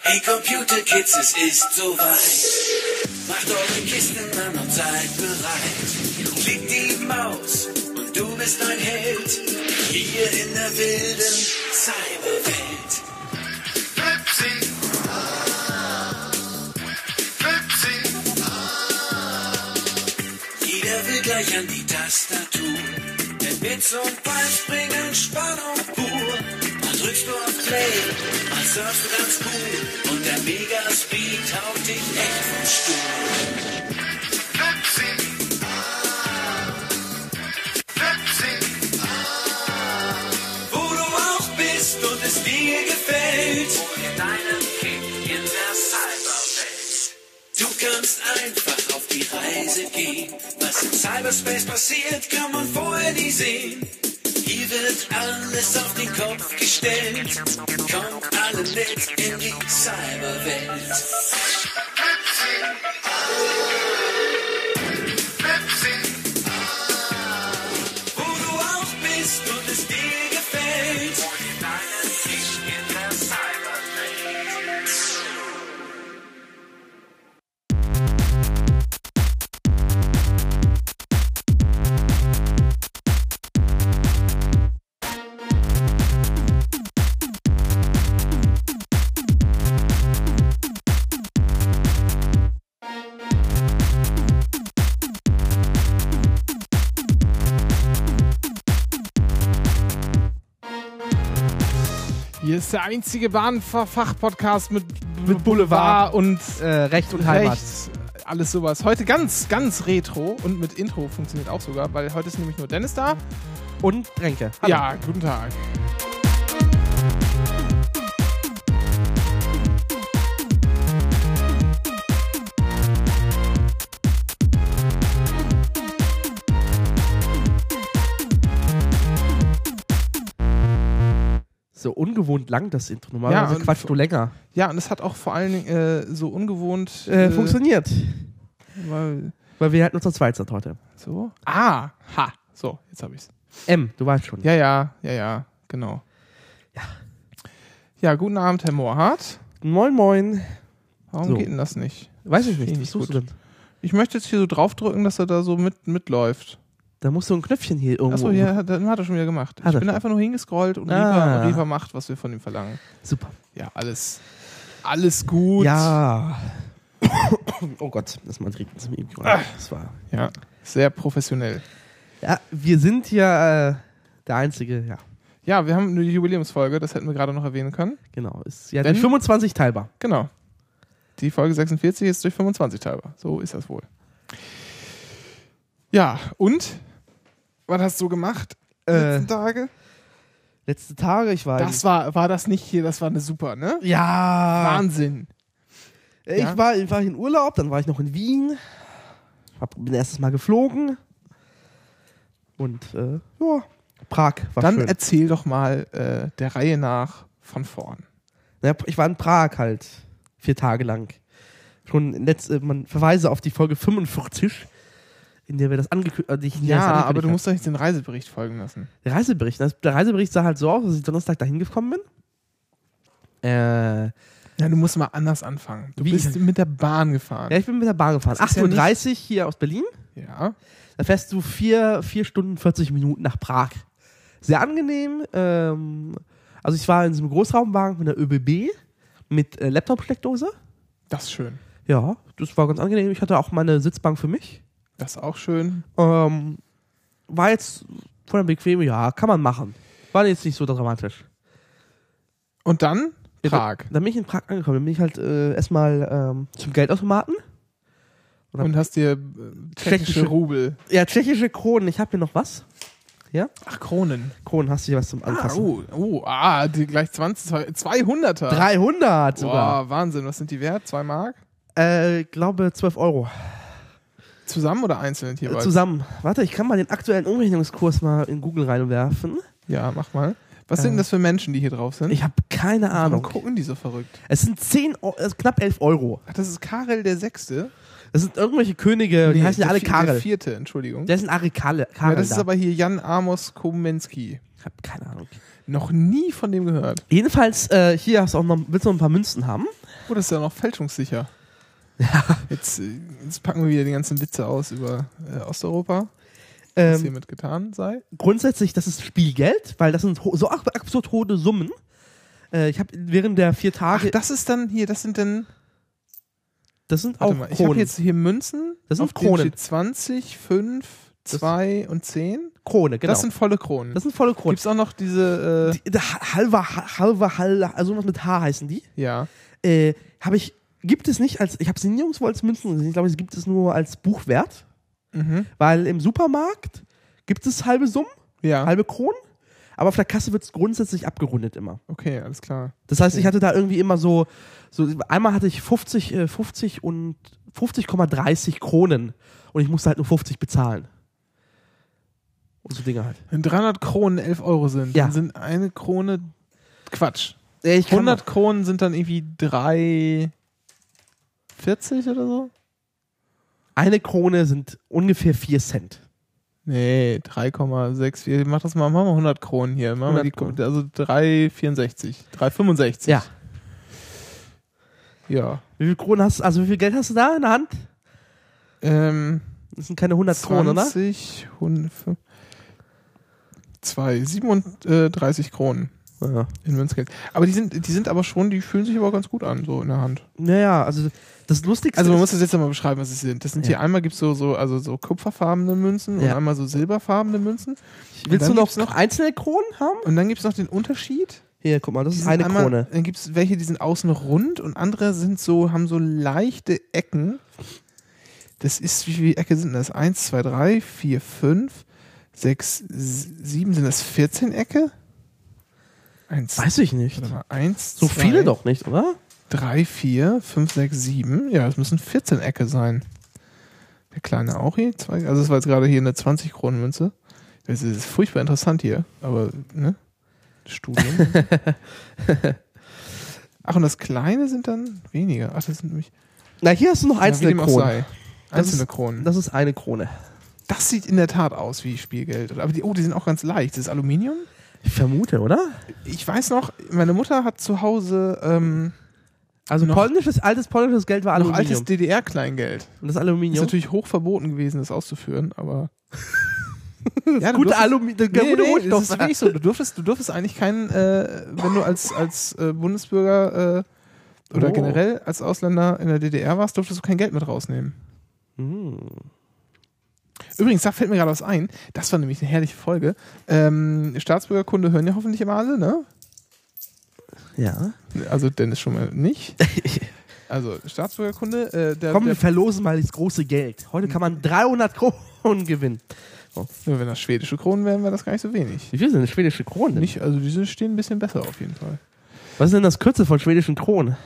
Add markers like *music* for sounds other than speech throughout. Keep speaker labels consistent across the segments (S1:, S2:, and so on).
S1: Hey Computer Kids, es ist soweit. Macht eure Kisten an und seid bereit. Klick die Maus und du bist ein Held. Hier in der wilden Cyberwelt.
S2: Flipsy. Flipsy.
S1: Jeder will gleich an die Tastatur. Denn Bits und Bytes bringen Spannung pur. Drückst du auf Play, mal surfst du ganz cool. Und der Megaspeed haut dich echt vom Stuhl.
S2: Flipsy. Flipsy.
S1: Wo du auch bist und es dir gefällt. Hol deinen Kick in der Cyberwelt. Du kannst einfach auf die Reise gehen. Was im Cyberspace passiert, kann man vorher nie sehen. Wird alles auf den Kopf gestellt. Kommt alle mit in die Cyberwelt. Wo du auch bist und es dir gefällt.
S3: Ist der einzige Bahnfach-Podcast mit,
S4: Mit Boulevard.
S3: und
S4: Äh, Recht und Heimat.
S3: Rechts. Alles sowas. Heute ganz, ganz retro und mit Intro funktioniert auch sogar, weil heute ist nämlich nur Dennis da.
S4: Und. Hallo.
S3: Ja, guten Tag.
S4: So ungewohnt lang das Intro. Normalerweise
S3: und
S4: quatschst du länger.
S3: Ja, und es hat auch vor allen Dingen äh, so ungewohnt.
S4: Äh, funktioniert.
S3: Weil,
S4: Weil wir halt nur zur zweit sind heute.
S3: so. Ah, ha. So, jetzt habe ich's.
S4: M, du weißt schon.
S3: Ja, ja, ja, ja, genau.
S4: Ja.
S3: Ja, guten Abend, Herr Mohrhardt.
S4: Moin, moin.
S3: Warum
S4: So.
S3: geht denn das nicht?
S4: Weiß ich nicht. Was
S3: nicht
S4: suchst du denn?
S3: Ich möchte jetzt hier so draufdrücken, dass er da so mit, mitläuft.
S4: Da musst du ein Knöpfchen hier irgendwo.
S3: Achso, ja, dann hat er schon wieder gemacht.
S4: Hat
S3: ich bin einfach nur hingescrollt und
S4: Ah.
S3: Reaper, Reaper macht, was wir von ihm verlangen.
S4: Super.
S3: Ja, alles, alles gut.
S4: Ja. *coughs* oh Gott, das mal mir eben gerade. das war.
S3: Ja, sehr professionell.
S4: Ja, wir sind ja äh, der einzige, ja,
S3: Ja, wir haben eine Jubiläumsfolge, das hätten wir gerade noch erwähnen können.
S4: genau. Ist ja
S3: Wenn-
S4: durch 25 teilbar.
S3: Genau. Die Folge 46 ist durch 25 teilbar. So ist das wohl. Ja, und? Was hast du gemacht?
S4: Äh,
S3: letzten Tage?
S4: letzte Tage, ich war.
S3: Das war, war das nicht hier, das war eine super, ne?
S4: ja.
S3: Wahnsinn.
S4: Ich
S3: Ja.
S4: war, ich war in Urlaub, dann war ich noch in Wien. Hab, bin erstes Mal geflogen. Und äh, ja, Prag war
S3: Dann
S4: schön.
S3: erzähl doch mal äh, der Reihe nach von vorn.
S4: Ja, ich war in Prag halt vier Tage lang. Schon letzte, man verweise auf die Folge 45, in der wir das angekündigt haben.
S3: Ja, aber du musst doch jetzt den Reisebericht folgen lassen.
S4: Der Reisebericht, das, der Reisebericht sah halt so aus, dass ich Donnerstag dahin gekommen bin. Äh,
S3: Ja, du musst mal anders anfangen. Du
S4: Wie?
S3: bist mit der Bahn gefahren.
S4: ja, ich bin mit der Bahn gefahren.
S3: Das ist ja
S4: 8.30 Uhr hier aus Berlin.
S3: Ja.
S4: Da fährst du vier, vier Stunden 40 Minuten nach Prag. Sehr angenehm. Ähm, also ich war in so einem Großraumwagen von der ÖBB mit äh, Laptop-Steckdose.
S3: Das ist schön.
S4: Ja, das war ganz angenehm. Ich hatte auch meine Sitzbank für mich.
S3: Das ist auch schön.
S4: Ähm, war jetzt von der Bequeme, ja, kann man machen. War jetzt nicht so dramatisch.
S3: Und dann
S4: Ja,
S3: Prag.
S4: Dann bin ich in Prag angekommen. Dann bin ich halt äh, erstmal ähm, zum Geldautomaten. Und
S3: Und hast dir äh, tschechische
S4: Tschechische-
S3: Rubel.
S4: Ja, tschechische Kronen. Ich habe hier noch was. Ja?
S3: Ach, Kronen.
S4: Kronen, hast du hier was zum
S3: Ah,
S4: Anfassen?
S3: oh, oh, ah, die gleich 20, 200er.
S4: 300 sogar.
S3: Boah, Wahnsinn. Was sind die wert? Zwei Mark?
S4: Äh, glaube 12 Euro.
S3: Zusammen oder einzeln
S4: Äh,
S3: jeweils?
S4: zusammen. Warte, ich kann mal den aktuellen Umrechnungskurs mal in Google reinwerfen.
S3: Ja, mach mal. Was sind denn das für Menschen, die hier drauf sind?
S4: Äh. Ich habe keine
S3: Warum
S4: Ahnung.
S3: gucken die so verrückt?
S4: Es sind 10, Eu- also knapp 11 Euro.
S3: Ach, das ist Karel der Sechste.
S4: Das sind irgendwelche Könige, die
S3: Nee,
S4: heißen ja alle Karel.
S3: Der vierte, Entschuldigung.
S4: Der sind alle Karel.
S3: ja, das
S4: da.
S3: ist aber hier Jan Amos Komenski.
S4: ich habe keine Ahnung.
S3: Noch nie von dem gehört.
S4: Jedenfalls, äh, hier hast du auch noch, willst du noch ein paar Münzen haben?
S3: Oh, das ist ja noch fälschungssicher. Jetzt, äh, jetzt packen wir wieder die ganzen Witze aus über äh, Osteuropa, was
S4: Ähm,
S3: hiermit getan sei.
S4: grundsätzlich, das ist Spielgeld, weil das sind so ab- absurd hohe Summen. Äh, ich habe während der vier
S3: Ach,
S4: Tage,
S3: das ist dann hier, das sind dann,
S4: das sind auch
S3: mal, ich habe
S4: Kronen.
S3: jetzt hier Münzen.
S4: Das sind Kronen.
S3: steht 20, 5, 2 und 10.
S4: Krone, genau.
S3: Das sind volle Kronen.
S4: das sind volle Kronen.
S3: Gibt es auch noch diese, äh,
S4: Die, halber, ha- halber, halber, also was mit H heißen die.
S3: ja,
S4: Äh, habe ich, gibt es nicht als, ich habe sie nirgendwo als Münzen gesehen, ich glaube, es gibt es nur als Buchwert,
S3: mhm.
S4: weil im Supermarkt gibt es halbe Summen,
S3: ja,
S4: halbe Kronen, aber auf der Kasse wird es grundsätzlich abgerundet immer.
S3: okay, alles klar.
S4: Das heißt, ich hatte da irgendwie immer so, so einmal hatte ich 50, äh, 50 und 50,30 Kronen und ich musste halt nur 50 bezahlen. Und so Dinge halt.
S3: Wenn 300 Kronen 11 Euro sind,
S4: Ja.
S3: dann sind eine Krone Quatsch.
S4: Ich
S3: 100 Kronen sind dann irgendwie 3,40 oder so?
S4: eine Krone sind ungefähr 4 Cent.
S3: Nee, 3,64. Mach das mal, mach mal 100 Kronen hier. Mach mal
S4: 100
S3: die,
S4: Kronen.
S3: also 3,64. 3,65.
S4: Ja.
S3: Ja.
S4: Wie viel Kronen hast also wie viel Geld hast du da in der Hand?
S3: Ähm,
S4: Das sind keine 100 Kronen, oder?
S3: 20, 100, 2, 37 Kronen
S4: Ja.
S3: in Münzgeld. Aber die sind, die sind aber schon, die fühlen sich aber ganz gut an, so in der Hand.
S4: Naja, also das Lustigste
S3: Also man muss das jetzt mal beschreiben, was es sind. Das sind
S4: Ja.
S3: hier einmal gibt es so, so, also so kupferfarbene Münzen
S4: Ja.
S3: und einmal so silberfarbene Münzen.
S4: willst du noch,
S3: noch-
S4: einzelne Kronen haben?
S3: Und dann gibt es noch den Unterschied.
S4: Hier, guck mal, das
S3: Die
S4: ist eine
S3: einmal,
S4: Krone.
S3: Dann gibt es welche, die sind außen rund und andere sind so, haben so leichte Ecken. Das ist, wie viele Ecke sind das? Eins, zwei, drei, vier, fünf, sechs, sieben, sind das 14 Ecke? Eins,
S4: Weiß ich nicht.
S3: warte mal, eins,
S4: So
S3: zwei,
S4: viele doch nicht, oder?
S3: drei, vier, fünf, sechs, sieben. Ja, es müssen 14 Ecke sein. Der kleine auch hier. Zwei, also das war jetzt gerade hier eine 20 Kronen Münze. Das ist furchtbar interessant hier, aber ne? Studium. *laughs* Ach, und das kleine sind dann weniger. Ach, das sind nämlich
S4: Na, hier hast du noch
S3: ja,
S4: einzelne
S3: auch
S4: Kronen.
S3: sei.
S4: Das
S3: Einzelne
S4: ist-
S3: Kronen.
S4: Das ist eine Krone.
S3: Das sieht in der Tat aus wie Spielgeld. Aber die, oh, die sind auch ganz leicht. Das ist Aluminium.
S4: Ich vermute, oder?
S3: Ich weiß noch, meine Mutter hat zu Hause ähm,
S4: Also
S3: Noch-
S4: polnisches, altes polnisches Geld war
S3: noch
S4: Aluminium.
S3: altes DDR-Kleingeld.
S4: Und das
S3: Ist
S4: Aluminium.
S3: natürlich hoch verboten gewesen, das auszuführen, aber. *laughs* ja,
S4: gute Aluminium,
S3: Nee, nee, das ist wirklich so. Du durftest, du durftest eigentlich keinen, äh, wenn du als, als äh, Bundesbürger äh, oder
S4: Oh.
S3: generell als Ausländer in der DDR warst, durftest du kein Geld mit rausnehmen.
S4: Hm.
S3: Übrigens, da fällt mir gerade was ein. Das war nämlich eine herrliche Folge. Ähm, Staatsbürgerkunde hören ja hoffentlich immer alle, ne?
S4: Ja.
S3: Also Dennis schon mal nicht. *laughs* Also Staatsbürgerkunde, äh, der,
S4: Komm,
S3: der
S4: wir verlosen mal das große Geld. Heute kann man 300 Kronen gewinnen.
S3: wenn das schwedische Kronen wären, wäre das gar nicht so wenig.
S4: Wie viel sind denn schwedische Kronen?
S3: Nicht, also diese stehen ein bisschen besser auf jeden Fall.
S4: Was ist denn das Kürzel von schwedischen Kronen?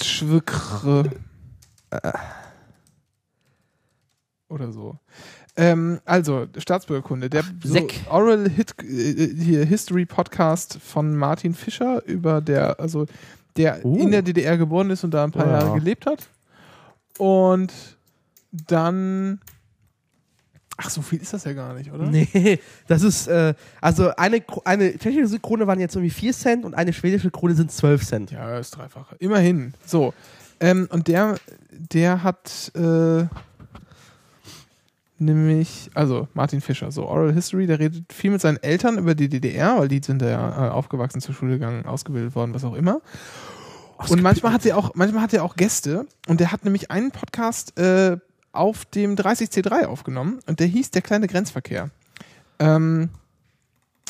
S3: Schwikre. Oder so. Ähm, also, Staatsbürgerkunde. Der so. Oral Hit, äh, hier History Podcast von Martin Fischer über der, also der
S4: Uh.
S3: in der DDR geboren ist und da ein paar
S4: Ja.
S3: Jahre gelebt hat. Und dann. Ach, so viel ist das ja gar nicht, oder?
S4: Nee, das ist, äh, also eine, eine tschechische Krone waren jetzt irgendwie 4 Cent und eine schwedische Krone sind 12 Cent.
S3: Ja, ist dreifache. Immerhin. So. Ähm, und der, der hat äh, nämlich, also Martin Fischer, so Oral History, der redet viel mit seinen Eltern über die DDR, weil die sind da ja äh, aufgewachsen, zur Schule gegangen, ausgebildet worden, was auch immer. Und manchmal hat er auch, manchmal hat er auch Gäste und der hat nämlich einen Podcast äh, auf dem 30C3 aufgenommen und der hieß Der kleine Grenzverkehr. Ähm,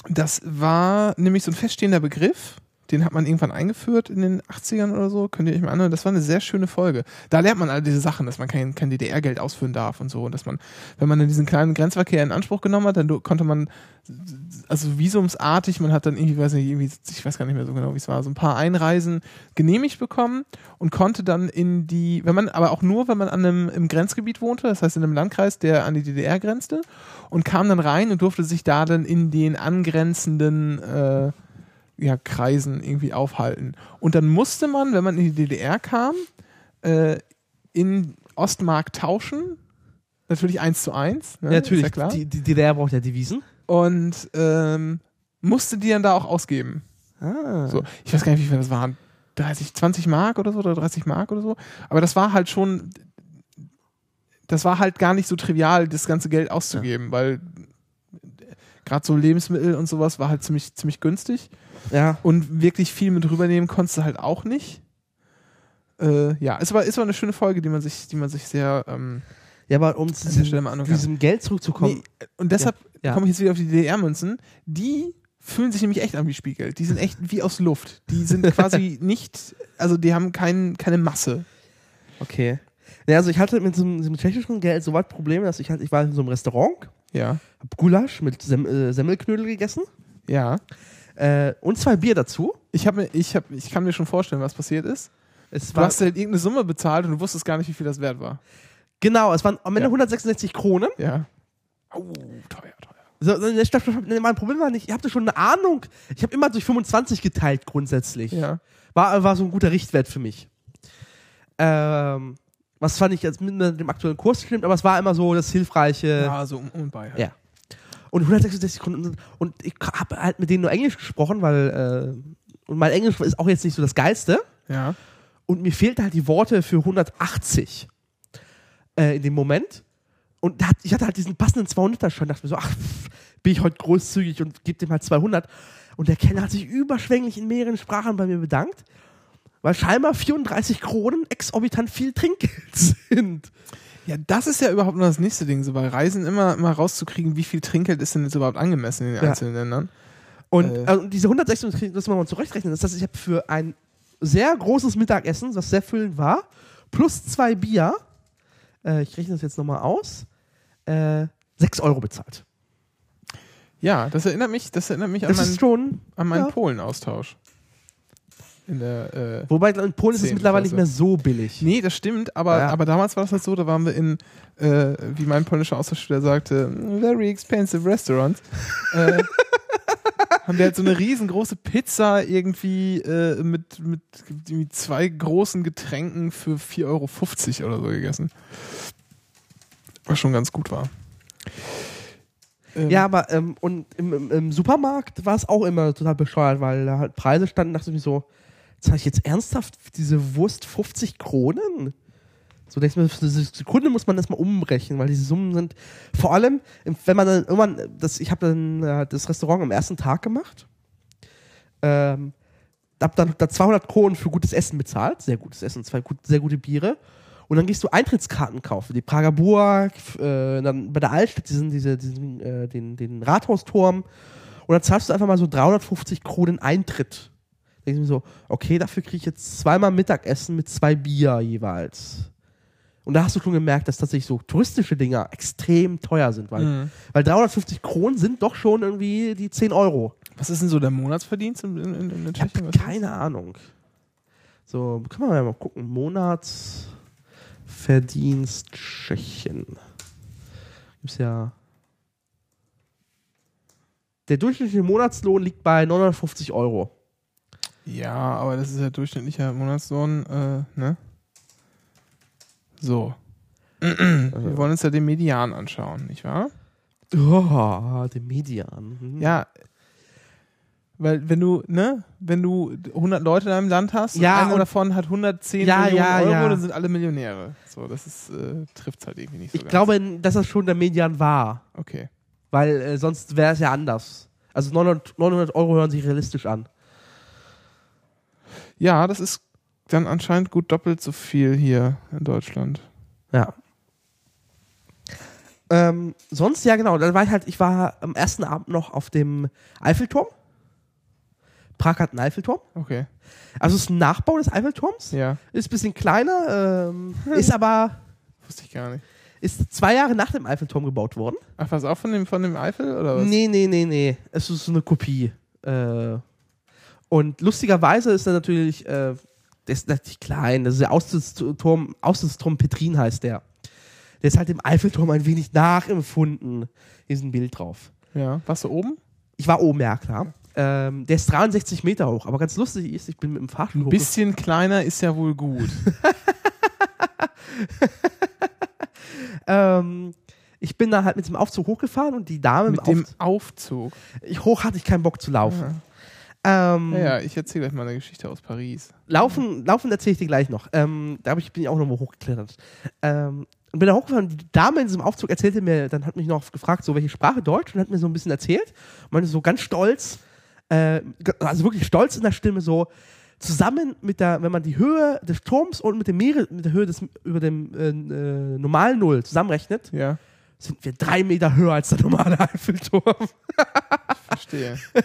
S3: das war nämlich so ein feststehender Begriff, den hat man irgendwann eingeführt in den 80ern oder so, könnt ihr euch mal anhören. Das war eine sehr schöne Folge. Da lernt man all diese Sachen, dass man kein, kein DDR-Geld ausführen darf und so. Und dass man, wenn man dann diesen kleinen Grenzverkehr in Anspruch genommen hat, dann konnte man, also visumsartig, man hat dann irgendwie, weiß nicht, irgendwie, ich weiß gar nicht mehr so genau, wie es war, so ein paar Einreisen genehmigt bekommen und konnte dann in die, wenn man, aber auch nur, wenn man an einem, im Grenzgebiet wohnte, das heißt in einem Landkreis, der an die DDR grenzte und kam dann rein und durfte sich da dann in den angrenzenden äh, ja, Kreisen irgendwie aufhalten. Und dann musste man, wenn man in die DDR kam, äh, in Ostmark tauschen. Natürlich eins zu eins. Ne?
S4: Ja, natürlich,
S3: ja klar.
S4: Die, die DDR braucht ja Devisen.
S3: Und ähm, musste die dann da auch ausgeben.
S4: Ah.
S3: So, ich weiß gar nicht, wie viel das waren. 30, 20 Mark oder so oder 30 Mark oder so. Aber das war halt schon, das war halt gar nicht so trivial, das ganze Geld auszugeben, weil gerade so Lebensmittel und sowas war halt ziemlich, ziemlich günstig.
S4: Ja.
S3: Und wirklich viel mit rübernehmen konntest du halt auch nicht. Äh, ja, es war, es war eine schöne Folge, die man sich, die man sich sehr. Ähm,
S4: Ja, aber um zu diesem, diesem Geld zurückzukommen.
S3: nee, und deshalb
S4: Ja, ja.
S3: komme ich jetzt wieder auf die DDR-Münzen. Die fühlen sich nämlich echt an wie Spielgeld. Die sind echt wie aus Luft. Die sind quasi *laughs* nicht, also die haben kein, keine Masse.
S4: Okay. Ja, also ich hatte mit so einem, tschechischen Geld so weit Probleme, dass ich halt, ich war in so einem Restaurant,
S3: Ja,
S4: hab Gulasch mit Sem äh, Semmelknödel gegessen
S3: ja.
S4: Äh, und zwei Bier dazu.
S3: Ich, hab mir, ich, hab, ich kann mir schon vorstellen, was passiert ist.
S4: Es
S3: Du hast halt irgendeine Summe bezahlt und du wusstest gar nicht, wie viel das wert war.
S4: genau, es waren am Ende
S3: Ja.
S4: 166 Kronen.
S3: Ja. Oh, teuer, teuer.
S4: So, ne, ne, mein Problem war nicht, ich hatte schon eine Ahnung. Ich habe immer durch 25 geteilt grundsätzlich.
S3: Ja.
S4: War, war so ein guter Richtwert für mich. Ähm, was zwar nicht jetzt mit dem aktuellen Kurs stimmt, aber es war immer so das Hilfreiche.
S3: Ja, so um und bei. Halt.
S4: Ja. Und 166 Sekunden. Und ich habe halt mit denen nur Englisch gesprochen, weil äh, und mein Englisch ist auch jetzt nicht so das Geilste.
S3: Ja.
S4: Und mir fehlten halt die Worte für 180 äh, in dem Moment. Und hat, ich hatte halt diesen passenden 200er schon. Dachte mir so, ach, pff, bin ich heute großzügig und gebe dem halt 200. Und der Kenner hat sich überschwänglich in mehreren Sprachen bei mir bedankt, weil scheinbar 34 Kronen exorbitant viel Trinkgeld *laughs* sind.
S3: Ja, das ist ja überhaupt noch das nächste Ding, so bei Reisen immer, immer rauszukriegen, wie viel Trinkgeld ist denn jetzt überhaupt angemessen in den
S4: Ja.
S3: einzelnen Ländern.
S4: Und
S3: Äh.
S4: äh, diese 160, das muss man mal zurechtrechnen. Das heißt, ich habe für ein sehr großes Mittagessen, das sehr füllend war, plus zwei Bier, äh, ich rechne das jetzt nochmal aus, äh, 6 Euro bezahlt.
S3: Ja, das erinnert mich, das erinnert mich an
S4: Das
S3: meinen,
S4: ist schon.
S3: an meinen
S4: ja.
S3: Polen-Austausch. In der, äh,
S4: Wobei in Polen ist es mittlerweile nicht mehr so billig.
S3: Nee, das stimmt, aber,
S4: Ja.
S3: aber damals war das halt so, da waren wir in, äh, wie mein polnischer Austauschschüler sagte, very expensive restaurants. *laughs* äh, haben wir halt so eine riesengroße Pizza irgendwie äh, mit, mit irgendwie zwei großen Getränken für 4,50 Euro oder so gegessen. Was schon ganz gut war. Ähm,
S4: Ja, aber ähm, und im, im, im Supermarkt war es auch immer total bescheuert, weil da halt Preise standen, dachte ich mir so, zahle ich jetzt ernsthaft diese Wurst 50 Kronen? So denkst du für eine Sekunde muss man das mal umbrechen, weil diese Summen sind. Vor allem, wenn man dann irgendwann, das, ich habe dann äh, das Restaurant am ersten Tag gemacht. Ähm, hab dann da 200 Kronen für gutes Essen bezahlt, sehr gutes Essen, zwei gut, sehr gute Biere. Und dann gehst du Eintrittskarten kaufen, die Prager Burg, äh, dann bei der Altstadt diesen, diese, diesen, äh, den, den Rathausturm. Und dann zahlst du einfach mal so 350 Kronen Eintritt. Da denk ich mir so, okay, dafür kriege ich jetzt zweimal Mittagessen mit zwei Bier jeweils. Und da hast du schon gemerkt, dass tatsächlich so touristische Dinger extrem teuer sind, weil,
S3: Mhm.
S4: weil 350 Kronen sind doch schon irgendwie die 10 Euro.
S3: Was ist denn so der Monatsverdienst in, in, in,
S4: habe
S3: Tschechien? Was ist
S4: keine Ahnung. So, können wir mal gucken. Monatsverdienst Tschechien. Gibt's ja. Der durchschnittliche Monatslohn liegt bei 950 Euro.
S3: Ja, aber das ist ja durchschnittlicher Monatslohn, äh, ne? So. *clears throat* Wir wollen uns ja den Median anschauen, nicht wahr?
S4: Oh, der Median. Mhm.
S3: Ja. Weil wenn du, ne, wenn du 100 Leute in einem Land hast
S4: Ja,
S3: und einer
S4: und-
S3: davon hat 110
S4: Ja,
S3: Millionen
S4: ja,
S3: Euro,
S4: ja.
S3: dann sind alle Millionäre. So, das ist, äh, trifft halt irgendwie nicht so
S4: Ich
S3: ganz.
S4: glaube, dass das schon der Median war.
S3: Okay.
S4: Weil äh, sonst wäre es ja anders. Also 900, 900 Euro hören sich realistisch an.
S3: Ja, das ist dann anscheinend gut doppelt so viel hier in Deutschland.
S4: Ja. Ähm, sonst, ja genau, dann war ich halt, ich war am ersten Abend noch auf dem Eiffelturm. Prag hat einen Eiffelturm.
S3: Okay.
S4: Also es ist ein Nachbau des Eiffelturms.
S3: Ja,
S4: Ist ein bisschen kleiner, ähm, ist aber
S3: wusste ich gar nicht.
S4: ist zwei Jahre nach dem Eiffelturm gebaut worden.
S3: Ach, was auch von dem, von dem Eifel oder was?
S4: Nee, nee, nee, nee. Es ist so eine Kopie. Äh, und lustigerweise ist er natürlich, äh, der ist natürlich klein. Das ist der Aussichtsturm, Aussichtsturm Petrin heißt der. Der ist halt dem Eiffelturm ein wenig nachempfunden. Hier ist ein Bild drauf.
S3: Ja. Warst du oben?
S4: Ich war oben, ja klar. Ähm, der ist 63 Meter hoch, aber ganz lustig ist, ich bin mit dem Fahrstuhl
S3: Ein bisschen kleiner ist ja wohl gut. *laughs*
S4: Ähm, ich bin da halt mit dem Aufzug hochgefahren und die Dame
S3: Mit
S4: im
S3: dem
S4: Aufzug,
S3: Aufzug.
S4: ich hoch hatte ich keinen Bock zu laufen. Ähm,
S3: Ja, ja, ich erzähle euch mal eine Geschichte aus Paris.
S4: Laufen, laufen erzähle ich dir gleich noch. Ähm, da ich, bin ich auch nochmal hochgeklettert. Ähm, und bin da hochgefahren. Die Dame in diesem Aufzug erzählte mir, dann hat mich noch gefragt, so welche Sprache Deutsch und hat mir so ein bisschen erzählt. Und meinte so ganz stolz, äh, also wirklich stolz in der Stimme, so zusammen mit der, wenn man die Höhe des Turms und mit dem Meere, mit der Höhe des über dem äh, äh, normalen Null zusammenrechnet,
S3: Ja,
S4: sind wir drei Meter höher als der normale *laughs* Eiffelturm.
S3: Verstehe. *laughs*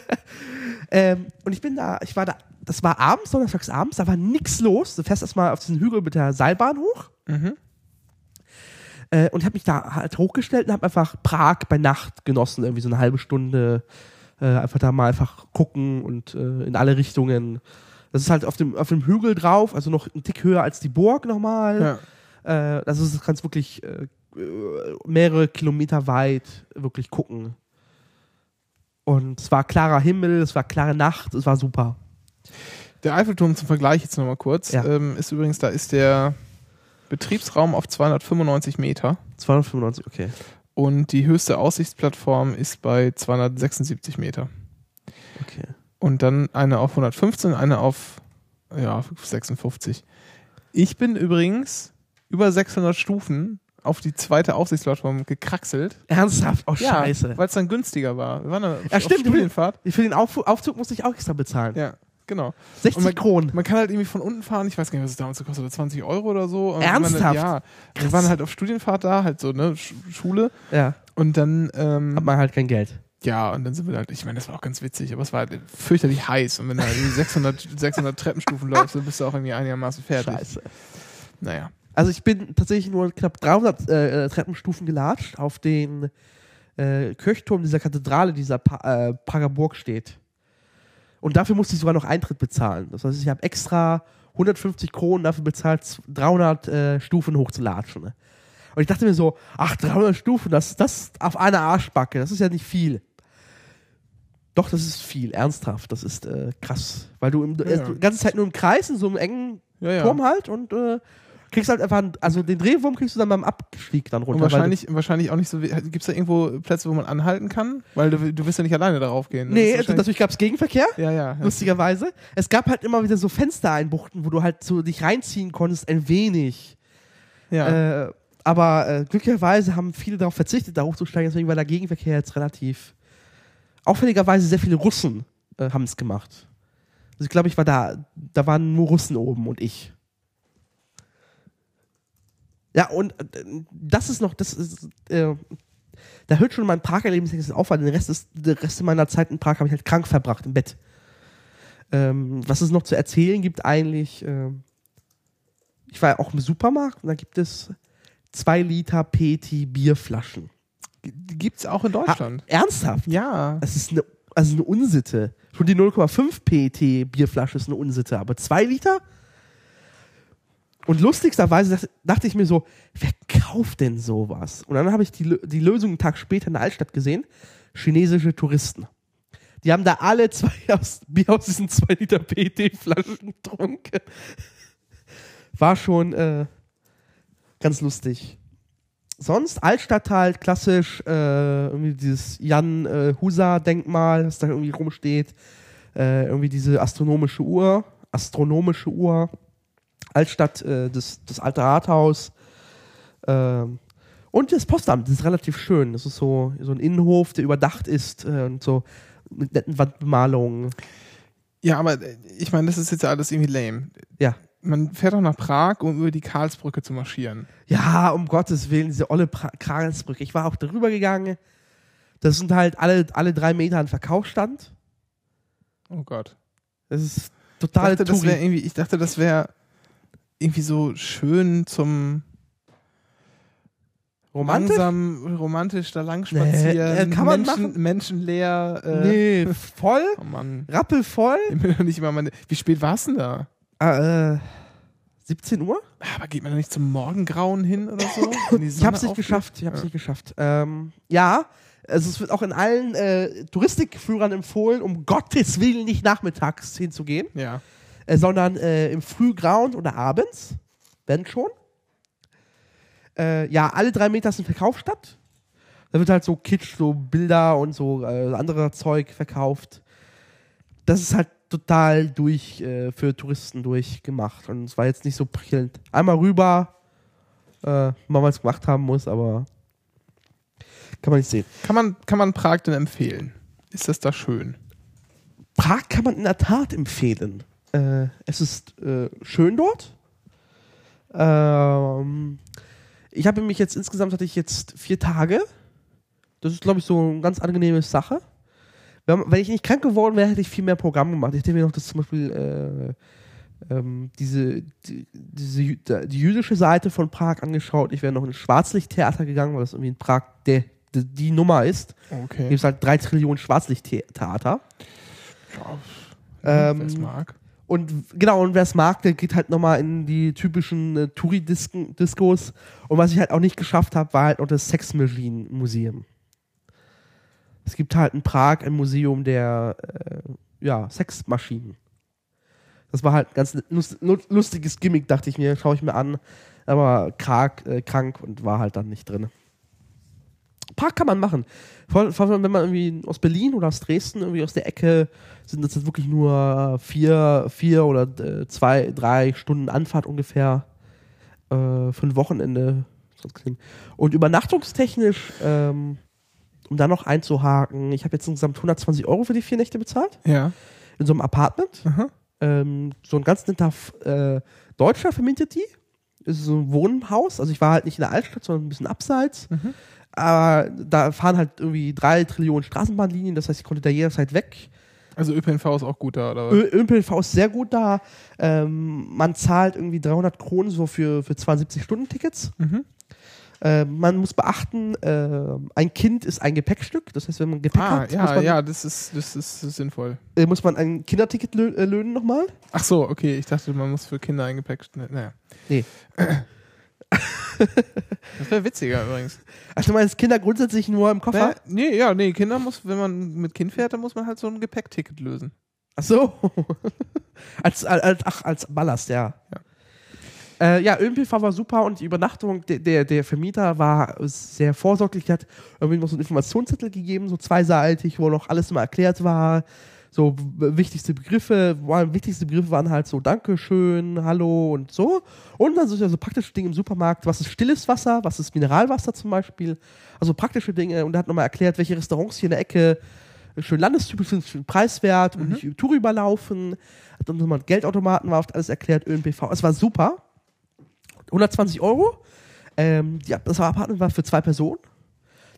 S4: Ähm, und ich bin da, ich war da, das war abends, donnerstags abends, da war nichts los. Du fährst erstmal auf diesen Hügel mit der Seilbahn hoch.
S3: Mhm.
S4: Äh, und habe mich da halt hochgestellt und habe einfach Prag bei Nacht genossen, irgendwie so eine halbe Stunde. Äh, einfach da mal einfach gucken und äh, in alle Richtungen. Das ist halt auf dem, auf dem Hügel drauf, also noch ein Tick höher als die Burg nochmal.
S3: Ja.
S4: Äh, also du kannst wirklich äh, mehrere Kilometer weit wirklich gucken. Und es war klarer Himmel, es war klare Nacht, es war super.
S3: Der Eiffelturm zum Vergleich jetzt nochmal kurz.
S4: Ja.
S3: Ähm, ist übrigens, da ist der Betriebsraum auf 295 Meter
S4: 295, okay.
S3: und die höchste Aussichtsplattform ist bei 276 Meter.
S4: okay.
S3: Und dann eine auf 115, eine auf ja, 56. Ich bin übrigens über 600 Stufen auf die zweite Aussichtsplattform gekraxelt.
S4: Ernsthaft? Oh, scheiße.
S3: Weil es dann günstiger war. Wir waren auf,
S4: Ja, stimmt.
S3: auf Studienfahrt.
S4: Für den Auf Aufzug musste ich auch extra bezahlen.
S3: Ja, genau.
S4: 60
S3: Und man-
S4: Kronen.
S3: Man kann halt irgendwie von unten fahren, ich weiß gar nicht, was es damals gekostet hat, 20 Euro oder so. Und
S4: Ernsthaft?
S3: Dann, ja. Wir waren halt auf Studienfahrt da, halt so, ne, Sch Schule.
S4: Ja.
S3: Und dann, ähm,
S4: Hat man halt kein Geld.
S3: ja, und dann sind wir halt, ich meine, das war auch ganz witzig, aber es war halt fürchterlich heiß. Und wenn du halt irgendwie 600, 600 Treppenstufen *laughs* läufst, dann bist du auch irgendwie einigermaßen fertig.
S4: Scheiße.
S3: Naja.
S4: Also ich bin tatsächlich nur knapp 300 äh, äh, Treppenstufen gelatscht auf den äh, Kirchturm dieser Kathedrale, dieser pa äh, Prager Burg steht. Und dafür musste ich sogar noch Eintritt bezahlen. Das heißt, ich habe extra 150 Kronen dafür bezahlt, 300 äh, Stufen hochzulatschen. Ne? Und ich dachte mir so, ach, 300 Stufen, das das auf einer Arschbacke, das ist ja nicht viel. Doch, das ist viel, ernsthaft. Das ist äh, krass. Weil du, im,
S3: Ja,
S4: äh,
S3: ja.
S4: die ganze Zeit nur im Kreis, in so einem engen
S3: ja.
S4: Turm halt und äh, kriegst halt einfach, also den Drehwurm kriegst du dann beim Abstieg dann
S3: Und
S4: runter. weil
S3: wahrscheinlich, wahrscheinlich auch nicht so, gibt es da irgendwo Plätze, wo man anhalten kann? Weil du, du wirst ja nicht alleine darauf gehen.
S4: Nee, also natürlich gab es Gegenverkehr,
S3: ja, ja. ja.
S4: lustigerweise. Es gab halt immer wieder so Fenstereinbuchten, wo du halt so dich reinziehen konntest, ein wenig.
S3: ja.
S4: Äh, aber äh, glücklicherweise haben viele darauf verzichtet, da hochzusteigen, deswegen war der Gegenverkehr jetzt relativ. Auffälligerweise sehr viele Russen äh, haben es gemacht. Also ich glaube, ich war da, da waren nur Russen oben und ich. Ja, und äh, das ist noch, das ist, äh, da hört schon mein Prag-Erlebnis auf, weil den Rest, ist, den Rest meiner Zeit in Prag habe ich halt krank verbracht im Bett. Ähm, was es noch zu erzählen gibt eigentlich, ähm, ich war auch im Supermarkt und da gibt es zwei Liter PT Bierflaschen.
S3: Gibt's auch in Deutschland.
S4: Ha, ernsthaft?
S3: ja.
S4: Das ist eine, also eine Unsitte. Schon die 0,5 PT Bierflasche ist eine Unsitte, aber zwei Liter? Und lustigsterweise dacht- dachte ich mir so, wer kauft denn sowas? Und dann habe ich die, die Lösung einen Tag später in der Altstadt gesehen. Chinesische Touristen. Die haben da alle zwei *laughs* aus, Bier aus diesen zwei Liter PT-Flaschen getrunken. War schon äh, ganz lustig. Sonst Altstadt halt klassisch, äh, irgendwie dieses Jan äh, Husa-Denkmal, das da irgendwie rumsteht. Äh, irgendwie diese astronomische Uhr, astronomische Uhr. Altstadt, äh, das, das alte Rathaus. Ähm, und das Postamt, das ist relativ schön. Das ist so, so ein Innenhof, der überdacht ist äh, und so mit netten Wandbemalungen.
S3: Ja, aber äh, ich meine, das ist jetzt alles irgendwie lame.
S4: Ja.
S3: Man fährt doch nach Prag, um über die Karlsbrücke zu marschieren.
S4: Ja, um Gottes Willen, diese olle pra Kragensbrücke. Ich war auch darüber gegangen. Das sind halt alle, alle drei Meter ein Verkaufsstand.
S3: Oh Gott.
S4: Das ist
S3: Ich
S4: total
S3: dachte, das irgendwie, ich dachte, das wäre irgendwie so schön zum
S4: romantisch.
S3: langsam romantisch da lang
S4: Nee,
S3: spazieren.
S4: äh, kann man
S3: Menschen,
S4: machen.
S3: menschenleer. Äh,
S4: Nee, voll,
S3: Oh Mann.
S4: rappelvoll.
S3: Nicht immer meine, wie spät war es denn da?
S4: Ah, äh, 17 Uhr?
S3: Aber geht man da nicht zum Morgengrauen hin oder so? *laughs*
S4: Ich hab's nicht
S3: aufgeht?
S4: geschafft. Ich hab's
S3: Ja.
S4: nicht geschafft. Ähm, ja, also es wird auch in allen äh, Touristikführern empfohlen, um Gottes Willen nicht nachmittags hinzugehen,
S3: Ja.
S4: Äh, sondern äh, im Frühgrauen oder abends, wenn schon. Äh, ja, alle drei Meter ist ein Verkauf statt. Da wird halt so Kitsch, so Bilder und so äh, anderer Zeug verkauft. das ist halt total durch äh, für Touristen durchgemacht und es war jetzt nicht so prickelnd. Einmal rüber, äh, mal was es gemacht haben muss, aber kann man nicht sehen.
S3: Kann man, kann man Prag denn empfehlen? Ist das da schön?
S4: Prag kann man in der Tat empfehlen. Äh, es ist äh, schön dort. Ähm, ich habe mich jetzt insgesamt hatte ich jetzt vier Tage. Das ist, glaube ich, so eine ganz angenehme Sache. Wenn, wenn ich nicht krank geworden wäre, hätte ich viel mehr Programm gemacht. Ich hätte mir noch das zum Beispiel äh, ähm, diese, die, diese die jüdische Seite von Prag angeschaut. Ich wäre noch ins Schwarzlichttheater gegangen, weil das irgendwie in Prag der, die, die Nummer ist.
S3: Okay.
S4: Gibt es halt drei Trillionen Schwarzlichttheater.
S3: Ja,
S4: Ähm,
S3: mag.
S4: Und genau, und wer es mag, der geht halt nochmal in die typischen äh, Touri-Diskos. Und was ich halt auch nicht geschafft habe, war halt noch das Sex Machine Museum. Es gibt halt in Prag ein Museum der äh, ja, Sexmaschinen. Das war halt ein ganz lust lustiges Gimmick, dachte ich mir, schaue ich mir an. Aber krank, äh, krank und war halt dann nicht drin. Prag kann man machen. Vor, vor allem, wenn man irgendwie aus Berlin oder aus Dresden, irgendwie aus der Ecke, sind das jetzt wirklich nur vier, vier oder äh, zwei, drei Stunden Anfahrt ungefähr äh, für ein Wochenende. Und übernachtungstechnisch, ähm, um da noch einzuhaken, ich habe jetzt insgesamt 120 Euro für die vier Nächte bezahlt,
S3: Ja.
S4: in so einem Apartment. Ähm, so ein ganz netter äh, Deutscher vermietet die. Ist so ein Wohnhaus. Also ich war halt nicht in der Altstadt, sondern ein bisschen abseits. Aber da fahren halt irgendwie drei Trillionen Straßenbahnlinien. Das heißt, ich konnte da jederzeit weg.
S3: Also ÖPNV ist auch gut da, oder was?
S4: ÖPNV ist sehr gut da. Ähm, man zahlt irgendwie 300 Kronen so für, für 72-Stunden-Tickets.
S3: Mhm.
S4: Äh, man muss beachten, äh, ein Kind ist ein Gepäckstück. Das heißt, wenn man Gepäck
S3: Ah,
S4: hat, muss,
S3: ja,
S4: man,
S3: ja, das ist, das ist sinnvoll.
S4: äh, muss man ein Kinderticket lö äh, löhnen nochmal.
S3: Ach so, okay. Ich dachte, man muss für Kinder ein Gepäck. ne, Naja.
S4: Nee. *laughs*
S3: Das wäre witziger übrigens.
S4: Also du meinst Kinder grundsätzlich nur im Koffer?
S3: Nee, ja, nee, Kinder muss, wenn man mit Kind fährt, dann muss man halt so ein Gepäckticket lösen.
S4: Ach so. *laughs* als, als, ach, als Ballast, ja. Ja, äh, ja ÖPNV war super und die Übernachtung, der, der, der Vermieter war sehr vorsorglich. Der hat irgendwie noch so einen Informationszettel gegeben, so zweiseitig, wo noch alles immer erklärt war. So wichtigste Begriffe, waren, wichtigste Begriffe waren halt so Dankeschön, Hallo und so. Und dann so praktische Dinge im Supermarkt. Was ist stilles Wasser? Was ist Mineralwasser zum Beispiel? Also praktische Dinge. Und er hat nochmal erklärt, welche Restaurants hier in der Ecke schön landestypisch sind, schön preiswert und nicht Tour überlaufen. Hat dann nochmal Geldautomaten war oft alles erklärt, ÖNPV. Es war super. 120 Euro. Ähm, ja, das Apartment war für zwei Personen.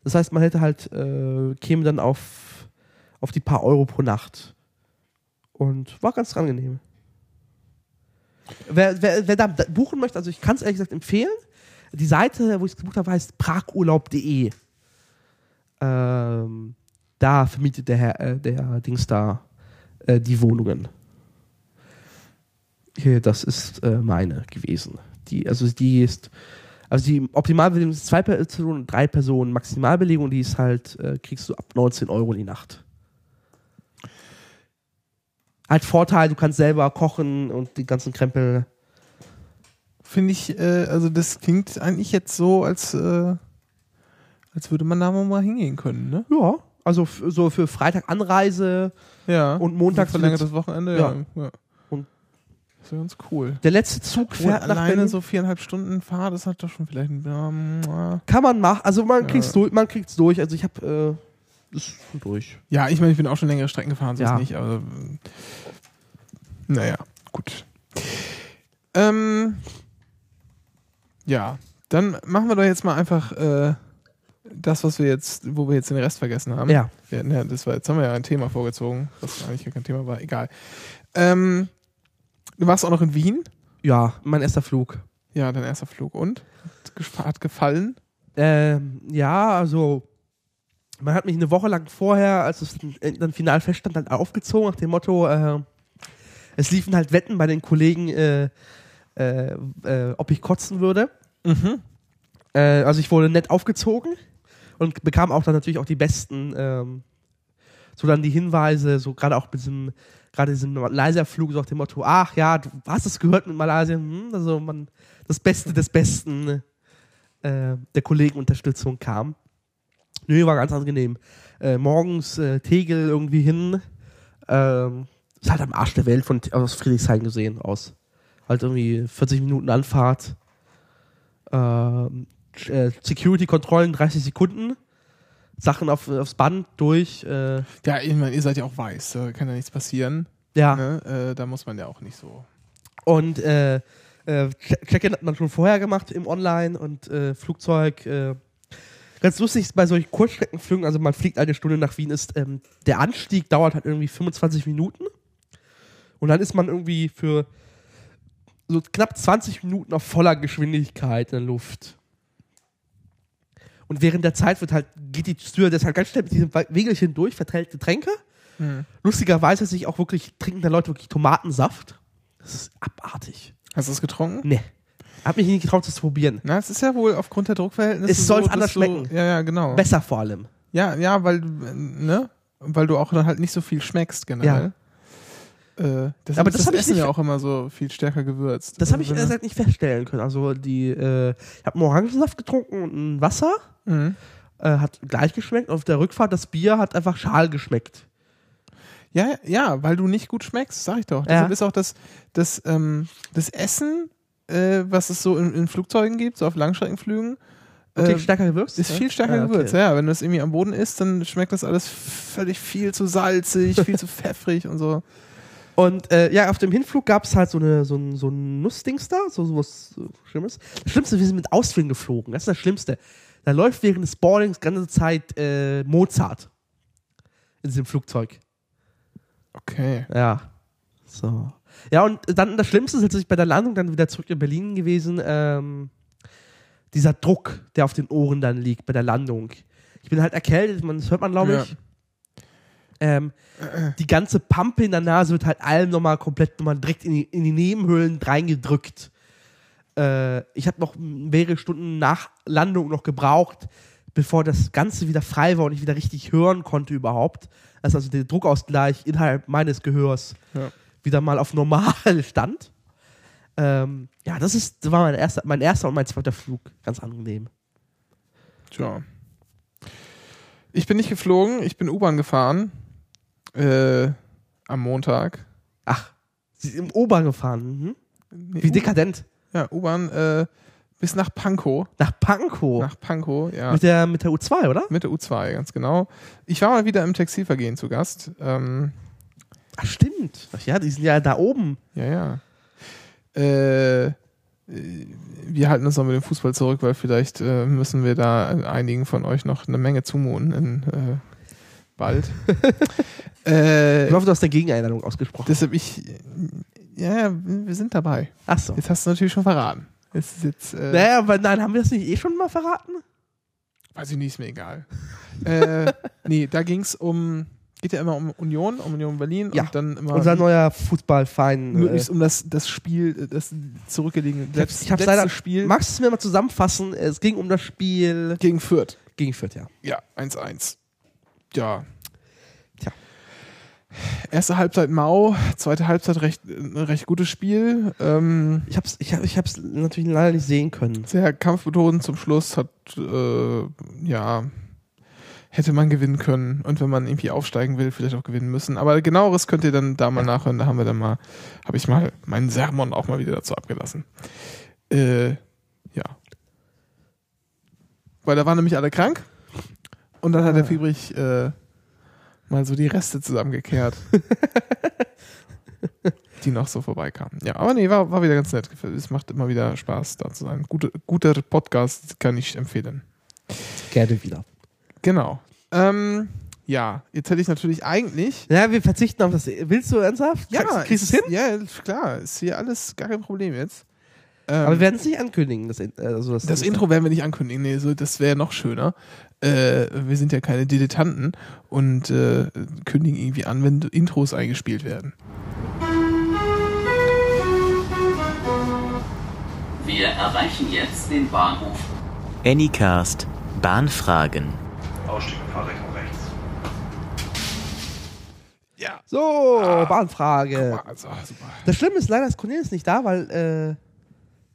S4: Das heißt, man hätte halt, äh, käme dann auf, auf die paar Euro pro Nacht. Und war ganz angenehm. Wer, wer, wer da buchen möchte, also ich kann es ehrlich gesagt empfehlen. Die Seite, wo ich es gebucht habe, heißt pragurlaub.de. Ähm, da vermietet der Herr, äh, der Dings da äh, die Wohnungen. Hier, das ist äh, meine gewesen. Die, also die ist, also die Optimalbelegung ist zwei Personen, drei Personen. Maximalbelegung, die ist halt, äh, kriegst du ab 19 Euro die Nacht. Halt Vorteil, du kannst selber kochen und die ganzen Krempel.
S3: Finde ich, äh, also das klingt eigentlich jetzt so, als, äh, als würde man da mal hingehen können, ne?
S4: Ja, also so für Freitag Anreise
S3: Ja.
S4: und Montags
S3: verlängertes Wochenende, ja. ja.
S4: Und-
S3: das ja ganz cool.
S4: Der letzte Zug fährt nach
S3: alleine
S4: Berlin.
S3: so viereinhalb Stunden Fahrt, das hat doch schon vielleicht ein ähm, äh.
S4: Kann man machen. Also man kriegt's durch. Man kriegt's durch. Also ich habe äh, ist schon durch.
S3: Ja, ich meine, ich bin auch schon längere Strecken gefahren, so
S4: Ja.
S3: ist nicht, aber äh, naja, gut. Ähm, ja, dann machen wir doch jetzt mal einfach äh, das, was wir jetzt, wo wir jetzt den Rest vergessen haben.
S4: Ja.
S3: Ja, das war, jetzt haben wir ja ein Thema vorgezogen, was eigentlich kein Thema war, egal. Ähm, du warst auch noch in Wien?
S4: Ja, mein erster Flug.
S3: Ja, dein erster Flug und? Hat gefallen?
S4: Ähm, ja, also man hat mich eine Woche lang vorher, als es dann final feststand, dann aufgezogen nach dem Motto, äh, es liefen halt Wetten bei den Kollegen, äh, äh, äh, ob ich kotzen würde.
S3: Mhm.
S4: Äh, also ich wurde nett aufgezogen und bekam auch dann natürlich auch die besten, ähm, so dann die Hinweise, so gerade auch mit diesem, gerade diesem Malaysia-Flug, so nach dem Motto, ach ja, du hast es gehört mit Malaysia, hm, also man, das Beste des Besten äh, der Kollegenunterstützung kam. Nö, war ganz angenehm. Äh, morgens äh, Tegel irgendwie hin, ähm, ist halt am Arsch der Welt von aus Friedrichshain gesehen aus. Halt irgendwie 40 Minuten Anfahrt. Ähm, äh, Security-Kontrollen 30 Sekunden. Sachen auf, aufs Band durch. Äh,
S3: Ja, ich meine, ihr seid ja auch weiß, da kann ja nichts passieren.
S4: ja.
S3: Ne? Äh, da muss man ja auch nicht so.
S4: Und äh, äh, Check- Check-in hat man schon vorher gemacht im Online und äh, Flugzeug. Äh, ganz lustig ist bei solchen Kurzstreckenflügen, also man fliegt eine Stunde nach Wien, ist ähm, der Anstieg dauert halt irgendwie 25 Minuten. Und dann ist man irgendwie für so knapp 20 Minuten auf voller Geschwindigkeit in der Luft. Und während der Zeit wird halt, geht die Stewardess halt ganz schnell mit diesem Wegelchen durch, verteilt Getränke. Lustigerweise sich auch wirklich trinken da Leute wirklich Tomatensaft. Das ist abartig.
S3: Hast du es getrunken?
S4: Nee. Hab mich nicht getraut, das zu probieren.
S3: Na, es ist ja wohl aufgrund der Druckverhältnisse.
S4: Es soll's
S3: dass
S4: anders
S3: du-
S4: schmecken.
S3: Ja, ja, genau.
S4: Besser vor allem.
S3: Ja, ja, weil, du, äh, ne? Weil du auch dann halt nicht so viel schmeckst generell. Äh, deshalb
S4: Aber das ich
S3: Essen ja auch immer so viel stärker gewürzt.
S4: Das habe ich
S3: Also,
S4: ehrlich gesagt nicht feststellen können. Also die, äh, ich habe einen Orangensaft getrunken und ein Wasser.
S3: Mhm.
S4: Äh, hat gleich geschmeckt. Auf der Rückfahrt das Bier hat einfach schal geschmeckt.
S3: Ja, ja, weil du nicht gut schmeckst, sag ich doch.
S4: Ja.
S3: Deshalb ist auch das, das, ähm, das Essen, äh, was es so in, in Flugzeugen gibt, so auf Langstreckenflügen,
S4: Okay,
S3: äh,
S4: stärker gewürzt?
S3: ist
S4: ja?
S3: viel stärker
S4: Ah, okay.
S3: gewürzt. Ja, wenn du es irgendwie am Boden isst, dann schmeckt das alles völlig viel zu salzig, viel zu *laughs* pfeffrig und so.
S4: Und äh, ja, auf dem Hinflug gab es halt so, eine, so ein, so ein Nussdings da, so, so was Schlimmes. Das Schlimmste, wir sind mit Ausflügen geflogen. Das ist das Schlimmste. Da läuft während des Boardings die ganze Zeit äh, Mozart in diesem Flugzeug.
S3: Okay.
S4: Ja. So. Ja, und dann das Schlimmste ist, als ich bei der Landung dann wieder zurück in Berlin gewesen, ähm, dieser Druck, der auf den Ohren dann liegt bei der Landung. Ich bin halt erkältet, man, das hört man, glaube
S3: Ja.
S4: Ähm, die ganze Pampe in der Nase wird halt allem nochmal komplett nochmal direkt in die, in die Nebenhöhlen reingedrückt. Äh, ich habe noch mehrere Stunden nach Landung noch gebraucht, bevor das Ganze wieder frei war und ich wieder richtig hören konnte überhaupt. Das ist also der Druckausgleich innerhalb meines Gehörs
S3: Ja.
S4: wieder mal auf normal *laughs* stand. Ähm, ja, das ist, das war mein erster, mein erster und mein zweiter Flug. Ganz angenehm.
S3: Tja. Ich bin nicht geflogen, ich bin U-Bahn gefahren. Äh, am Montag.
S4: Ach, sie sind im Ober gefahren. Mhm.
S3: Nee,
S4: Wie dekadent.
S3: Ja, U-Bahn äh, bis nach Pankow.
S4: Nach Pankow.
S3: Nach Pankow, ja.
S4: Mit, der, mit der U2, oder?
S3: Mit der U2, ganz genau. Ich war mal wieder im Textilvergehen zu Gast. Ähm,
S4: Ach, stimmt. Ach ja, die sind ja da oben.
S3: ja, ja. Äh, wir halten uns noch mit dem Fußball zurück, weil vielleicht äh, müssen wir da einigen von euch noch eine Menge zumuten in äh, bald. *laughs* äh,
S4: Ich hoffe, du hast eine Gegeneinladung ausgesprochen.
S3: deshalb ich, ja, wir sind dabei.
S4: Ach so.
S3: Jetzt hast du natürlich schon verraten. Jetzt ist jetzt, äh,
S4: Naja, aber nein, haben wir das nicht eh schon mal verraten?
S3: Weiß ich nicht, ist mir egal. *laughs* äh, nee, da ging es um, geht ja immer um Union, um Union Berlin
S4: Ja,
S3: und dann immer
S4: Unser neuer Fußballverein. Äh,
S3: möglichst um das, das Spiel, das zurückgelegene
S4: ich hab's, ich hab's
S3: letzte
S4: leider.
S3: Spiel
S4: Magst du es mir mal zusammenfassen? Es ging um das Spiel
S3: gegen Fürth.
S4: gegen Fürth, ja.
S3: Ja, 1-1. Ja. Erste Halbzeit mau, zweite Halbzeit recht, ein recht gutes Spiel. Ähm,
S4: Ich hab's, ich hab, ich hab's natürlich leider nicht sehen können.
S3: sehr kampfbetont zum Schluss, hat, äh, ja, hätte man gewinnen können. Und wenn man irgendwie aufsteigen will, vielleicht auch gewinnen müssen. Aber genaueres könnt ihr dann da mal nachhören. Da haben wir dann mal, habe ich mal meinen Sermon auch mal wieder dazu abgelassen. Äh, ja. Weil da waren nämlich alle krank. Und dann hat der Fiebrich äh, mal so die Reste zusammengekehrt. *laughs* die noch so vorbeikamen. Ja, aber nee, war, war wieder ganz nett. Es macht immer wieder Spaß, da zu sein. Gute, guter Podcast kann ich empfehlen.
S4: Gerne wieder.
S3: Genau. Ähm, ja, jetzt hätte ich natürlich eigentlich.
S4: Ja, wir verzichten auf das. Willst du ernsthaft? Kriegst- kriegst du es hin?
S3: Ja, klar, ist hier alles gar kein Problem jetzt. Ähm,
S4: Aber wir werden es nicht ankündigen. Das, also das,
S3: das Intro werden wir nicht ankündigen, nee, so, das wäre noch schöner. Äh, wir sind ja keine Dilettanten und äh, kündigen irgendwie an, wenn Intros eingespielt werden.
S5: Wir erreichen jetzt den Bahnhof
S6: Anycast Bahnfragen.
S2: Ausstieg und Fahrrechnung rechts.
S3: Ja.
S4: So, Bahnfrage.
S3: Also, super.
S4: Das Schlimme ist leider, dass Cornelis nicht da, weil äh,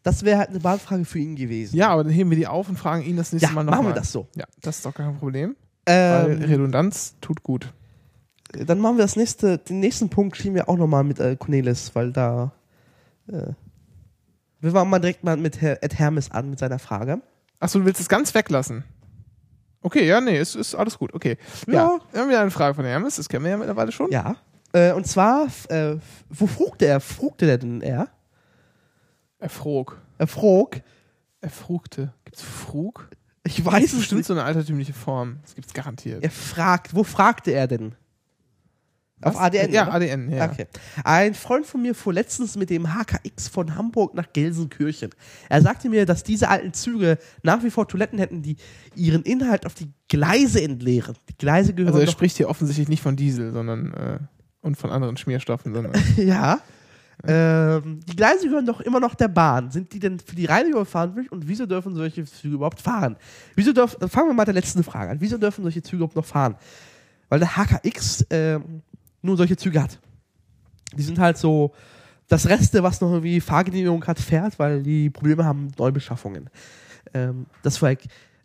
S4: das wäre halt eine Bahnfrage für ihn gewesen.
S3: Ja, aber dann heben wir die auf und fragen ihn das nächste
S4: Ja,
S3: Mal
S4: machen
S3: nochmal.
S4: wir das so.
S3: Ja, das ist doch kein Problem. Weil
S4: Ähm,
S3: Redundanz tut gut.
S4: Dann machen wir das nächste, den nächsten Punkt schieben wir auch nochmal mit äh, Cornelis, weil da. Äh, wir fangen mal direkt mal mit Herr, Ed Hermes an mit seiner Frage.
S3: Achso, du willst es ganz weglassen? Okay, ja, nee, ist, ist alles gut. Okay. Ja.
S4: Ja.
S3: Wir haben wieder eine Frage von Hermes, das kennen wir ja mittlerweile schon.
S4: Ja. Äh, und zwar, äh, wo frugte er? Frugte der denn er?
S3: Er frog.
S4: Er frog.
S3: Er frugte. Gibt's Frug?
S4: Ich
S3: Das
S4: weiß
S3: ist
S4: es
S3: bestimmt
S4: nicht.
S3: so eine altertümliche Form. Das gibt's garantiert.
S4: Er fragt, wo fragte er denn? Auf
S3: Was?
S4: ADN.
S3: Ja,
S4: oder?
S3: ADN, ja.
S4: Okay. Ein Freund von mir fuhr letztens mit dem HKX von Hamburg nach Gelsenkirchen. Er sagte mir, dass diese alten Züge nach wie vor Toiletten hätten, die ihren Inhalt auf die Gleise entleeren. Die Gleise gehören
S3: Also er spricht hier offensichtlich nicht von Diesel, sondern äh, und von anderen Schmierstoffen, sondern *laughs*
S4: ja. Ähm, die Gleise gehören doch immer noch der Bahn. Sind die denn für die Reinigung verantwortlich und wieso dürfen solche Züge überhaupt fahren? Wieso dürfen, fangen wir mal mit der letzten Frage an. Wieso dürfen solche Züge überhaupt noch fahren? Weil der HKX ähm, nur solche Züge hat. Die sind halt so das Reste, was noch irgendwie Fahrgenehmigung hat, fährt, weil die Probleme haben mit Neubeschaffungen. Ähm, das war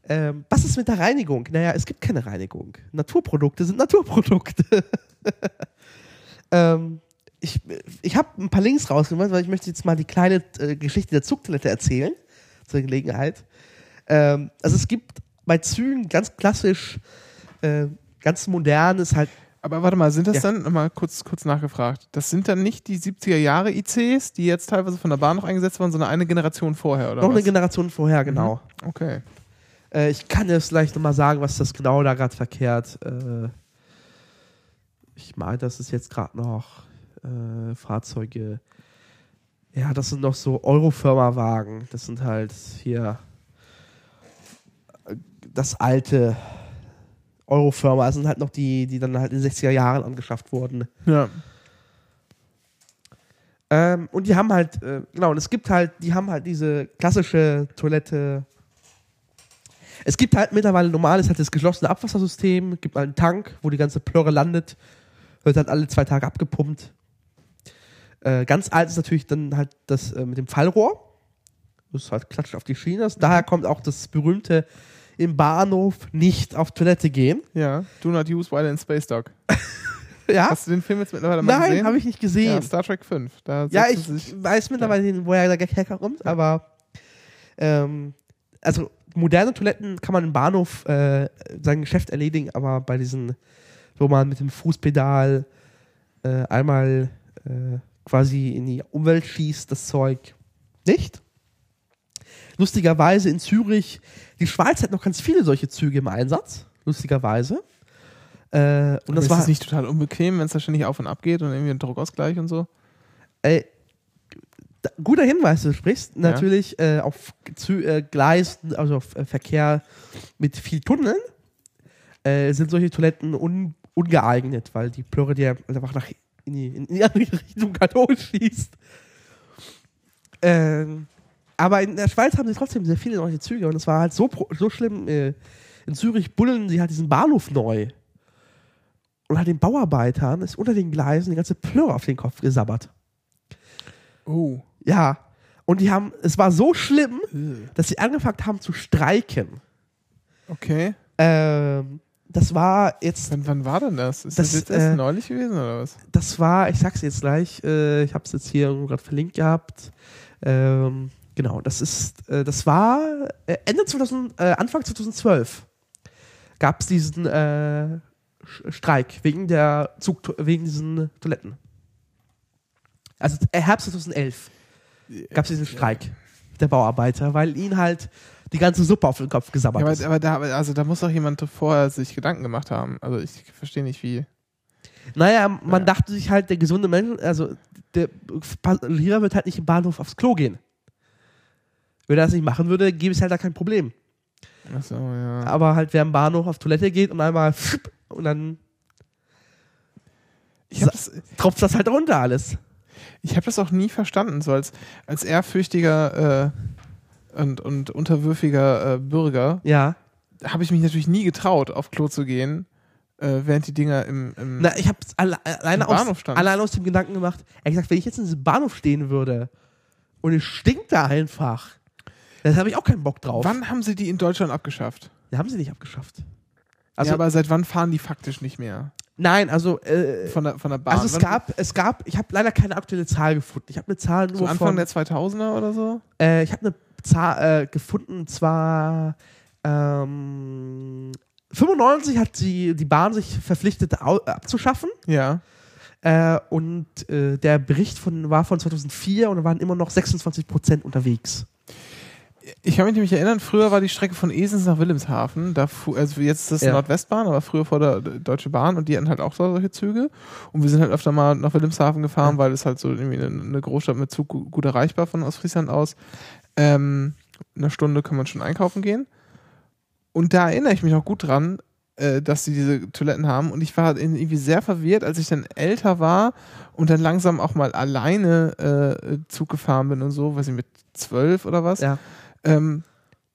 S4: ähm, was ist mit der Reinigung? Naja, es gibt keine Reinigung. Naturprodukte sind Naturprodukte. *laughs* ähm, ich ich habe ein paar Links rausgemacht, weil ich möchte jetzt mal die kleine äh, Geschichte der Zugtoilette erzählen, zur Gelegenheit. Ähm, also es gibt bei Zügen ganz klassisch, äh, ganz modern ist halt,
S3: Aber warte mal, sind das
S4: Ja.
S3: dann, nochmal kurz, kurz nachgefragt, das sind dann nicht die 70er Jahre ICs, die jetzt teilweise von der Bahn noch eingesetzt wurden, sondern eine Generation vorher, oder
S4: noch
S3: was?
S4: eine Generation vorher, genau.
S3: okay.
S4: Äh, ich kann jetzt gleich nochmal sagen, was das genau da gerade verkehrt. Äh, ich meine, das ist jetzt gerade noch äh, Fahrzeuge. Ja, das sind noch so Eurofirma-Wagen. Das sind halt hier äh, das alte Eurofirma. Das sind halt noch die, die dann halt in den 60er Jahren angeschafft wurden.
S3: Ja.
S4: Ähm, und die haben halt, äh, genau, und es gibt halt, die haben halt diese klassische Toilette. Es gibt halt mittlerweile normal, ist halt das geschlossene Abwassersystem, gibt halt einen Tank, wo die ganze Plörre landet, wird halt alle zwei Tage abgepumpt. Äh, ganz alt ist natürlich dann halt das äh, mit dem Fallrohr. Das ist halt klatscht auf die Schiene. Das- Daher kommt auch das berühmte im Bahnhof nicht auf Toilette gehen.
S3: Ja. Do not use while in Space Dog. *laughs*
S4: Ja?
S3: Hast du den Film jetzt mittlerweile mal gesehen?
S4: Nein, habe ich nicht gesehen.
S3: Ja, Star Trek 5. Da
S4: Ja, ich weiß mittlerweile, woher der Gag herkommt, aber ähm, also moderne Toiletten kann man im Bahnhof äh, sein Geschäft erledigen, aber bei diesen, wo man mit dem Fußpedal äh, einmal äh, quasi in die Umwelt schießt, das Zeug nicht. Lustigerweise in Zürich, die Schweiz hat noch ganz viele solche Züge im Einsatz, lustigerweise. Äh, und das
S3: ist
S4: war
S3: das nicht total unbequem, wenn es da ständig auf und ab geht und irgendwie ein Druckausgleich und so?
S4: Äh, da, guter Hinweis, du sprichst natürlich äh, auf Zü äh, Gleisen, also auf äh, Verkehr mit viel Tunneln, äh, sind solche Toiletten un ungeeignet, weil die Plörre dir einfach nach in die, in die andere *laughs* Richtung Kathol schießt. Ähm, aber in der Schweiz haben sie trotzdem sehr viele neue Züge und es war halt so, so schlimm. Äh, in Zürich bullen sie halt diesen Bahnhof neu. Und halt den Bauarbeitern ist unter den Gleisen die ganze Plörre auf den Kopf gesabbert.
S3: Oh.
S4: Ja. Und die haben, es war so schlimm, dass sie angefangen haben zu streiken.
S3: Okay.
S4: Ähm, das war jetzt,
S3: Wann, wann war denn das? Ist
S4: Das,
S3: das, jetzt erst
S4: äh,
S3: neulich gewesen oder was?
S4: das war, ich sag's jetzt gleich, äh, ich hab's jetzt hier gerade verlinkt gehabt. Ähm, genau, das ist, äh, das war äh, Ende 2000, äh, Anfang 2012 gab's diesen äh, Streik wegen der Zug, wegen diesen Toiletten. Also Herbst 2011 gab's diesen Streik der Bauarbeiter, weil ihnen halt die ganze Suppe auf den Kopf gesabbert
S3: Ja, aber, aber da, also da muss doch jemand vorher sich Gedanken gemacht haben. Also ich verstehe nicht, wie.
S4: Naja, man
S3: Ja.
S4: dachte sich halt, der gesunde Mensch, also der Passierer wird halt nicht im Bahnhof aufs Klo gehen. Wenn er das nicht machen würde, gäbe es halt da kein Problem.
S3: Achso, ja.
S4: Aber halt, wer im Bahnhof auf Toilette geht und einmal und dann
S3: Ich habe das,
S4: tropft das halt runter alles.
S3: ich hab das auch nie verstanden, so als, als ehrfürchtiger äh, und, und unterwürfiger äh, Bürger
S4: Ja.
S3: habe ich mich natürlich nie getraut, auf Klo zu gehen, äh, während die Dinger im. im
S4: Na, ich habe alle, alleine, aus, alleine aus dem Gedanken gemacht, er gesagt, wenn ich jetzt in diesem Bahnhof stehen würde und es stinkt da einfach, dann habe ich auch keinen Bock drauf.
S3: wann haben sie die in Deutschland abgeschafft?
S4: Die haben sie nicht abgeschafft.
S3: Also ja, aber seit wann fahren die faktisch nicht mehr?
S4: Nein, also äh,
S3: Von der, von der Bahn.
S4: also es gab, es gab, ich habe leider keine aktuelle Zahl gefunden. Ich habe eine Zahl nur
S3: so Anfang
S4: von,
S3: der 2000er oder so?
S4: äh, ich habe eine äh, gefunden, und zwar ähm, 95 hat sie die Bahn sich verpflichtet au- abzuschaffen.
S3: Ja.
S4: Äh, und äh, der Bericht von, war von 2004 und da waren immer noch 26 Prozent unterwegs.
S3: Ich kann mich nämlich erinnern, früher war die Strecke von Esens nach Wilhelmshaven, da also jetzt ist das
S4: Ja.
S3: Nordwestbahn, aber früher vor der Deutsche Bahn und die hatten halt auch so solche Züge. Und wir sind halt öfter mal nach Wilhelmshaven gefahren, weil es halt so irgendwie eine, Großstadt mit Zug gu- gut erreichbar von Ostfriesland aus. Ähm, eine Stunde kann man schon einkaufen gehen. Und da erinnere ich mich noch gut dran, äh, dass sie diese Toiletten haben. Und ich war irgendwie sehr verwirrt, als ich dann älter war und dann langsam auch mal alleine äh, Zug gefahren bin und so, weiß ich, mit zwölf oder was.
S4: Ja.
S3: Ähm,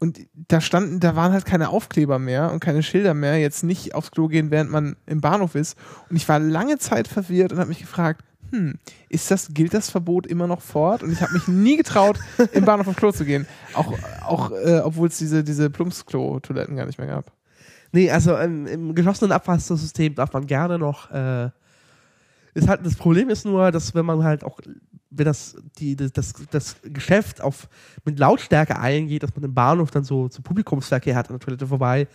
S3: und da standen, da waren halt keine Aufkleber mehr und keine Schilder mehr, jetzt nicht aufs Klo gehen, während man im Bahnhof ist. Und ich war lange Zeit verwirrt und habe mich gefragt, hm, ist das, gilt das Verbot immer noch fort? Und ich habe mich nie getraut, im Bahnhof aufs Klo zu gehen. Auch, auch äh, obwohl es diese, diese Plumpsklo-Toiletten gar nicht mehr gab.
S4: Nee, also im, im geschlossenen Abwassersystem darf man gerne noch. Äh, ist halt, das Problem ist nur, dass wenn man halt auch, wenn das, die, das, das, das Geschäft auf, mit Lautstärke eingeht, dass man im Bahnhof dann so, so Publikumsverkehr hat an der Toilette vorbei,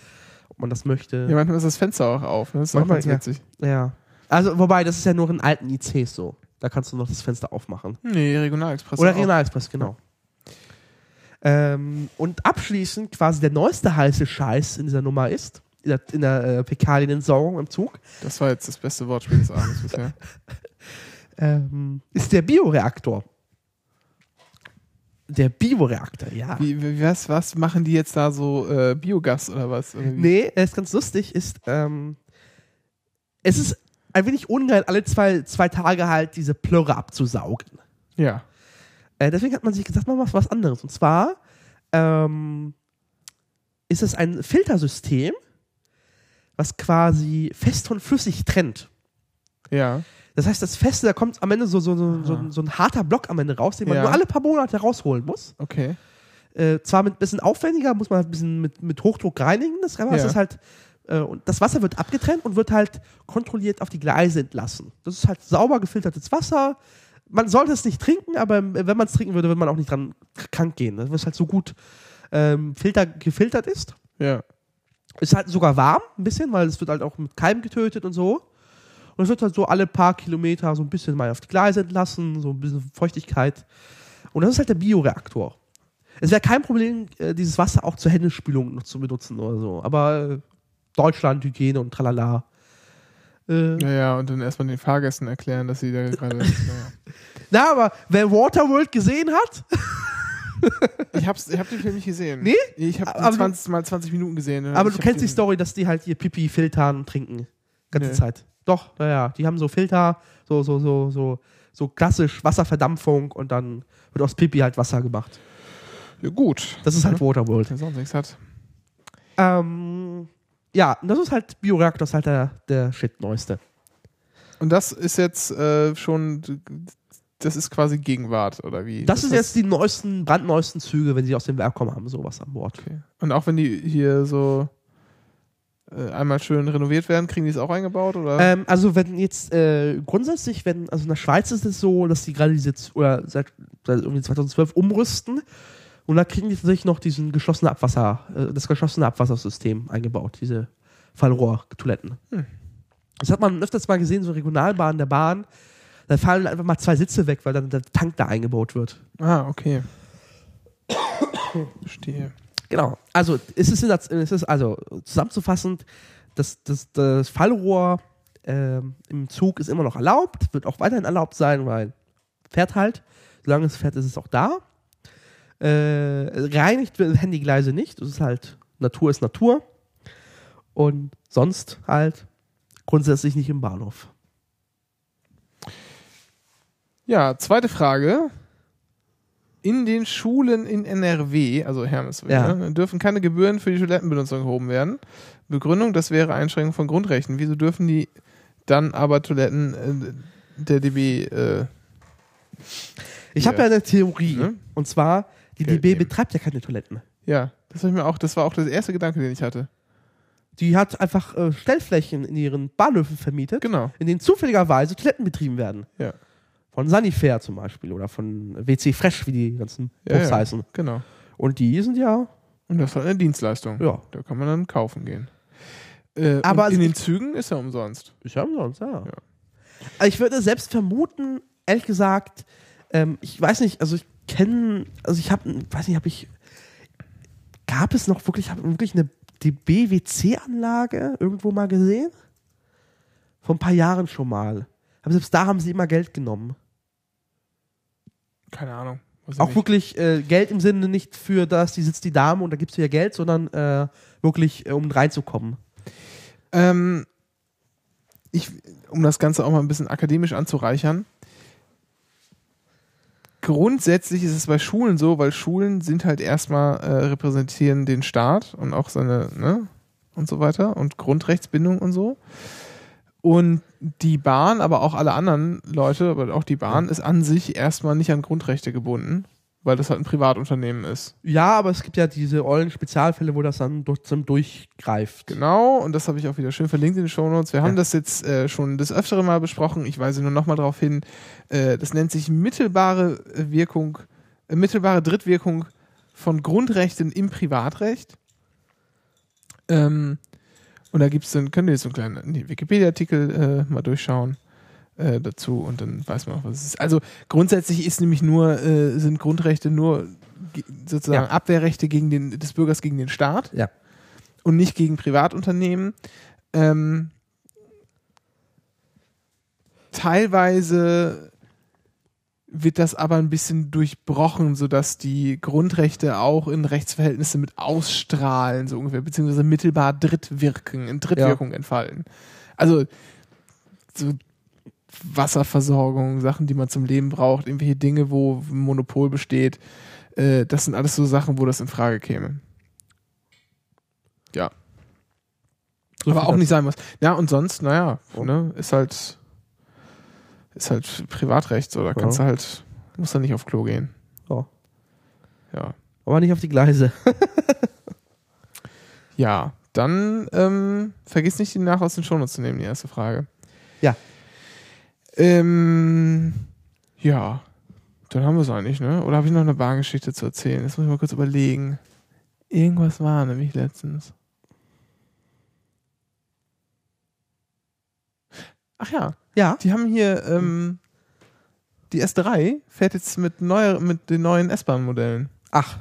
S4: ob man das möchte.
S3: Ja, manchmal ist das Fenster auch auf. Ne? Das ist
S4: Manchmal,
S3: auch ganz witzig.
S4: Ja. Also, wobei, das ist ja nur in alten ICs so. Da kannst du noch das Fenster aufmachen.
S3: Nee, Regionalexpress.
S4: Oder
S3: auch.
S4: Regionalexpress, genau. Ähm, und abschließend quasi der neueste heiße Scheiß in dieser Nummer ist, in der, in der äh, Fäkalienentsorgung im Zug,
S3: Das war jetzt das beste Wortspiel des Abends bisher. *laughs*
S4: ähm, ist der Bioreaktor. Der Bioreaktor, ja.
S3: Wie, wie, was, was machen die jetzt da so äh, Biogas oder was? Oder wie?
S4: Nee, es ist ganz lustig, ist, ähm, es ist ein wenig ungeil, alle zwei, zwei Tage halt diese Plörre abzusaugen.
S3: Ja.
S4: Äh, deswegen hat man sich gesagt, man macht was anderes. Und zwar ähm, ist es ein Filtersystem, was quasi fest von flüssig trennt.
S3: Ja.
S4: Das heißt, das Feste, da kommt am Ende so, so, so, so, ein- so ein harter Block am Ende raus, den man
S3: Ja.
S4: nur alle paar Monate rausholen muss.
S3: Okay.
S4: Äh, zwar mit ein bisschen aufwendiger, muss man ein bisschen mit, mit Hochdruck reinigen, das
S3: Ja.
S4: ist halt, und das Wasser wird abgetrennt und wird halt kontrolliert auf die Gleise entlassen. Das ist halt sauber gefiltertes Wasser. Man sollte es nicht trinken, aber wenn man es trinken würde, würde man auch nicht dran krank gehen, ne? weil es halt so gut ähm, filter, gefiltert ist.
S3: Ja.
S4: Ist halt sogar warm, ein bisschen, weil es wird halt auch mit Keim getötet und so. Und es wird halt so alle paar Kilometer so ein bisschen mal auf die Gleise entlassen, so ein bisschen Feuchtigkeit. Und das ist halt der Bioreaktor. Es wäre kein Problem, äh, dieses Wasser auch zur Händespülung noch zu benutzen oder so. Aber äh, Deutschland, Hygiene und tralala. Äh,
S3: Ja, ja, und dann erstmal den Fahrgästen erklären, dass sie da gerade. *laughs* naja.
S4: Na, aber wer Waterworld gesehen hat, *laughs*
S3: Ich hab's, ich hab den Film nicht gesehen.
S4: Nee?
S3: Ich hab
S4: Aber
S3: den
S4: du-
S3: 20, mal 20 Minuten gesehen. ne?
S4: aber du kennst die Story, dass die halt ihr Pipi filtern und trinken. Ganze
S3: Nee.
S4: Zeit. Doch, ja, ja. Die haben so Filter, so, so, so, so, so klassisch Wasserverdampfung und dann wird aus Pipi halt Wasser gemacht.
S3: Ja, gut.
S4: Das ist halt
S3: Mhm.
S4: Waterworld.
S3: Der sonst nichts hat.
S4: Ähm, ja, das ist halt Bioreaktor, das ist halt der, der Shit neueste.
S3: Und das ist jetzt äh, schon. Das ist quasi Gegenwart, oder wie?
S4: Das sind jetzt die neuesten, brandneuesten Züge, wenn sie aus dem Werk kommen, haben sowas an Bord.
S3: Okay. Und auch wenn die hier so äh, einmal schön renoviert werden, kriegen die es auch eingebaut? Oder?
S4: Ähm, also wenn jetzt äh, grundsätzlich, wenn, also in der Schweiz ist es so, dass die gerade diese, oder seit, seit irgendwie 2012 umrüsten und da kriegen die tatsächlich noch diesen geschlossene Abwasser, äh, das geschlossene Abwassersystem eingebaut, diese Fallrohrtoiletten.
S3: Hm.
S4: Das hat man öfters mal gesehen, so Regionalbahnen der Bahn, da fallen einfach mal zwei Sitze weg, weil dann der Tank da eingebaut wird.
S3: ah, okay. *coughs* Verstehe.
S4: Genau. Also es ist, der, es ist also zusammenzufassend, das, das, das Fallrohr ähm, im Zug ist immer noch erlaubt, wird auch weiterhin erlaubt sein, weil fährt halt. Solange es fährt, ist es auch da. Äh, reinigt werden die Gleise nicht. Das ist halt, Natur ist Natur. Und sonst halt grundsätzlich nicht im Bahnhof.
S3: Ja, zweite Frage. In den Schulen in NRW, also Hermes,
S4: Ja.
S3: ne, dürfen keine Gebühren für die Toilettenbenutzung erhoben werden. Begründung, das wäre Einschränkung von Grundrechten. Wieso dürfen die dann aber Toiletten äh, der DB äh,
S4: Ich habe ja eine Theorie.
S3: Ne?
S4: Und zwar, die
S3: Geld
S4: DB
S3: nehmen.
S4: betreibt ja keine Toiletten.
S3: Ja, das, ich mir auch, das war auch der erste Gedanke, den ich hatte.
S4: Die hat einfach äh, Stellflächen in ihren Bahnhöfen vermietet,
S3: Genau.
S4: in denen zufälligerweise Toiletten betrieben werden.
S3: Ja.
S4: Von Sanifair zum Beispiel oder von WC Fresh, wie die ganzen
S3: Ja,
S4: Puffs
S3: ja,
S4: heißen.
S3: Genau.
S4: Und die sind ja,
S3: Und das ist halt eine Dienstleistung.
S4: Ja.
S3: Da kann man dann kaufen gehen. Äh,
S4: Aber
S3: in den Zügen ist ja umsonst.
S4: ich habe sonst, ja.
S3: Ja.
S4: Also ich würde selbst vermuten, ehrlich gesagt, ähm, ich weiß nicht, also ich kenne, also ich habe, weiß nicht, habe ich, gab es noch wirklich, habe wirklich eine die BWC-Anlage irgendwo mal gesehen? Vor ein paar Jahren schon mal. Aber selbst da haben sie immer Geld genommen.
S3: Keine Ahnung.
S4: Auch
S3: nicht.
S4: wirklich äh, Geld im Sinne nicht für das, die sitzt die Dame und da gibst du ihr Geld, sondern äh, wirklich, äh, um reinzukommen.
S3: Ähm, ich, um das Ganze auch mal ein bisschen akademisch anzureichern. Grundsätzlich ist es bei Schulen so, weil Schulen sind halt erstmal äh, repräsentieren den Staat und auch seine, ne, und so weiter und Grundrechtsbindung und so. Und die Bahn, aber auch alle anderen Leute, aber auch die Bahn ist an sich erstmal nicht an Grundrechte gebunden, weil das halt ein Privatunternehmen ist.
S4: Ja, aber es gibt ja diese ollen Spezialfälle, wo das dann durch, zum durchgreift.
S3: Genau, und das habe ich auch wieder schön verlinkt in den Shownotes. Wir haben
S4: Ja.
S3: das jetzt äh, schon des Öfteren mal besprochen. Ich weise nur nochmal darauf hin. Äh, das nennt sich mittelbare Wirkung, äh, mittelbare Drittwirkung von Grundrechten im Privatrecht. Ähm, und da gibt es dann, könnt ihr jetzt so einen kleinen Wikipedia-Artikel äh, mal durchschauen äh, dazu und dann weiß man auch, was es ist. Also grundsätzlich ist nämlich nur, äh, sind Grundrechte nur ge- sozusagen
S4: Ja.
S3: Abwehrrechte gegen den, des Bürgers gegen den Staat
S4: Ja.
S3: und nicht gegen Privatunternehmen. Ähm, teilweise wird das aber ein bisschen durchbrochen, sodass die Grundrechte auch in Rechtsverhältnisse mit ausstrahlen, so ungefähr, beziehungsweise mittelbar drittwirken, in Drittwirkung entfalten. Also so Wasserversorgung, Sachen, die man zum Leben braucht, irgendwelche Dinge, wo ein Monopol besteht, äh, das sind alles so Sachen, wo das in Frage käme. Ja.
S4: So
S3: aber auch nicht sein muss. Ja, und sonst, naja, ne, ist halt ist halt Privatrecht, so, da kannst du halt, musst du nicht auf Klo gehen.
S4: Ja.
S3: Ja.
S4: Aber nicht auf die Gleise. *laughs*
S3: Ja, dann ähm, vergiss nicht, die nach aus den Shownotes zu nehmen, die erste Frage.
S4: Ja.
S3: Ähm, ja, dann haben wir es eigentlich, ne? Oder habe ich noch eine Bahngeschichte zu erzählen? Das muss ich mal kurz überlegen. Irgendwas war nämlich letztens. Ach ja,
S4: Ja.
S3: die haben hier ähm, die S3 fährt jetzt mit, neuer, mit den neuen S-Bahn-Modellen
S4: Ach,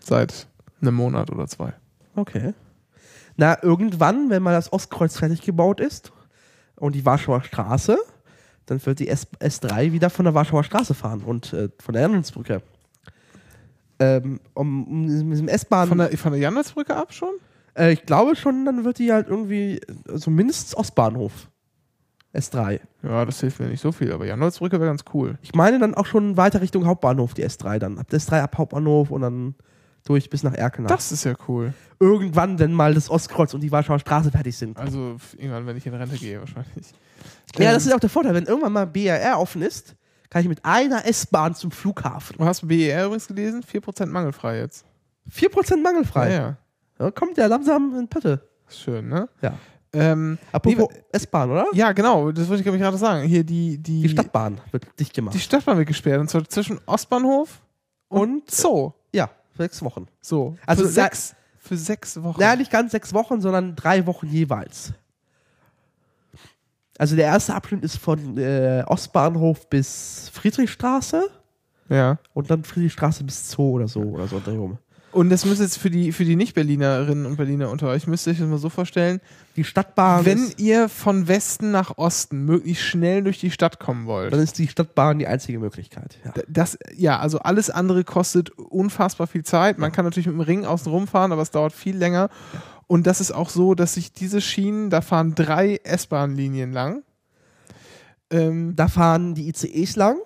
S3: seit einem Monat oder zwei.
S4: okay. Na, irgendwann, wenn mal das Ostkreuz fertig gebaut ist und die Warschauer Straße, dann wird die S S3 wieder von der Warschauer Straße fahren und äh, von der Jannungsbrücke. Ähm, um, um diesem- S-Bahn.
S3: Von der, von der Jandelsbrücke ab schon?
S4: Äh, ich glaube schon, dann wird die halt irgendwie, also mindestens Ostbahnhof. S3.
S3: Ja, das hilft mir nicht so viel, aber Jandelsbrücke wäre ganz cool.
S4: Ich meine dann auch schon weiter Richtung Hauptbahnhof, die S3 dann. Ab der S3 ab Hauptbahnhof und dann durch bis nach Erkenach.
S3: Das ist ja cool.
S4: Irgendwann, wenn mal das Ostkreuz und die Warschauer Straße fertig sind.
S3: Also irgendwann, wenn ich in Rente gehe, wahrscheinlich.
S4: Ja,
S3: Ähm,
S4: das ist auch der Vorteil. Wenn irgendwann mal BRR offen ist, kann ich mit einer S-Bahn zum Flughafen.
S3: Du hast BER übrigens gelesen? 4% mangelfrei jetzt.
S4: 4% mangelfrei.
S3: Ja, ja.
S4: Ja, kommt ja langsam in Pötte.
S3: Schön, ne?
S4: Ja.
S3: Ähm,
S4: Apropos
S3: nee,
S4: S-Bahn, oder?
S3: ja, genau, das wollte ich, glaube ich, gerade sagen. Hier die, die,
S4: Die Stadtbahn wird dicht gemacht.
S3: die Stadtbahn wird gesperrt. Und zwar zwischen Ostbahnhof und Zoo.
S4: Sechs Wochen.
S3: So.
S4: Also
S3: für sechs, für sechs Wochen.
S4: Ja, nicht ganz sechs Wochen, sondern drei Wochen jeweils. Also der erste Abschnitt ist von äh, Ostbahnhof bis Friedrichstraße
S3: ja.
S4: und dann Friedrichstraße bis Zoo oder so oder so drehum.
S3: Und das müsste jetzt für die, für die Nicht-Berlinerinnen und Berliner unter euch, müsst ihr euch das mal so vorstellen,
S4: Die Stadtbahn
S3: wenn ihr von Westen nach Osten möglichst schnell durch die Stadt kommen wollt,
S4: dann ist die Stadtbahn die einzige Möglichkeit. Ja.
S3: das, ja, also alles andere kostet unfassbar viel Zeit. Man kann natürlich mit dem Ring außen rumfahren, aber es dauert viel länger. Und das ist auch so, dass sich diese Schienen, da fahren drei S-Bahn-Linien lang. Ähm,
S4: Da fahren die ICEs lang.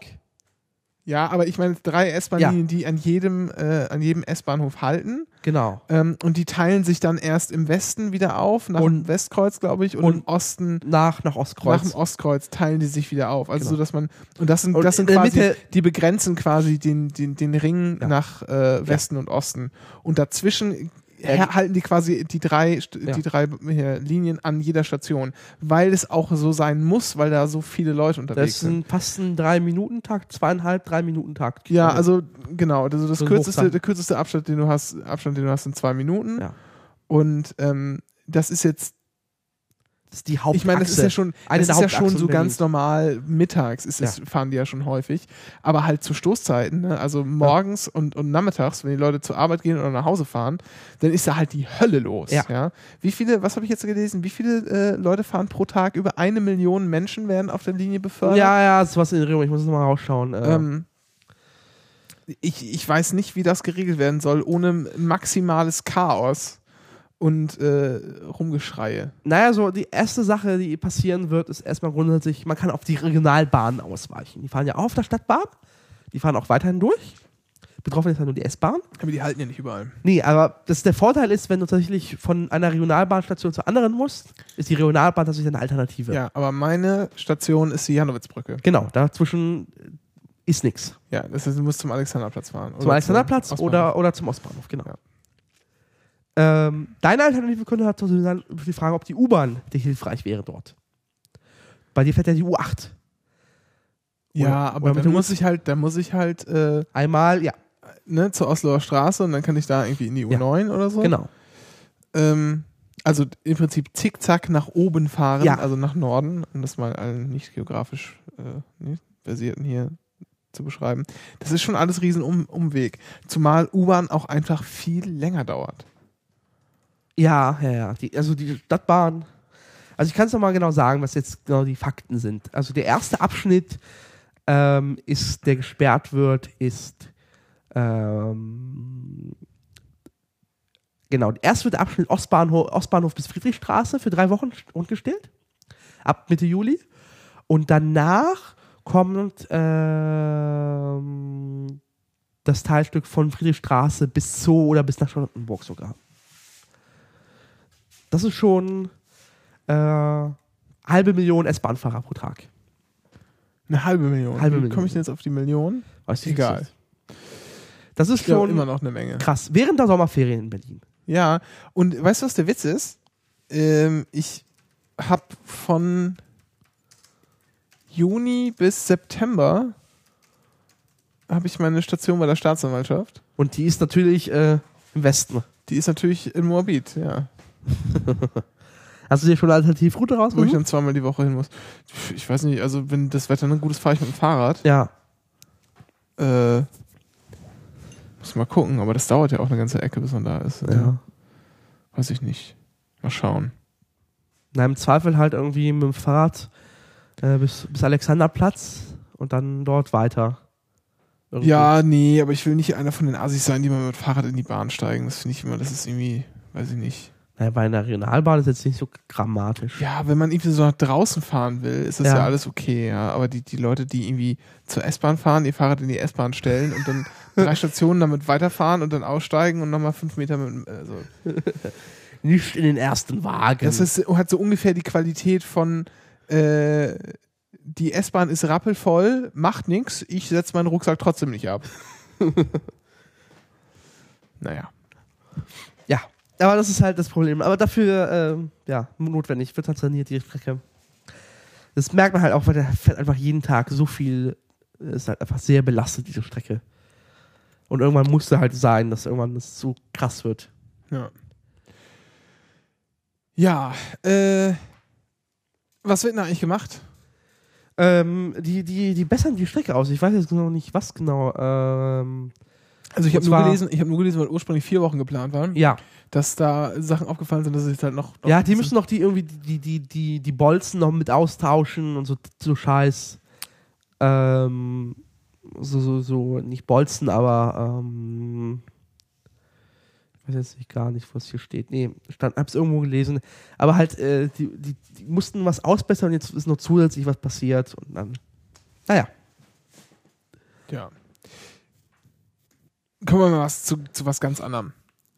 S3: Ja, aber ich meine drei S-Bahn-Linien, die an jedem, äh, an jedem S-Bahnhof halten.
S4: Genau.
S3: Ähm, und die teilen sich dann erst im Westen wieder auf, nach
S4: Und-
S3: dem Westkreuz, glaube ich, und,
S4: und
S3: im Osten
S4: Nach, nach
S3: nach
S4: Ostkreuz.
S3: dem Ostkreuz teilen die sich wieder auf. Also
S4: Genau.
S3: so, dass man und das sind
S4: Und
S3: das sind quasi
S4: Mitte-
S3: die begrenzen quasi den den, den Ring
S4: Ja.
S3: nach äh, Westen und Osten und dazwischen her- halten die quasi die drei,
S4: Ja.
S3: die drei Linien an jeder Station, weil es auch so sein muss, weil da so viele Leute
S4: Das
S3: unterwegs
S4: ist
S3: sind.
S4: ein, fast ein Drei-Minuten-Takt, zweieinhalb, Drei-Minuten-Takt.
S3: Ja, also genau, also das
S4: So
S3: kürzeste, der kürzeste Abstand, den du hast, Abstand, den du hast, sind zwei Minuten.
S4: Ja.
S3: Und ähm, das ist jetzt,
S4: Das ist die Hauptachse.
S3: ich meine, das ist ja schon, das
S4: der
S3: ist ja schon so ganz normal mittags, ist es, fahren die ja schon häufig, aber halt zu Stoßzeiten, ne? also morgens und, und nachmittags, wenn die Leute zur Arbeit gehen oder nach Hause fahren, dann ist da halt die Hölle los.
S4: Ja.
S3: Wie viele, was habe ich jetzt gelesen, wie viele äh, Leute fahren pro Tag? Über eine Million Menschen werden auf der Linie befördert.
S4: Ja, ja, das ist was in Erinnerung. Ich muss es nochmal rausschauen. Äh,
S3: Ähm, ich, ich weiß nicht, wie das geregelt werden soll, ohne maximales Chaos und äh, Rumgeschreie.
S4: Naja, so die erste Sache, die passieren wird, ist erstmal grundsätzlich, man kann auf die Regionalbahnen ausweichen. Die fahren ja auch auf der Stadtbahn. Die fahren auch weiterhin durch. Betroffen ist ja nur die S-Bahn.
S3: Aber die halten ja nicht überall.
S4: Nee, aber das, der Vorteil ist, wenn du tatsächlich von einer Regionalbahnstation zur anderen musst, ist die Regionalbahn tatsächlich eine Alternative.
S3: Ja, aber meine Station ist die Janowitzbrücke.
S4: Genau, dazwischen ist nichts.
S3: Ja, das heißt, du musst zum Alexanderplatz fahren.
S4: Zum Alexanderplatz oder, oder zum Ostbahnhof, genau. Ähm, deine Alternative könnte halt so sein, die Frage, ob die U-Bahn dir hilfreich wäre dort. Bei dir fährt ja die U8.
S3: Ja,
S4: Oder-
S3: aber
S4: oder mit
S3: dann
S4: dem
S3: muss ich halt, dann muss ich halt äh,
S4: Einmal, ja,
S3: ne, zur Osloer Straße und dann kann ich da irgendwie in die
S4: Ja.
S3: U9 oder so.
S4: genau.
S3: Ähm, also im Prinzip zickzack nach oben fahren,
S4: Ja.
S3: also nach Norden, um das mal allen nicht geografisch äh, versierten hier zu beschreiben. Das ist schon alles riesen um Umweg. Zumal U-Bahn auch einfach viel länger dauert.
S4: Ja, ja, ja. Die, also die Stadtbahn. Also ich kann es nochmal genau sagen, was jetzt genau die Fakten sind. Also der erste Abschnitt ähm, ist, der gesperrt wird, ist ähm, genau, erst wird der Abschnitt Ostbahnhof, Ostbahnhof bis Friedrichstraße für drei Wochen rundgestellt. Ab Mitte Juli. Und danach kommt ähm, das Teilstück von Friedrichstraße bis Zoo oder bis nach Charlottenburg sogar. Das ist schon äh, halbe Million S-Bahn-Fahrer pro Tag.
S3: Eine halbe Million.
S4: Halbe
S3: Wie
S4: Million.
S3: komme ich denn jetzt auf die Million?
S4: Weiß ich
S3: Egal.
S4: Das ist schon
S3: immer noch eine Menge.
S4: krass. Während der Sommerferien in Berlin.
S3: Ja, und weißt du, was der Witz ist? Ähm, ich habe von Juni bis September habe ich meine Station bei der Staatsanwaltschaft.
S4: Und die ist natürlich äh, im Westen.
S3: Die ist natürlich in Moabit, ja. *laughs*
S4: Hast du dir schon eine Alternativroute
S3: Wo ich
S4: rausgesucht?
S3: dann zweimal die Woche hin muss. Ich weiß nicht, also wenn das Wetter dann gut ist, fahre ich mit dem Fahrrad.
S4: Ja.
S3: Äh, muss mal gucken, aber das dauert ja auch eine ganze Ecke, bis man da ist.
S4: ja.
S3: Weiß ich nicht. Mal schauen.
S4: Na, im Zweifel halt irgendwie mit dem Fahrrad äh, bis, bis Alexanderplatz und dann dort weiter. Irgendwie.
S3: Ja, nee, aber ich will nicht einer von den Assis sein, die mal mit Fahrrad in die Bahn steigen. Das finde ich immer, das ist irgendwie, weiß ich nicht.
S4: Naja, bei einer Regionalbahn ist jetzt nicht so dramatisch.
S3: Ja, wenn man irgendwie so nach draußen fahren will, ist das ja,
S4: Ja.
S3: alles okay, ja. Aber die, die Leute, die irgendwie zur S-Bahn fahren, ihr Fahrrad in die S-Bahn stellen und dann *laughs* drei Stationen damit weiterfahren und dann aussteigen und nochmal fünf Meter mit, also, *laughs*
S4: Nicht in den ersten Wagen.
S3: das ist, hat so ungefähr die Qualität von, äh, die S-Bahn ist rappelvoll, macht nix, ich setze meinen Rucksack trotzdem nicht ab. *laughs* naja.
S4: Aber das ist halt das Problem. Aber dafür, ähm, ja, notwendig, wird halt saniert, die Strecke. Das merkt man halt auch, weil der fährt einfach jeden Tag so viel, ist halt einfach sehr belastet, diese Strecke. Und irgendwann musste halt sein, dass irgendwann das so krass wird.
S3: Ja. Ja, äh, was wird denn eigentlich gemacht?
S4: Ähm, die, die, die bessern die Strecke aus. Ich weiß jetzt genau nicht, was genau. Ähm,
S3: Also ich habe nur gelesen, ich habe nur gelesen, weil ursprünglich vier Wochen geplant waren,
S4: ja.
S3: Dass da Sachen aufgefallen sind, dass es jetzt halt noch, noch
S4: Ja, die müssen noch die irgendwie die, die, die, die Bolzen noch mit austauschen und so, so Scheiß. Ähm, so, so, so, nicht Bolzen, aber ähm, ich weiß jetzt nicht gar nicht, was hier steht. Nee, stand, hab's irgendwo gelesen. Aber halt, äh, die, die, die mussten was ausbessern und jetzt ist noch zusätzlich was passiert und dann. Naja.
S3: Ja. Kommen wir mal was zu, zu was ganz anderem.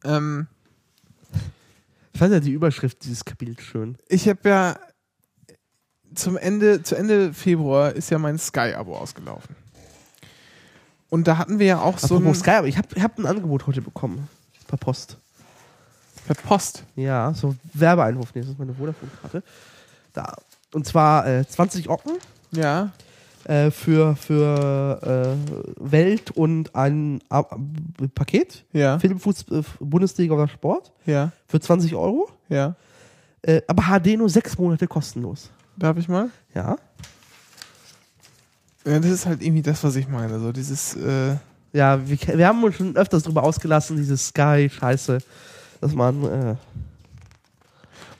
S3: Ähm,
S4: Ich fand ja die Überschrift dieses Kapitels schön.
S3: ich habe ja zum Ende, zu Ende Februar ist ja mein Sky-Abo ausgelaufen. Und da hatten wir ja auch so ein,
S4: Sky, aber ich habe hab ein Angebot heute bekommen. Per Post.
S3: Per Post.
S4: Ja, so Werbeeinwurf. Nee, das ist meine Vodafone-Karte. Da. Und zwar äh, 20 Ocken
S3: Ja.
S4: Äh, für, für äh, Welt und ein A Paket.
S3: Ja.
S4: Filmfuß, äh, Bundesliga oder Sport.
S3: Ja.
S4: Für 20 Euro.
S3: Ja.
S4: Äh, aber HD nur sechs Monate kostenlos.
S3: Darf ich mal?
S4: Ja.
S3: Ja, das ist halt irgendwie das, was ich meine. So dieses, äh,
S4: Ja, wir, wir haben uns schon öfters drüber ausgelassen, dieses Sky-Scheiße, dass man, äh,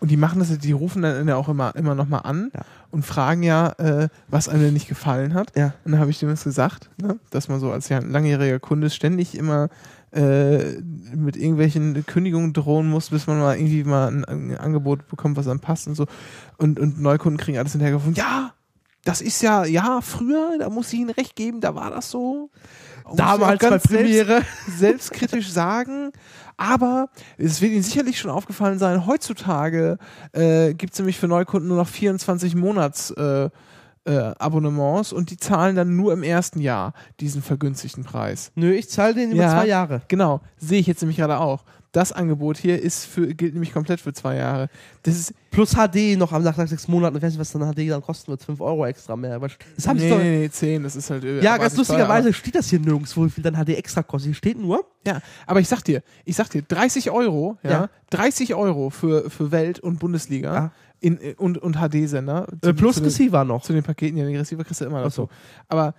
S3: und die machen das, die rufen dann ja auch immer, immer nochmal an
S4: Ja.
S3: und fragen ja, äh, was einem denn nicht gefallen hat.
S4: ja.
S3: Und dann habe ich dem das gesagt, ne? dass man so als langjähriger Kunde ständig immer äh, mit irgendwelchen Kündigungen drohen muss, bis man mal irgendwie mal ein, ein Angebot bekommt, was einem passt und so. Und, und Neukunden kriegen alles hinterhergefunden. Ja, das ist ja, ja, früher, da muss ich Ihnen recht geben, da war das so.
S4: Damals bei
S3: ganz selbst-
S4: Premiere. *laughs*
S3: selbstkritisch sagen. Aber es wird Ihnen sicherlich schon aufgefallen sein, heutzutage äh, gibt es nämlich für Neukunden nur noch 24 Monats äh, äh, Abonnements und die zahlen dann nur im ersten Jahr diesen vergünstigten Preis.
S4: Nö, ich zahle den über
S3: Ja.
S4: zwei Jahre.
S3: Genau, sehe ich jetzt nämlich gerade auch. Das Angebot hier ist für, gilt nämlich komplett für zwei Jahre. Das ist,
S4: Plus HD noch am nach sechs Monaten. Ich weiß nicht, was dann HD dann kosten wird. 5 Euro extra mehr. Aber das haben sie
S3: nee,
S4: doch.
S3: nee, nee, 10, das ist halt. äh,
S4: Ja, ganz lustigerweise steht das hier nirgendwo, wie viel dann HD extra kostet. Hier steht nur.
S3: Ja, aber ich sag dir, ich sag dir, 30 Euro, ja,
S4: Ja.
S3: 30 Euro für, für Welt und Bundesliga
S4: Ja.
S3: in, und, und HD-Sender.
S4: Äh, plus Receiver noch.
S3: zu den Paketen, ja, den Receiver kriegst du immer dazu.
S4: so.
S3: Aber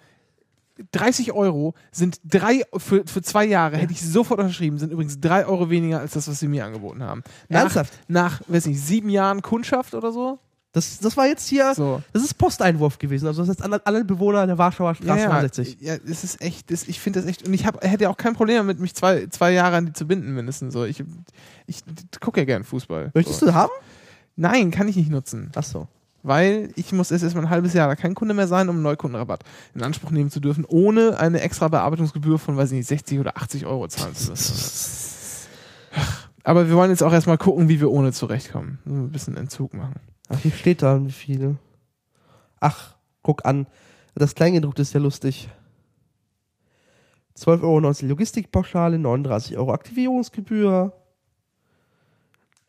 S3: 30 Euro sind drei, für, für zwei Jahre hätte ich sofort unterschrieben, sind übrigens drei Euro weniger als das, was sie mir angeboten haben. Nach,
S4: Ernsthaft?
S3: Nach, weiß nicht, sieben Jahren Kundschaft oder so?
S4: Das, das war jetzt hier.
S3: So.
S4: Das ist Posteinwurf gewesen. Also das heißt, alle, alle Bewohner der Warschauer Straße
S3: ja,
S4: 69.
S3: ja, es ist echt, das, ich finde das echt, und ich hab, hätte auch kein Problem damit, mich zwei, zwei Jahre an die zu binden mindestens. So. Ich, ich gucke ja gern Fußball.
S4: Möchtest
S3: so.
S4: du haben?
S3: Nein, kann ich nicht nutzen.
S4: Achso.
S3: Weil ich muss erst erstmal ein halbes Jahr da kein Kunde mehr sein, um einen Neukundenrabatt in Anspruch nehmen zu dürfen, ohne eine extra Bearbeitungsgebühr von, weiß ich nicht, 60 oder 80 Euro zahlen zu müssen. Aber wir wollen jetzt auch erstmal gucken, wie wir ohne zurechtkommen. Ein bisschen Entzug machen.
S4: Ach, hier steht da, wie viele. Ach, guck an. Das Kleingedruckte ist ja lustig. 12,90 Euro Logistikpauschale, 39 Euro Aktivierungsgebühr.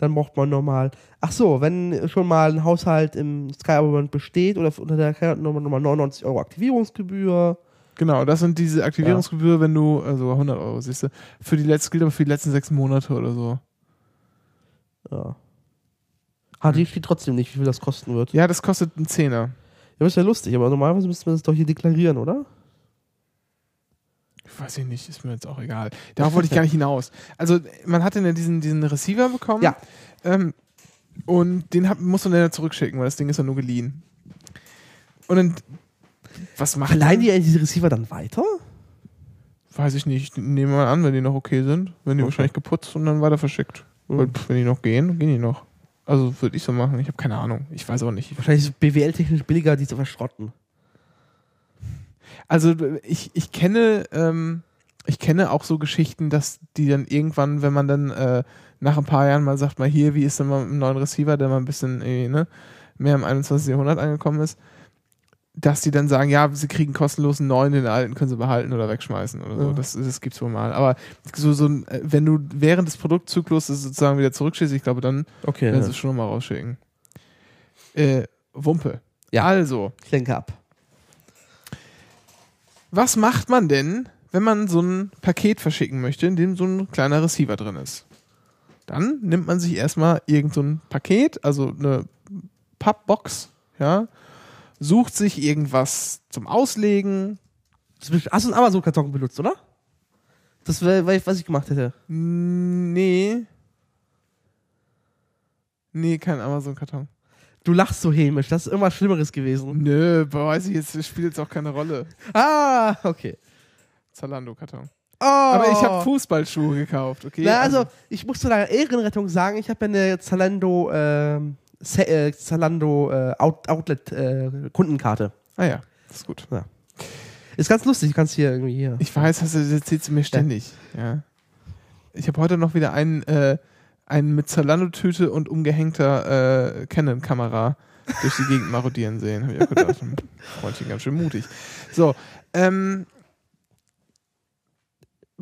S4: Dann braucht man nochmal. Ach so, wenn schon mal ein Haushalt im Sky Abonnement besteht oder unter der Karte-Nummer nochmal 99 Euro Aktivierungsgebühr.
S3: Genau, das sind diese Aktivierungsgebühr, wenn du, also 100 Euro, siehst du, für die letzte, gilt aber für die letzten sechs Monate oder so.
S4: Ja. HD steht trotzdem nicht, wie viel das kosten wird.
S3: Ja, das kostet einen Zehner.
S4: Ja, das ist ja lustig, aber normalerweise müsste man das doch hier deklarieren, oder?
S3: Weiß ich nicht, ist mir jetzt auch egal. Darauf wollte ich gar nicht hinaus. Also, man hatte ja diesen, diesen Receiver bekommen.
S4: Ja.
S3: Ähm, und den hab, muss man dann ja zurückschicken, weil das Ding ist ja nur geliehen. Und dann, was macht
S4: Verleihen die diese Receiver dann weiter?
S3: Weiß ich nicht. Ich nehme mal an, wenn die noch okay sind. Wenn die
S4: Okay.
S3: wahrscheinlich geputzt und dann weiter verschickt. Weil, pff, wenn die noch gehen, gehen die noch. Also würde ich so machen. Ich habe keine Ahnung. Ich weiß auch nicht.
S4: Wahrscheinlich ist es BWL-technisch billiger, die zu verschrotten.
S3: Also ich, ich kenne ähm, ich kenne auch so Geschichten, dass die dann irgendwann, wenn man dann äh, nach ein paar Jahren mal sagt, mal hier, wie ist denn mal mit einem neuen Receiver, der mal ein bisschen äh, ne, mehr im 21. Jahrhundert angekommen ist, dass die dann sagen, ja, sie kriegen kostenlos einen neuen, den alten können sie behalten oder wegschmeißen oder so.
S4: Ja.
S3: Das, das gibt's wohl mal. Aber so, so wenn du während des Produktzykluses sozusagen wieder zurückschickst, ich glaube, dann
S4: Okay.
S3: werden sie es schon nochmal rausschicken. Äh, Wumpe.
S4: Ja.
S3: Also,
S4: Ich lenke ab.
S3: Was macht man denn, wenn man so ein Paket verschicken möchte, in dem so ein kleiner Receiver drin ist? Dann nimmt man sich erstmal irgend so ein Paket, also eine Pappbox, ja, sucht sich irgendwas zum Auslegen.
S4: Hast du einen Amazon-Karton benutzt, oder? Das wäre, was ich gemacht hätte.
S3: Nee. Nee, kein Amazon-Karton.
S4: Du lachst so hämisch, das ist irgendwas Schlimmeres gewesen.
S3: Nö, weiß ich jetzt, spielt jetzt auch keine Rolle.
S4: Ah, okay.
S3: Zalando-Karton.
S4: Oh.
S3: Aber ich habe Fußballschuhe gekauft, okay?
S4: Na, also, ich muss zu deiner Ehrenrettung sagen, ich habe ja eine Zalando, ähm, äh, Zalando äh, Out Outlet äh, Kundenkarte.
S3: Ah ja, das ist gut.
S4: Ist ganz lustig, du kannst hier irgendwie hier.
S3: Ich weiß, hast du, das erzählst du mir ständig. Ja. Ich habe heute noch wieder einen, äh, einen mit Zalando-Tüte und umgehängter äh, Canon-Kamera durch die Gegend marodieren sehen. Habe ich auch gedacht, Freundchen, ganz schön mutig. So, ähm,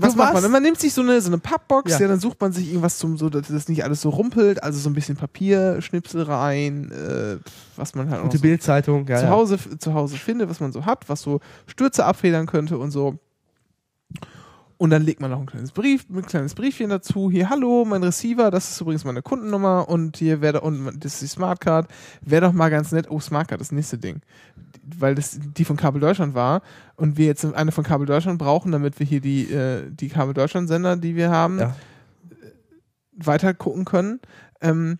S3: was macht man? Man nimmt sich so eine, so eine Pappbox, ja.
S4: Ja.
S3: dann sucht man sich irgendwas zum, so, dass das nicht alles so rumpelt, also so ein bisschen Papier, Schnipsel rein, äh, was man halt
S4: Gute
S3: so
S4: Bildzeitung, ja.
S3: zu,
S4: ja.
S3: Hause, zu Hause findet, was man so hat, was so Stürze abfedern könnte und so. Und dann legt man noch ein kleines Brief, ein kleines Briefchen dazu. Hier, hallo, mein Receiver, das ist übrigens meine Kundennummer und hier wäre und das ist die Smartcard. Wäre doch mal ganz nett. Oh, Smartcard, das nächste Ding. Weil das die von Kabel Deutschland war und wir jetzt eine von Kabel Deutschland brauchen, damit wir hier die, äh, die Kabel Deutschland Sender, die wir haben,
S4: Ja.
S3: weiter gucken können. Ähm,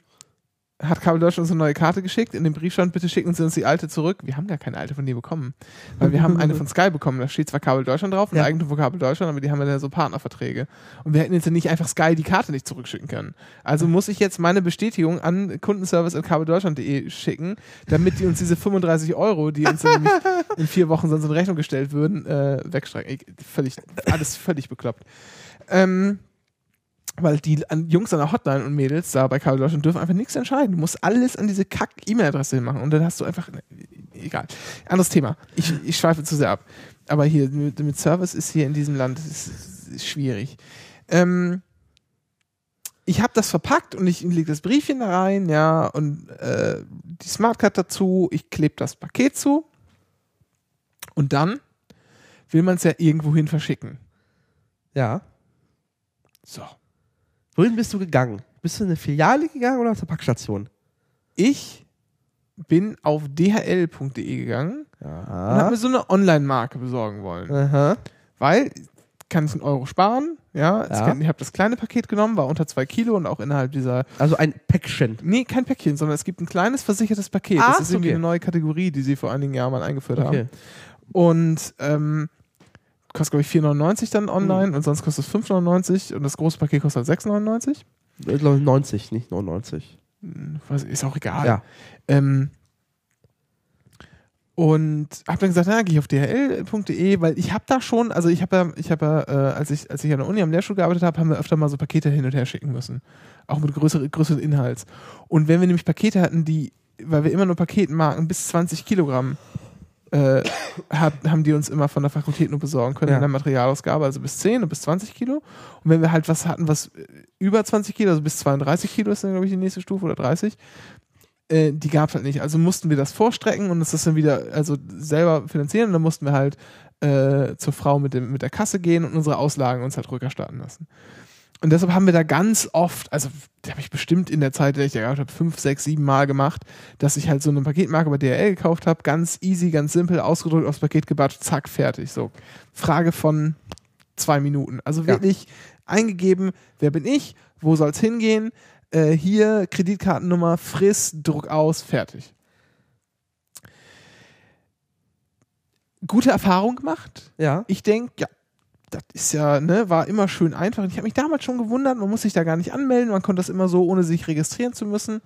S3: hat Kabel Deutschland uns eine neue Karte geschickt. In dem Brief stand, bitte schicken Sie uns die alte zurück. Wir haben gar keine alte von dir bekommen. Weil wir haben eine von Sky bekommen. Da steht zwar Kabel Deutschland drauf, ein
S4: Ja.
S3: Eigentum von Kabel Deutschland, aber die haben ja so Partnerverträge. Und wir hätten jetzt ja nicht einfach Sky die Karte nicht zurückschicken können. Also muss ich jetzt meine Bestätigung an kundenservice.kabeldeutschland.de schicken, damit die uns diese 35 Euro, die uns dann nämlich in vier Wochen sonst in Rechnung gestellt würden, äh, wegstreichen. Ich- Völlig, alles völlig bekloppt. Ähm, weil die Jungs an der Hotline und Mädels da bei Kabel Deutschland dürfen einfach nichts entscheiden. Du musst alles an diese Kack-E-Mail-Adresse machen und dann hast du einfach. ne, Egal. Anderes Thema. Ich, ich schweife zu sehr ab. Aber hier mit, Service ist hier in diesem Land ist, ist schwierig. Ähm, ich habe das verpackt und ich lege das Briefchen da rein, ja, und äh, die Smartcard dazu, ich klebe das Paket zu und dann will man es ja irgendwohin verschicken.
S4: ja.
S3: So.
S4: Wohin bist du gegangen? Bist du in eine Filiale gegangen oder zur Packstation?
S3: Ich bin auf dhl.de gegangen und habe mir so eine Online-Marke besorgen wollen.
S4: Aha.
S3: Weil kann ich einen Euro sparen, ja. Es
S4: Ja.
S3: kann, ich habe das kleine Paket genommen, war unter zwei Kilo und auch innerhalb dieser.
S4: Also ein Päckchen.
S3: Nee, kein Päckchen, sondern es gibt ein kleines versichertes Paket.
S4: Ah,
S3: das ist irgendwie
S4: okay.
S3: eine neue Kategorie, die sie vor einigen Jahren mal eingeführt
S4: Okay.
S3: haben. Und ähm, kostet, glaube ich, 4,99 dann online und sonst kostet es 5,99 und das große Paket kostet halt 6,99.
S4: Ich glaube 90, nicht 99.
S3: Was, ist auch egal.
S4: Ja.
S3: Ähm, und habe dann gesagt, na, gehe ich auf dhl.de, weil ich habe da schon, also ich habe ja, ich habe ja, äh, als ich, als ich an der Uni am Lehrstuhl gearbeitet habe, haben wir öfter mal so Pakete hin und her schicken müssen. Auch mit größeren, größeren Inhalts. Und wenn wir nämlich Pakete hatten, die, weil wir immer nur Paketmarken bis 20 Kilogramm äh, hat, haben die uns immer von der Fakultät nur besorgen können
S4: Ja.
S3: in der Materialausgabe, also bis 10 und bis 20 Kilo. Und wenn wir halt was hatten, was äh, über 20 Kilo, also bis 32 Kilo ist dann, glaube ich, die nächste Stufe oder 30, äh, die gab es halt nicht. Also mussten wir das vorstrecken und das dann wieder also selber finanzieren und dann mussten wir halt äh, zur Frau mit, dem, mit der Kasse gehen und unsere Auslagen uns halt rückerstatten lassen. Und deshalb haben wir da ganz oft, also da habe ich bestimmt in der Zeit, in der ich da gehabt habe, fünf, sechs, sieben Mal gemacht, dass ich halt so eine Paketmarke bei DHL gekauft habe, ganz easy, ganz simpel, ausgedrückt, aufs Paket gebatscht, zack, fertig. So, Frage von zwei Minuten. Also
S4: Ja.
S3: wirklich eingegeben, wer bin ich, wo soll es hingehen, äh, hier Kreditkartennummer, friss, Druck aus, fertig. Gute Erfahrung gemacht.
S4: Ja.
S3: Ich denke, ja, das ist ja, ne, war immer schön einfach. Ich habe mich damals schon gewundert, man muss sich da gar nicht anmelden, man konnte das immer so, ohne sich registrieren zu müssen,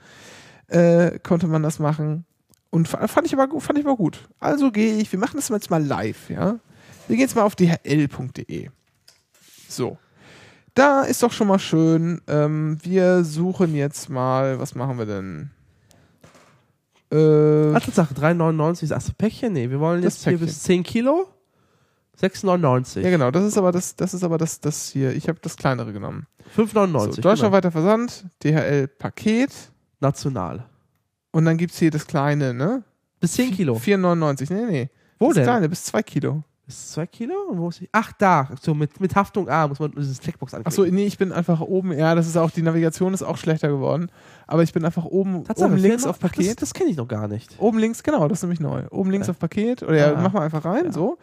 S3: äh, konnte man das machen. Und fa- fand ich aber, fand ich aber gut. Also gehe ich, wir machen das jetzt mal live, ja. Wir gehen jetzt mal auf dhl.de. So. Da ist doch schon mal schön. Ähm, wir suchen jetzt mal, was machen wir denn? Äh,
S4: Ach, Tatsache, 3,99 ist das Päckchen? Nee, wir wollen jetzt hier bis 10 Kilo. 6,99.
S3: ja genau, das ist aber das, das ist aber das, das hier. Ich habe das kleinere genommen.
S4: 5,99.
S3: So, deutschlandweiter Versand, DHL Paket
S4: National.
S3: und dann gibt es hier das kleine, ne?
S4: Bis 10 Kilo.
S3: 4,99. Nee, nee.
S4: Wo
S3: das
S4: denn?
S3: kleine, bis 2 Kilo.
S4: Bis 2 Kilo? Wo ist die? Ach, da. So, mit, mit Haftung A muss man dieses Checkbox anklicken.
S3: Achso, nee, ich bin einfach oben. Ja, das ist auch, die Navigation ist auch schlechter geworden. Aber ich bin einfach oben,
S4: Tatsache,
S3: oben links
S4: 4,99
S3: auf
S4: Ach, Das,
S3: Paket.
S4: das kenne ich noch gar nicht.
S3: Oben links, genau, das ist nämlich neu. Oben links
S4: Ja.
S3: auf Paket. Oder ja,
S4: Ah.
S3: mach mal einfach rein,
S4: Ja.
S3: so.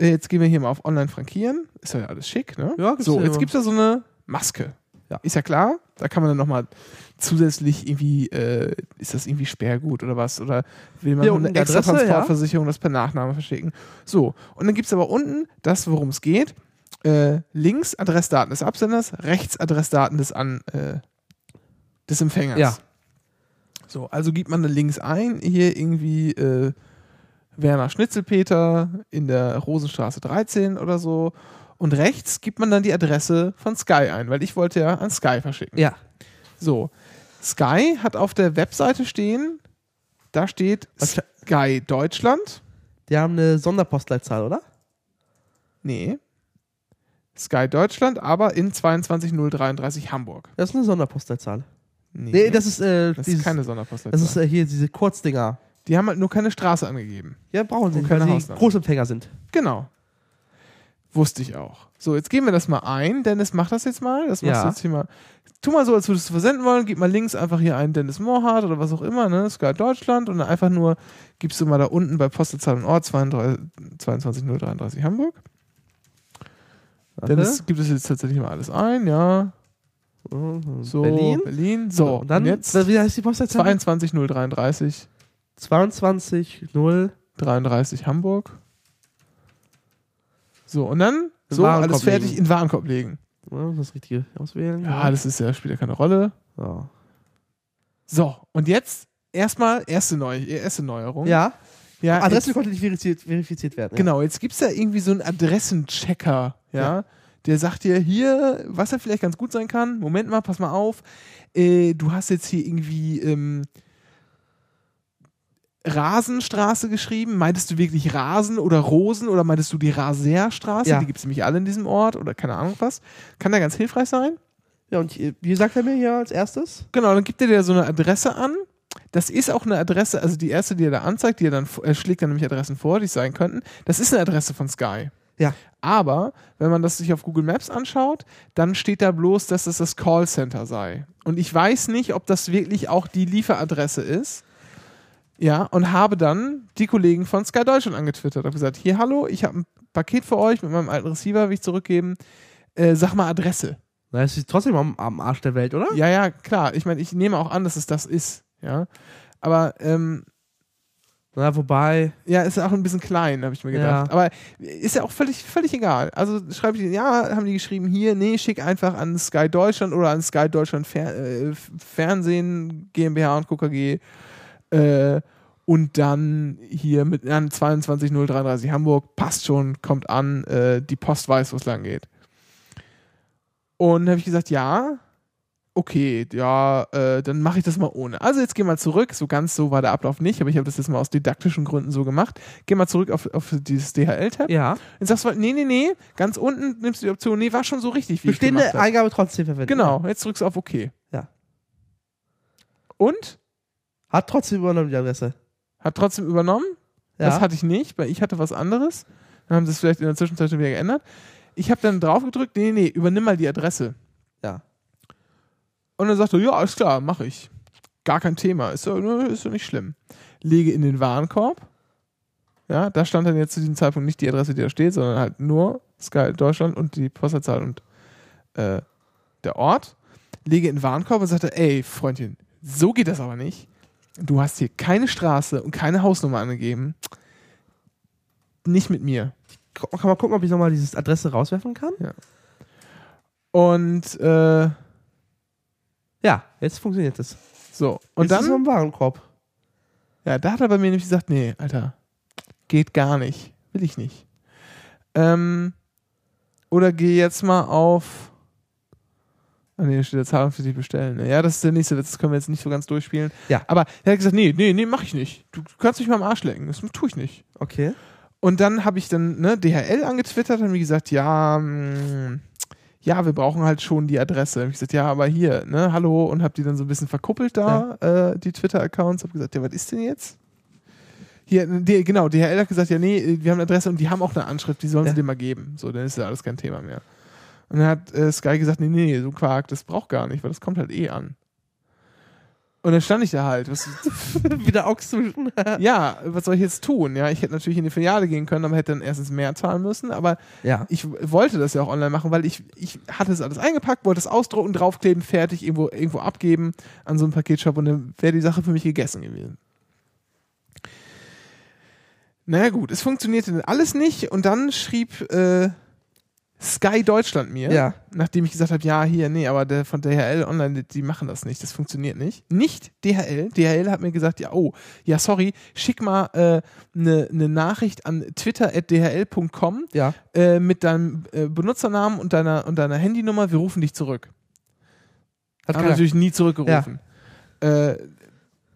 S3: Jetzt gehen wir hier mal auf Online frankieren. Ist ja alles schick, ne?
S4: Ja, gibt's
S3: so,
S4: ja
S3: jetzt gibt es da so eine Maske.
S4: Ja.
S3: Ist ja klar. Da kann man dann nochmal zusätzlich irgendwie, äh, ist das irgendwie Sperrgut oder was? Oder will man
S4: unten
S3: eine extra
S4: Adresse, ja.
S3: Transportversicherung, das per Nachname verschicken? So, und dann gibt es aber unten das, worum es geht. Äh, links Adressdaten des Absenders, rechts Adressdaten des, An, äh, des Empfängers.
S4: Ja.
S3: So, also gibt man dann links ein, hier irgendwie äh, Werner Schnitzelpeter in der Rosenstraße 13 oder so. Und rechts gibt man dann die Adresse von Sky ein, weil ich wollte ja an Sky verschicken.
S4: Ja.
S3: So, Sky hat auf der Webseite stehen, da steht
S4: Was-
S3: Sky Deutschland.
S4: Die haben eine Sonderpostleitzahl, oder?
S3: Nee. Sky Deutschland, aber in 22033 Hamburg.
S4: Das ist eine Sonderpostleitzahl.
S3: Nee,
S4: Nee, das ist, äh,
S3: das
S4: dieses,
S3: ist keine Sonderpostleitzahl.
S4: das ist äh, hier diese Kurzdinger.
S3: Die haben halt nur keine Straße angegeben.
S4: Ja, brauchen sie
S3: Und
S4: nicht,
S3: keine
S4: weil sie. Großempfänger sind.
S3: Genau. Wusste ich auch. So, jetzt geben wir das mal ein. Dennis, mach das jetzt mal. Das machst
S4: Ja.
S3: du jetzt hier mal. Tu mal so, als würdest du versenden wollen. Gib mal links einfach hier ein Dennis Mohrhardt oder was auch immer, ne? Sky Deutschland. Und dann einfach nur gibst du mal da unten bei Postleitzahl und Ort 32 22033 Hamburg.
S4: Warte.
S3: Dennis gibt es jetzt tatsächlich mal alles ein, ja.
S4: Mhm.
S3: So,
S4: Berlin.
S3: Berlin. So,
S4: und dann,
S3: jetzt
S4: wie heißt die Postleitzahl?
S3: 22033
S4: 22 0
S3: 33 Hamburg. So, und dann
S4: In
S3: so
S4: Warenkorb
S3: alles fertig
S4: legen.
S3: in den Warenkorb legen.
S4: Ja, das richtige auswählen.
S3: Ja, das ist ja, spielt ja keine Rolle.
S4: so.
S3: So, und jetzt erstmal erste, Neu erste Neuerung.
S4: ja.
S3: ja
S4: Adresse
S3: jetzt,
S4: konnte nicht verifiziert, verifiziert werden.
S3: Genau, jetzt gibt es da irgendwie so einen Adressenchecker, ja,
S4: Ja.
S3: der sagt dir hier, was ja vielleicht ganz gut sein kann. Moment mal, pass mal auf. Äh, du hast jetzt hier irgendwie ähm, Rasenstraße geschrieben. Meintest du wirklich Rasen oder Rosen oder meintest du die Raserstraße?
S4: Ja.
S3: Die gibt es nämlich alle in diesem Ort oder keine Ahnung was. Kann da ganz hilfreich sein.
S4: Ja, und wie sagt er mir hier als erstes?
S3: Genau, dann gibt er dir so eine Adresse an. Das ist auch eine Adresse, also die erste, die er da anzeigt, die er dann er schlägt dann nämlich Adressen vor, die es sein könnten. Das ist eine Adresse von Sky.
S4: Ja.
S3: Aber wenn man das sich auf Google Maps anschaut, dann steht da bloß, dass es das Callcenter sei. Und ich weiß nicht, ob das wirklich auch die Lieferadresse ist. Ja, und habe dann die Kollegen von Sky Deutschland angetwittert. Habe gesagt, hier, hallo, ich habe ein Paket für euch mit meinem alten Receiver, will ich zurückgeben. Äh, sag mal Adresse.
S4: Na, es ist trotzdem am, am Arsch der Welt, oder?
S3: Ja, ja, klar. Ich meine, ich nehme auch an, dass es das ist. Ja. Aber ähm,
S4: Na, wobei.
S3: ja, ist auch ein bisschen klein, habe ich mir gedacht.
S4: Ja.
S3: Aber ist ja auch völlig, völlig egal. Also schreibe ich, ja, haben die geschrieben, hier, nee, schick einfach an Sky Deutschland oder an Sky Deutschland Fer äh, Fernsehen GmbH und KKG. Äh, und dann hier mit an 22033 Hamburg, passt schon, kommt an, äh, die Post weiß, wo es lang geht. Und dann habe ich gesagt, ja, okay, ja, äh, dann mache ich das mal ohne. Also jetzt geh mal zurück, so ganz so war der Ablauf nicht, aber ich habe das jetzt mal aus didaktischen Gründen so gemacht. Geh mal zurück auf, auf dieses DHL-Tab.
S4: Ja.
S3: Und sagst du, nee, nee, nee, ganz unten nimmst du die Option, nee, war schon so richtig, wie ich
S4: Bestehende
S3: gemacht hab.
S4: Eingabe trotzdem verwenden.
S3: Genau, jetzt drückst du auf OK.
S4: Ja.
S3: Und?
S4: Hat trotzdem übernommen die Adresse.
S3: Hat trotzdem übernommen.
S4: Ja.
S3: Das hatte ich nicht, weil ich hatte was anderes. Dann haben sie es vielleicht in der Zwischenzeit schon wieder geändert. Ich habe dann drauf gedrückt, nee, nee, übernimm mal die Adresse.
S4: Ja.
S3: Und dann sagte er, ja, alles klar, mache ich. Gar kein Thema, ist doch, ne, ist doch nicht schlimm. Lege in den Warenkorb. Ja, da stand dann jetzt zu diesem Zeitpunkt nicht die Adresse, die da steht, sondern halt nur Sky Deutschland und die Postleitzahl und äh, der Ort. Lege in den Warenkorb und sagte, ey, Freundchen, so geht das aber nicht. Du hast hier keine Straße und keine Hausnummer angegeben. Nicht mit mir.
S4: Kann man gucken, ob ich nochmal diese Adresse rauswerfen kann?
S3: Und äh,
S4: Ja, jetzt funktioniert das.
S3: so. Und
S4: Jetzt ist es
S3: dann,
S4: im Warenkorb.
S3: ja, da hat er bei mir nämlich gesagt, nee, Alter, geht gar nicht. Will ich nicht. Ähm, oder geh jetzt mal auf. Nee, da steht der zahlungspflichtig bestellen. Ja, das ist der nächste, das können wir jetzt nicht so ganz durchspielen.
S4: Ja.
S3: Aber er hat gesagt, nee, nee, nee, mach ich nicht. Du kannst mich mal am Arsch lecken. Das tue ich nicht.
S4: Okay.
S3: Und dann habe ich dann ne, DHL angetwittert und mir gesagt, ja, mh, ja, wir brauchen halt schon die Adresse. Hab ich gesagt, ja, aber hier, ne, hallo, und habe die dann so ein bisschen verkuppelt da, äh, die Twitter-Accounts. Habe gesagt, ja, was ist denn jetzt? Hier, die, genau, DHL hat gesagt, ja, nee, wir haben eine Adresse und die haben auch eine Anschrift, die sollen
S4: Ja.
S3: sie dir mal geben. So, dann ist ja alles kein Thema mehr. Und dann hat äh, Sky gesagt, nee, nee, so Quark, das braucht gar nicht, weil das kommt halt eh an. Und dann stand ich da halt, was, *laughs*
S4: Wieder Ochsen. *laughs*
S3: ja, was soll ich jetzt tun? Ja, ich hätte natürlich in die Filiale gehen können, aber hätte dann erstens mehr zahlen müssen. Aber
S4: ja.
S3: ich wollte das ja auch online machen, weil ich, ich hatte es alles eingepackt, wollte es ausdrucken, draufkleben, fertig, irgendwo, irgendwo abgeben an so einen Paketshop und dann wäre die Sache für mich gegessen gewesen. Naja gut, es funktionierte dann alles nicht und dann schrieb äh, Sky Deutschland mir,
S4: Ja.
S3: nachdem ich gesagt habe, ja, hier, nee, aber der von DHL Online, die, machen das nicht, das funktioniert nicht. Nicht DHL. DHL hat mir gesagt, ja, oh, ja, sorry, schick mal eine äh, ne Nachricht an twitter.dhl.com
S4: Ja.
S3: äh, mit deinem äh, Benutzernamen und deiner, und deiner Handynummer, wir rufen dich zurück.
S4: Hat
S3: Haben
S4: keiner.
S3: natürlich nie zurückgerufen. Äh,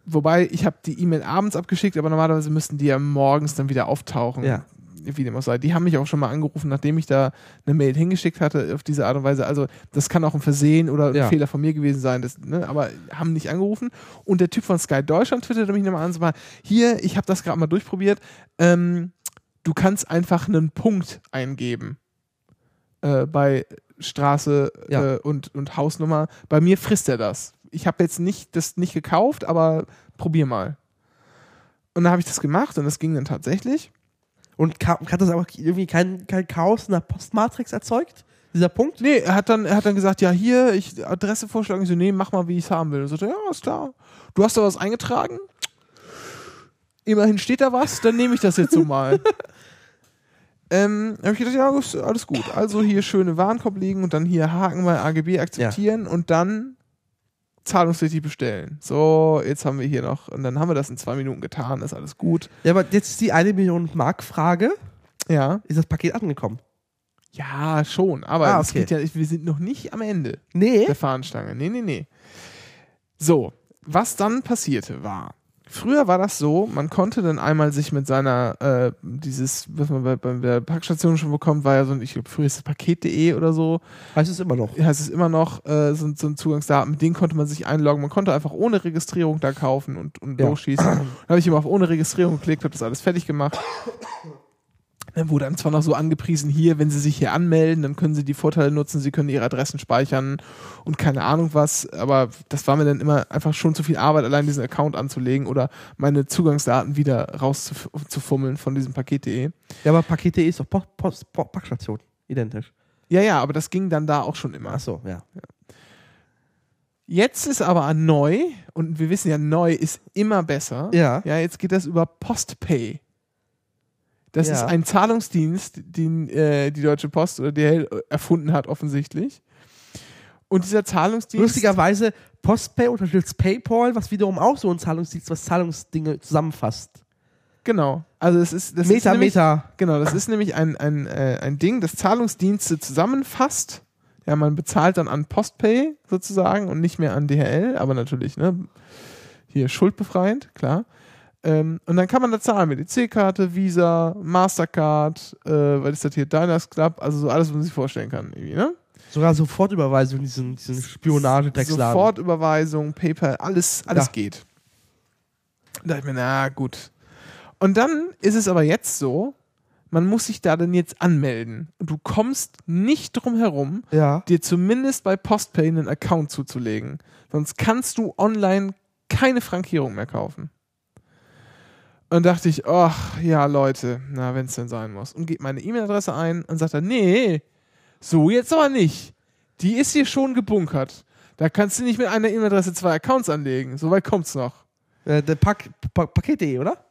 S3: wobei, ich habe die E-Mail abends abgeschickt, aber normalerweise müssten die ja morgens dann wieder auftauchen.
S4: Ja.
S3: Wie dem auch sei. Die haben mich auch schon mal angerufen, nachdem ich da eine Mail hingeschickt hatte, auf diese Art und Weise. Also, das kann auch ein Versehen oder ein
S4: Ja.
S3: Fehler von mir gewesen sein, das, ne? aber haben nicht angerufen. Und der Typ von Sky Deutschland twitterte mich nochmal an, so mal, hier, ich habe das gerade mal durchprobiert, ähm, du kannst einfach einen Punkt eingeben äh, bei Straße
S4: Ja.
S3: äh, und, und Hausnummer. Bei mir frisst er das. Ich habe jetzt nicht das nicht gekauft, aber probier mal. Und dann habe ich das gemacht und das ging dann tatsächlich.
S4: Und hat das aber irgendwie kein, kein Chaos in der Postmatrix erzeugt? Dieser Punkt?
S3: Nee, er hat dann, er hat dann gesagt, ja, hier, ich Adresse vorschlagen. Ich so, nee, mach mal, wie ich es haben will. Und so, ja, ist klar. Du hast da was eingetragen? Immerhin steht da was, dann nehme ich das jetzt so mal. *laughs* ähm, habe ich gedacht, ja, alles gut. Also hier schöne Warenkorb legen und dann hier Haken bei AGB akzeptieren und dann zahlungspflichtig bestellen. So, jetzt haben wir hier noch, und dann haben wir das in zwei Minuten getan, ist alles gut.
S4: Ja, aber jetzt ist die eine Million Mark Frage.
S3: Ja.
S4: Ist das Paket angekommen?
S3: Ja, schon, aber
S4: Ah,
S3: es
S4: okay.
S3: geht ja, wir sind noch nicht am Ende.
S4: Nee.
S3: der Fahnenstange. Nee, nee, nee. So, was dann passierte war, früher war das so, man konnte dann einmal sich mit seiner, äh, dieses, was man bei, bei der Packstation schon bekommt, war ja so ein, ich glaube, früher ist es Paket.de oder so,
S4: Heißt es immer noch.
S3: heißt es immer noch, äh, so, so ein Zugangsdaten, mit denen konnte man sich einloggen. Man konnte einfach ohne Registrierung da kaufen und, und
S4: Ja.
S3: losschießen. Dann habe ich immer auf ohne Registrierung geklickt, habe das alles fertig gemacht. Dann wurde dann zwar noch so angepriesen, hier, wenn Sie sich hier anmelden, dann können Sie die Vorteile nutzen, Sie können Ihre Adressen speichern und keine Ahnung was, aber das war mir dann immer einfach schon zu viel Arbeit, allein diesen Account anzulegen oder meine Zugangsdaten wieder rauszufummeln von diesem Paket.de.
S4: Ja, aber Paket.de ist doch Post, Post, Post, Packstation. Identisch.
S3: Ja, ja, aber das ging dann da auch schon immer.
S4: Achso, ja.
S3: Jetzt ist aber neu, und wir wissen ja, neu ist immer besser.
S4: Ja.
S3: Ja, jetzt geht das über Postpay. Das
S4: Ja.
S3: ist ein Zahlungsdienst, den äh, die Deutsche Post oder DHL erfunden hat, offensichtlich. Und dieser Zahlungsdienst.
S4: Lustigerweise, Postpay unterstützt PayPal, was wiederum auch so ein Zahlungsdienst, was Zahlungsdinge zusammenfasst.
S3: Genau. Also es ist. Das ist
S4: Meta,
S3: nämlich,
S4: Meta.
S3: Genau, das ist nämlich ein, ein, äh, ein Ding, das Zahlungsdienste zusammenfasst. Ja, man bezahlt dann an Postpay sozusagen und nicht mehr an DHL, aber natürlich, ne, hier schuldbefreiend, klar. Ähm, und dann kann man da zahlen mit EC-Karte, Visa, Mastercard, äh, was ist das hier, Diners Club, also so alles, was man sich vorstellen kann, irgendwie, ne?
S4: Sogar Sofortüberweisung, diesen, diesen Spionagedrecksladen.
S3: Sofortüberweisung, PayPal, alles, alles
S4: Ja.
S3: geht. Da dachte ich mir, na gut. Und dann ist es aber jetzt so, man muss sich da dann jetzt anmelden. Und du kommst nicht drum herum,
S4: Ja.
S3: dir zumindest bei Postpay einen Account zuzulegen. Sonst kannst du online keine Frankierung mehr kaufen. Und dachte ich, ach ja, Leute, na, wenn es denn sein muss. Und gebe meine E-Mail-Adresse ein und sagt er, nee, so jetzt aber nicht. Die ist hier schon gebunkert. Da kannst du nicht mit einer E-Mail-Adresse zwei Accounts anlegen. Soweit kommt's noch.
S4: Äh, der Pack, pa Paket.de, oder?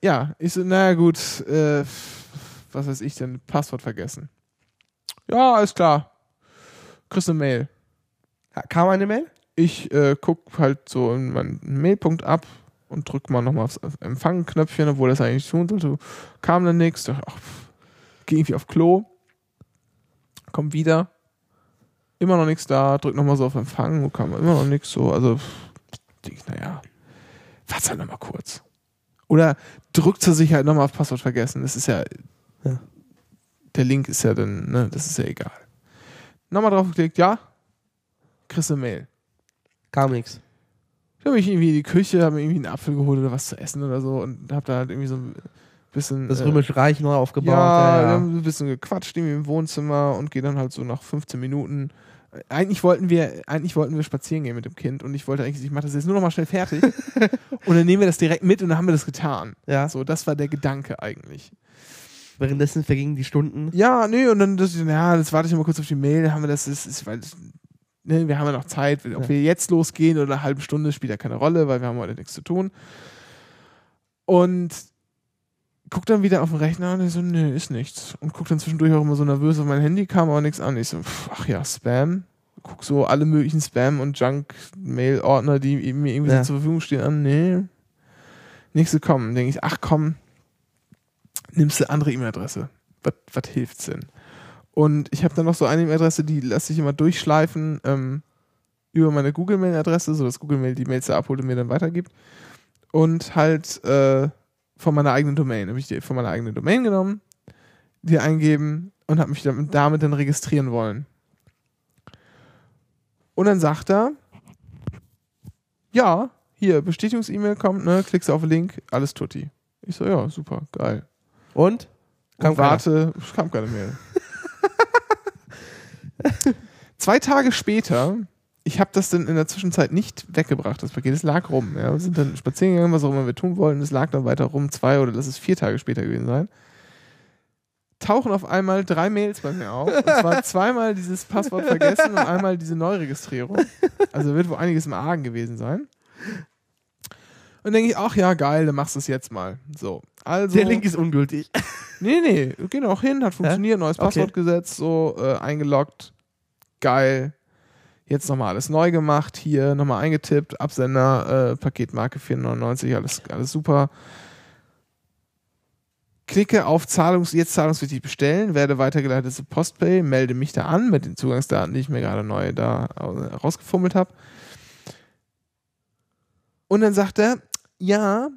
S3: Ja, ich so, naja gut, äh, was weiß ich denn, Passwort vergessen. Ja, alles klar. Kriegst eine Mail.
S4: Kam eine Mail?
S3: Ich äh, guck halt so in meinen Mailpunkt ab und drück mal nochmal aufs Empfangen-Knöpfchen, obwohl das eigentlich tun sollte. Kam dann nichts. Dachte, ach, geh irgendwie auf Klo. Komm wieder. Immer noch nichts da. Drück nochmal so auf Empfangen. Kam immer noch nichts so. Also, denk ich, naja, warte halt nochmal kurz. Oder drückt zur Sicherheit nochmal auf Passwort vergessen. Das ist ja,
S4: Ja.
S3: Der Link ist ja dann, ne, das ist ja egal. Nochmal drauf geklickt, ja. Kriegst eine Mail.
S4: Kam nichts.
S3: Da bin ich irgendwie in die Küche, habe mir irgendwie einen Apfel geholt oder was zu essen oder so und habe da halt irgendwie so ein bisschen.
S4: Das
S3: äh,
S4: Römische Reich neu aufgebaut.
S3: ja,
S4: Ja,
S3: wir
S4: ja.
S3: haben ein bisschen gequatscht irgendwie im Wohnzimmer und gehe dann halt so nach 15 Minuten. Eigentlich wollten wir, eigentlich wollten wir spazieren gehen mit dem Kind und ich wollte eigentlich, ich mache das jetzt nur noch mal schnell fertig *laughs* und dann nehmen wir das direkt mit und dann haben wir das getan.
S4: ja.
S3: So, das war der Gedanke eigentlich.
S4: Währenddessen vergingen die Stunden.
S3: Ja, nee, und dann, das, ja, das warte ich mal kurz auf die Mail, dann haben wir das, ist, ist, weil, ne, wir haben ja noch Zeit, ob
S4: Ja.
S3: wir jetzt losgehen oder eine halbe Stunde, spielt ja keine Rolle, weil wir haben heute nichts zu tun. Und guck dann wieder auf den Rechner und ich so, nee, ist nichts. Und guck dann zwischendurch auch immer so nervös auf mein Handy, kam aber nichts an. Ich so, pff, ach ja, Spam. Guck so alle möglichen Spam- und Junk-Mail-Ordner, die mir irgendwie
S4: Ja.
S3: so zur Verfügung stehen, an. Nee, nichts gekommen. Denke ich, ach komm, nimmst du andere E-Mail-Adresse. Was hilft's denn? Und ich habe dann noch so eine E-Mail-Adresse, die lasse ich immer durchschleifen ähm, über meine Google-Mail-Adresse, sodass Google Mail die Mails da abholt und mir dann weitergibt. Und halt äh, von meiner eigenen Domain. Habe ich die von meiner eigenen Domain genommen, die eingeben und habe mich damit, damit dann registrieren wollen. Und dann sagt er, ja, hier, Bestätigungs-E-Mail kommt, ne, klickst auf den Link, alles tutti. Ich so, ja, super, geil.
S4: Und?
S3: Kam
S4: keiner.
S3: warte, es kam keine Mail. *laughs* Zwei Tage später, ich habe das dann in der Zwischenzeit nicht weggebracht, das Paket, es lag rum. Ja. Wir sind dann spazieren gegangen, was auch immer wir tun wollten, es lag dann weiter rum, zwei oder lass es vier Tage später gewesen sein. Tauchen auf einmal drei Mails bei mir auf. Und zwar *laughs* zweimal dieses Passwort vergessen und einmal diese Neuregistrierung. Also wird wohl einiges im Argen gewesen sein. Und denke ich, ach ja, geil, dann machst du es jetzt mal. So. Also,
S4: Der Link ist ungültig. *laughs*
S3: Nee, nee, geh noch hin, hat funktioniert, neues
S4: Okay.
S3: Passwort gesetzt, so äh, eingeloggt, geil. Jetzt nochmal alles neu gemacht, hier nochmal eingetippt, Absender, äh, Paketmarke 499, alles, alles super. Klicke auf Zahlungs, jetzt zahlungswichtig bestellen, werde weitergeleitet zu Postpay, melde mich da an mit den Zugangsdaten, die ich mir gerade neu da äh, rausgefummelt habe. Und dann sagt er, ja,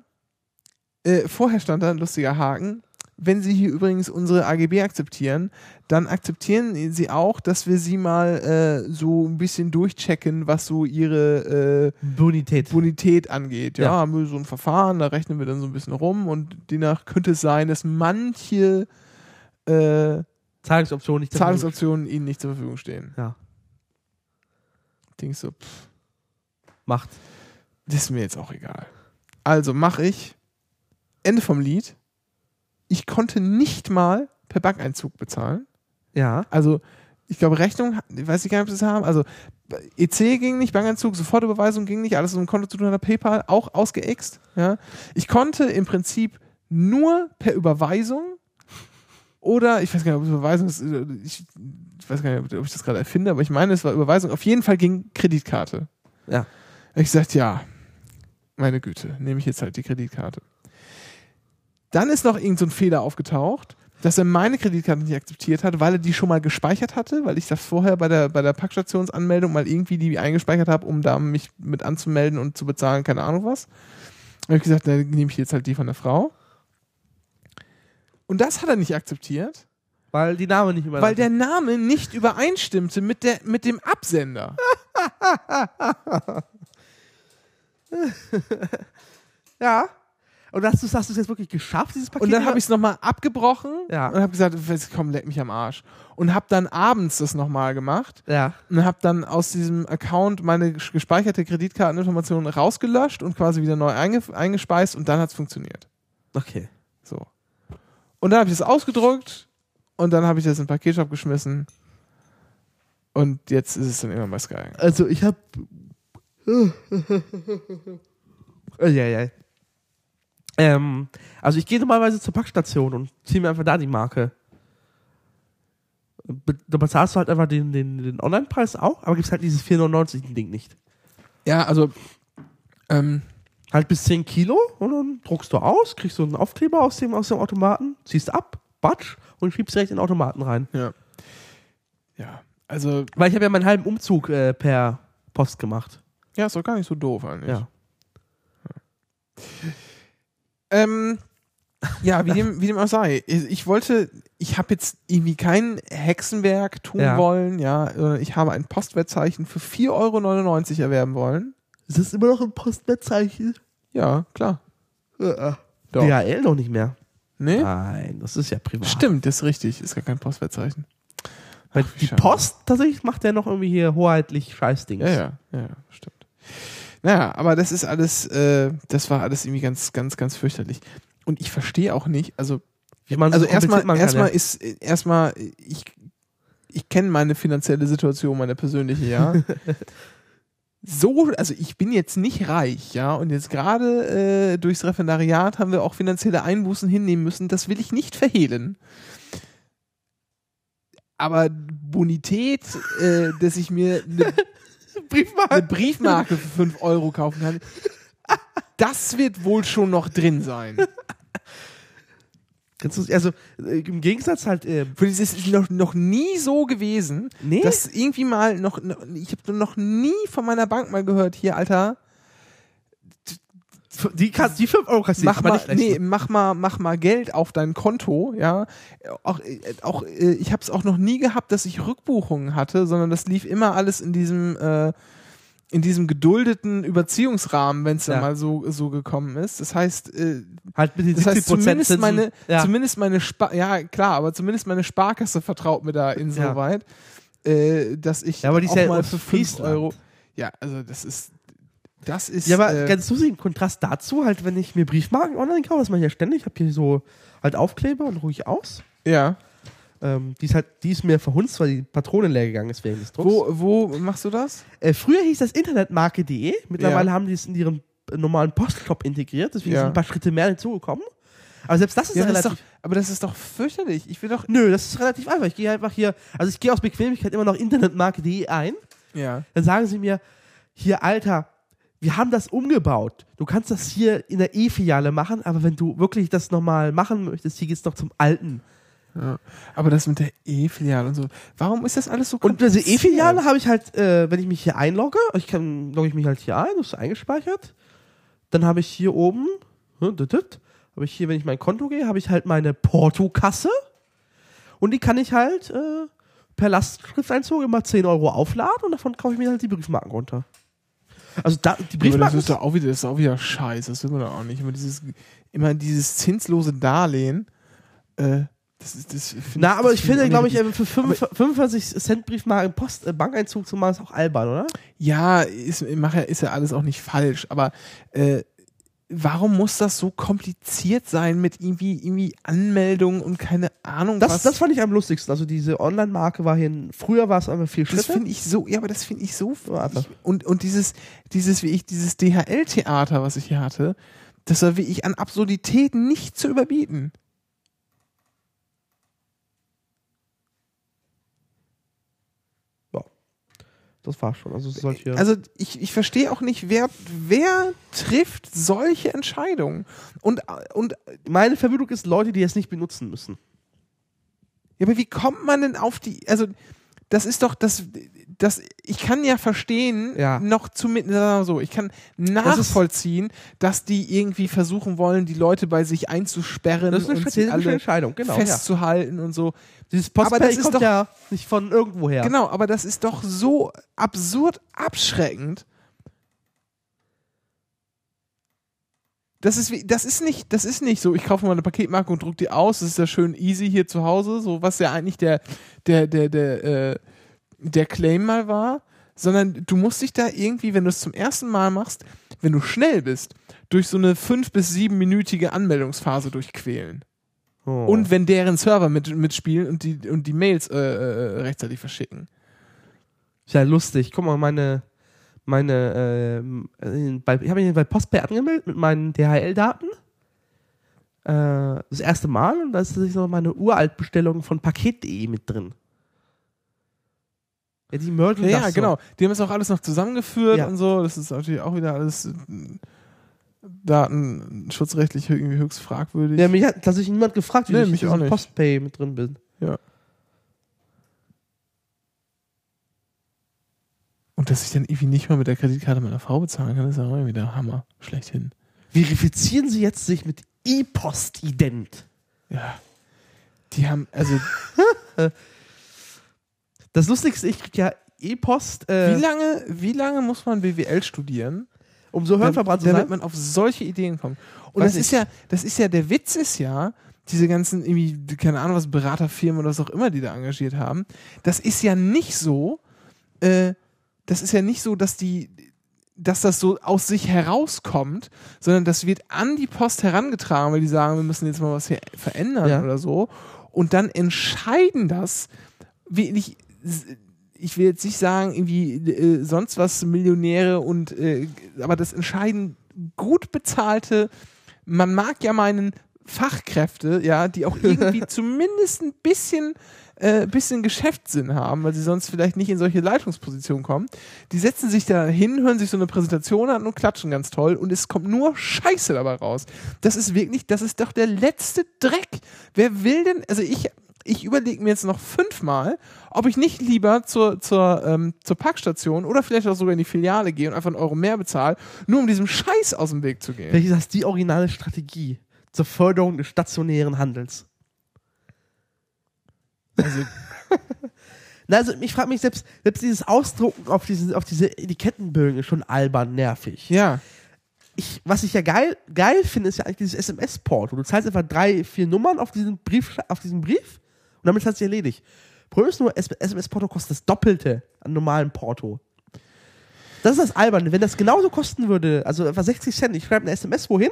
S3: äh, vorher stand da ein lustiger Haken. Wenn Sie hier übrigens unsere AGB akzeptieren, dann akzeptieren Sie auch, dass wir Sie mal äh, so ein bisschen durchchecken, was so Ihre äh,
S4: Bonität.
S3: Bonität angeht. Ja,
S4: Ja.
S3: haben wir so ein Verfahren, da rechnen wir dann so ein bisschen rum und demnach könnte es sein, dass manche äh,
S4: Zahlungsoption nicht.
S3: Zahlungsoptionen Ihnen nicht zur Verfügung stehen.
S4: Ja.
S3: Denk so, pff,
S4: Macht.
S3: das ist mir jetzt auch egal. Also mache ich Ende vom Lied. Ich konnte nicht mal per Bankeinzug bezahlen.
S4: Ja.
S3: Also, ich glaube, Rechnung, ich weiß nicht gar nicht, ob sie das haben. Also, EC ging nicht, Bankeinzug, Sofortüberweisung ging nicht, alles ein Konto zu tun hat, PayPal auch ausgeext. Ja. Ich konnte im Prinzip nur per Überweisung oder, ich weiß gar nicht, ob es Überweisung ist, ich, ich weiß gar nicht, ob ich das gerade erfinde, aber ich meine, es war Überweisung. Auf jeden Fall ging Kreditkarte.
S4: Ja.
S3: Ich sagte, ja, meine Güte, nehme ich jetzt halt die Kreditkarte. Dann ist noch irgend so ein Fehler aufgetaucht, dass er meine Kreditkarte nicht akzeptiert hat, weil er die schon mal gespeichert hatte, weil ich das vorher bei der, bei der Packstationsanmeldung mal irgendwie die eingespeichert habe, um da mich mit anzumelden und zu bezahlen, keine Ahnung was. Und ich gesagt, dann nehme ich jetzt halt die von der Frau. Und das hat er nicht akzeptiert,
S4: Weil die Name nicht über.
S3: weil der Name nicht übereinstimmte mit, der, mit dem Absender. *laughs*
S4: Ja. Und hast du hast du es jetzt wirklich geschafft, dieses Paket?
S3: Und dann habe ich es nochmal abgebrochen
S4: Ja.
S3: und habe gesagt, "Weiß- komm, leck mich am Arsch. Und habe dann abends das nochmal gemacht
S4: Ja.
S3: und habe dann aus diesem Account meine ges- gespeicherte Kreditkarteninformationen rausgelöscht und quasi wieder neu einge eingespeist und dann hat es funktioniert.
S4: Okay.
S3: So. Und dann habe ich das ausgedruckt und dann habe ich das in den Paketshop geschmissen und jetzt ist es dann immer bei Sky.
S4: Also ich habe. ja, ja. Ähm, also ich gehe normalerweise zur Packstation und ziehe mir einfach da die Marke. Be da bezahlst du halt einfach den, den, den Online-Preis auch, aber gibt's halt dieses 4,99 Ding nicht.
S3: Ja, also ähm,
S4: Halt bis 10 Kilo und dann druckst du aus, kriegst du einen Aufkleber aus dem, aus dem Automaten, ziehst ab, batsch und schiebst direkt in den Automaten rein.
S3: ja. Ja, also
S4: Weil ich habe ja meinen halben Umzug äh, per Post gemacht.
S3: ja, ist doch gar nicht so doof eigentlich.
S4: Ja.
S3: Ähm, ja, wie dem, wie dem auch sei. Ich wollte, ich habe jetzt irgendwie kein Hexenwerk tun
S4: Ja.
S3: wollen, ja. Äh, Ich habe ein Postwertzeichen für 4,99 Euro erwerben wollen.
S4: Ist das immer noch ein Postwertzeichen?
S3: Ja, klar.
S4: Doch.
S3: Doch.
S4: DHL noch nicht mehr.
S3: Nee?
S4: Nein, das ist ja privat.
S3: Stimmt, das ist richtig. Ist gar kein Postwertzeichen.
S4: Weil
S3: Ach,
S4: die. Post tatsächlich macht ja noch irgendwie hier hoheitlich Scheißdings.
S3: Ja, ja, ja, ja, stimmt. Naja, aber das ist alles, äh, das war alles irgendwie ganz, ganz, ganz fürchterlich. Und ich verstehe auch nicht, also
S4: Wie man
S3: also
S4: so
S3: erstmal, erstmal
S4: ja.
S3: ist, erstmal, ich, ich kenne meine finanzielle Situation, meine persönliche, ja. *laughs* so, also ich bin jetzt nicht reich, ja, und jetzt gerade äh, durchs Referendariat haben wir auch finanzielle Einbußen hinnehmen müssen. Das will ich nicht verhehlen. Aber Bonität, äh, dass ich mir eine *laughs* eine Briefmarke für 5 Euro kaufen kann, das wird wohl schon noch drin sein.
S4: Kannst du, also äh, im Gegensatz halt, äh,
S3: Für das ist noch, noch nie so gewesen,
S4: Nee?
S3: dass irgendwie mal noch, noch ich habe noch nie von meiner Bank mal gehört, hier, Alter,
S4: Die, die 5 Euro kassieren.
S3: mach mal, nee, mach mal, mach mal Geld auf dein Konto, ja. Auch, äh, auch äh, ich habe es auch noch nie gehabt, dass ich Rückbuchungen hatte, sondern das lief immer alles in diesem, äh, in diesem geduldeten Überziehungsrahmen, wenn es
S4: Ja.
S3: mal so, so gekommen ist. Das heißt, äh,
S4: Halt mit den
S3: das heißt
S4: 70%
S3: zumindest
S4: Zinsen.
S3: meine,
S4: ja.
S3: zumindest meine Spa ja klar, aber zumindest meine Sparkasse vertraut mir da
S4: Ja.
S3: insoweit, äh, dass ich
S4: Ja, aber die ist
S3: auch
S4: ja
S3: mal für 5
S4: Friesland.
S3: Euro. Ja, also das ist, das ist.
S4: Ja, aber
S3: äh,
S4: ganz lustig im Kontrast dazu, halt, wenn ich mir Briefmarken online kaufe, das mache ich ja ständig, ich habe hier so halt Aufkleber und ruhig aus.
S3: ja.
S4: Ähm, die ist halt, die ist mir verhunzt, weil die Patrone leer gegangen ist wegen des Drucks.
S3: Wo, wo machst du das?
S4: Äh, früher hieß das Internetmarke.de, mittlerweile
S3: Ja.
S4: haben die es in ihren äh, normalen Postshop integriert, deswegen
S3: Ja.
S4: sind ein paar Schritte mehr hinzugekommen. Aber selbst das ist
S3: Ja, das ist
S4: relativ.
S3: doch, aber das ist doch fürchterlich. Ich will doch.
S4: Nö, das ist relativ einfach. Ich gehe einfach hier, also ich gehe aus Bequemlichkeit immer noch internetmarke.de ein.
S3: Ja.
S4: Dann sagen sie mir, hier, Alter, wir haben das umgebaut. Du kannst das hier in der E-Filiale machen, aber wenn du wirklich das nochmal machen möchtest, hier geht's doch zum alten.
S3: Aber das mit der E-Filiale und so. Warum ist das alles so
S4: Und diese
S3: kompliziert?
S4: E-Filiale habe ich halt, äh, wenn ich mich hier einlogge, ich kann, logge ich mich halt hier ein, das ist eingespeichert. Dann habe ich hier oben, dit, habe ich hier, wenn ich mein Konto gehe, habe ich halt meine Portokasse. Und die kann ich halt äh, per Lastschrifteinzug immer 10 Euro aufladen und davon kaufe ich mir halt die Briefmarken runter. Also da, die
S3: Aber das
S4: Briefmarken.
S3: ist doch auch wieder, das ist auch wieder scheiße. Das will man doch auch nicht. Immer dieses, immer dieses zinslose Darlehen. Äh, das ist, das
S4: Na, aber ich
S3: find
S4: finde, glaube ich, äh, für 45 45 Cent Briefmarken Post, äh, Bankeinzug zu machen, ist auch albern, oder?
S3: Ja, ist, mach ja, ist ja alles auch nicht falsch, aber äh, warum muss das so kompliziert sein mit irgendwie, irgendwie Anmeldung und keine Ahnung
S4: Das,
S3: was?
S4: das fand ich am lustigsten. Also diese Online-Marke war hier, früher war es einfach viel
S3: Das
S4: Schritte.
S3: finde ich so, ja, aber das finde ich so ich, und und dieses dieses wie ich dieses DHL-Theater, was ich hier hatte, das war wie ich an Absurdität nicht zu überbieten.
S4: Das war schon. Also solche.
S3: Also ich, ich verstehe auch nicht, wer wer trifft solche Entscheidungen und und
S4: meine Vermutung ist Leute, die es nicht benutzen müssen.
S3: Ja, aber wie kommt man denn auf die, also das ist doch das, das ich kann ja verstehen,
S4: Ja.
S3: noch zumindest so, ich kann nachvollziehen, dass die irgendwie versuchen wollen, die Leute bei sich einzusperren
S4: Das ist eine
S3: und alle
S4: Entscheidung, genau. Ja.
S3: festzuhalten und so.
S4: Dieses
S3: Aber
S4: Postpay
S3: das ist
S4: kommt
S3: doch-
S4: ja nicht von irgendwoher.
S3: Genau, aber das ist doch so absurd abschreckend. Das ist, wie, das ist nicht, das ist nicht so, ich kaufe mal eine Paketmarke und druck die aus, das ist ja schön easy hier zu Hause, so was ja eigentlich der, der, der, der, äh, der Claim mal war, sondern du musst dich da irgendwie, wenn du es zum ersten Mal machst, wenn du schnell bist, durch so eine fünf- bis siebenminütige Anmeldungsphase durchquälen.
S4: Oh.
S3: Und wenn deren Server mit, mitspielen und die, und die Mails äh, äh, rechtzeitig verschicken.
S4: ist ja lustig. Guck mal, meine, meine, äh, bei, ich habe mich bei Postpay angemeldet mit meinen DHL-Daten. Äh, das erste Mal und da ist sich noch meine Uraltbestellung von Paket.de mit drin. Ja, die mergen
S3: Ja, ja
S4: so.
S3: genau. Die haben es auch alles noch zusammengeführt
S4: Ja.
S3: und so. Das ist natürlich auch wieder alles äh, datenschutzrechtlich irgendwie höchst fragwürdig.
S4: Ja, mich hat tatsächlich niemand gefragt, wie
S3: Nee,
S4: ich
S3: mich
S4: in diesem. Postpay mit drin bin.
S3: und dass ich dann irgendwie nicht mal mit der Kreditkarte meiner Frau bezahlen kann, ist ja auch irgendwie der Hammer. Schlechthin.
S4: Verifizieren Sie jetzt sich mit E-Post-Ident.
S3: Ja. Die haben, also, *laughs*
S4: Das Lustigste, ich krieg ja E-Post, äh,
S3: wie lange, wie lange muss man BWL studieren,
S4: um so hörenverbrannt zu
S3: damit
S4: sein.
S3: man auf solche Ideen kommt? Und
S4: Weiß
S3: das ist ja, das ist ja, der Witz ist ja, diese ganzen, irgendwie, keine Ahnung, was Beraterfirmen oder was auch immer, die da engagiert haben, das ist ja nicht so, äh, das ist ja nicht so, dass die, dass das so aus sich herauskommt, sondern das wird an die Post herangetragen, weil die sagen, wir müssen jetzt mal was hier verändern
S4: Ja.
S3: oder so. Und dann entscheiden das, wie ich, will jetzt nicht sagen, irgendwie äh, sonst was Millionäre und äh, aber das entscheiden gut bezahlte, man mag ja meinen Fachkräfte, ja, die auch irgendwie *laughs* zumindest ein bisschen, äh, bisschen Geschäftssinn haben, weil sie sonst vielleicht nicht in solche Leitungspositionen kommen. Die setzen sich da hin, hören sich so eine Präsentation an und klatschen ganz toll und es kommt nur Scheiße dabei raus. Das ist wirklich, das ist doch der letzte Dreck. Wer will denn, also ich, ich überlege mir jetzt noch fünfmal, ob ich nicht lieber zur, zur, ähm, zur Packstation oder vielleicht auch sogar in die Filiale gehe und einfach einen Euro mehr bezahle, nur um diesem Scheiß aus dem Weg zu gehen.
S4: Welche ist das die originale Strategie zur Förderung des stationären Handels?
S3: Also, *laughs*
S4: Na, also ich frage mich selbst, selbst dieses Ausdrucken auf, diesen, auf diese Etikettenbögen ist schon albern nervig.
S3: ja.
S4: Ich, was ich ja geil, geil finde, ist ja eigentlich dieses SMS-Porto. Du zahlst einfach drei, vier Nummern auf diesen Brief, auf diesen Brief damit hat sich erledigt. Problem ist nur, SMS-Porto kostet das Doppelte an normalem Porto. Das ist das Alberne. Wenn das genauso kosten würde, also etwa 60 Cent, ich schreibe eine SMS wohin,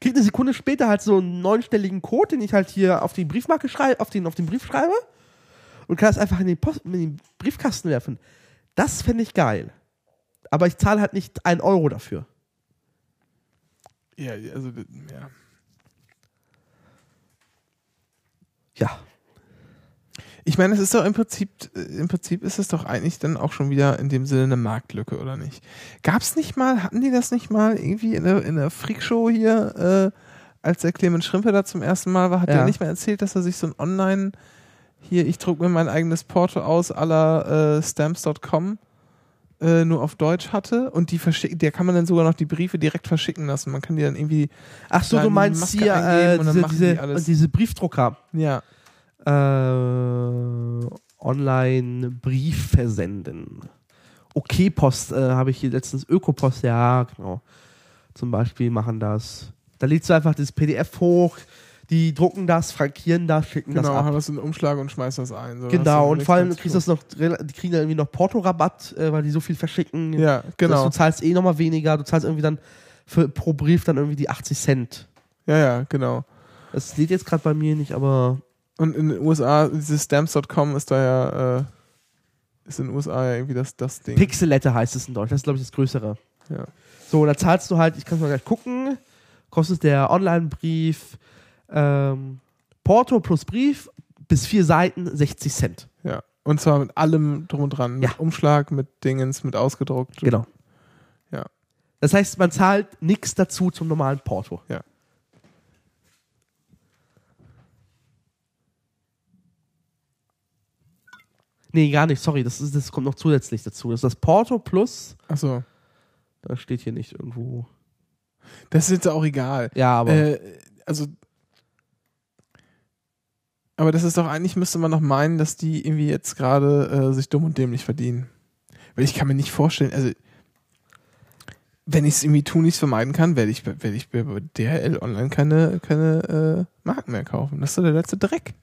S4: kriege eine Sekunde später halt so einen neunstelligen Code, den ich halt hier auf die Briefmarke schreibe, auf den, auf den Brief schreibe und kann das einfach in den, Post, in den Briefkasten werfen. Das fände ich geil. Aber ich zahle halt nicht einen Euro dafür.
S3: Ja, also, ja.
S4: Ja.
S3: Ich meine, es ist doch im Prinzip, im Prinzip ist es doch eigentlich dann auch schon wieder in dem Sinne eine Marktlücke, oder nicht? Gab's nicht mal, hatten die das nicht mal irgendwie in der, in der Freakshow hier, äh, als der Clemens Schrimpe da zum ersten Mal war, hat
S4: Ja.
S3: der nicht mal erzählt, dass er sich so ein Online, hier, ich druck mir mein eigenes Porto aus aller äh, stamps.com äh, nur auf Deutsch hatte und die verschicken, der kann man dann sogar noch die Briefe direkt verschicken lassen. Man kann die dann irgendwie,
S4: Ach so, du meinst hier äh, diese,
S3: die
S4: diese Briefdrucker.
S3: ja,
S4: Äh, online Brief versenden. Okay, Post äh, habe ich hier letztens Ökopost, ja, genau. Zum Beispiel machen das. Da lädst du einfach das PDF hoch, die drucken das, frankieren das, schicken
S3: genau,
S4: das ab.
S3: haben das in den Umschlag und schmeißen das ein. So,
S4: Genau, und vor allem kriegst das noch, die kriegen dann irgendwie noch Portorabatt, äh, weil die so viel verschicken.
S3: Ja, genau.
S4: Du zahlst eh nochmal weniger, du zahlst irgendwie dann für, pro Brief dann irgendwie die 80 Cent.
S3: Ja, ja, genau.
S4: Das steht jetzt gerade bei mir nicht, aber
S3: Und in den USA, dieses stamps.com ist da ja, äh, ist in den USA ja irgendwie das, das Ding.
S4: Pixelette heißt es in Deutsch, das ist glaube ich das Größere.
S3: Ja.
S4: So, da zahlst du halt, ich kann mal gleich gucken, kostet der Online-Brief ähm, Porto plus Brief bis vier Seiten 60 Cent.
S3: ja. Und zwar mit allem drum und dran. Mit
S4: Ja.
S3: Umschlag, mit Dingens, mit ausgedruckt.
S4: Genau.
S3: Ja.
S4: Das heißt, man zahlt nichts dazu zum normalen Porto.
S3: Ja.
S4: Nee, gar nicht, sorry, das, ist, das kommt noch zusätzlich dazu. Das ist das Porto plus,
S3: Achso.
S4: da steht hier nicht irgendwo.
S3: Das ist jetzt auch egal.
S4: Ja, aber.
S3: Äh, also. Aber das ist doch eigentlich, müsste man noch meinen, dass die irgendwie jetzt gerade äh, sich dumm und dämlich verdienen. Weil ich kann mir nicht vorstellen, also. Wenn ich es irgendwie Tunis vermeiden kann, werde ich, werde ich bei DHL online keine, keine äh, Marken mehr kaufen. Das ist so der letzte Dreck.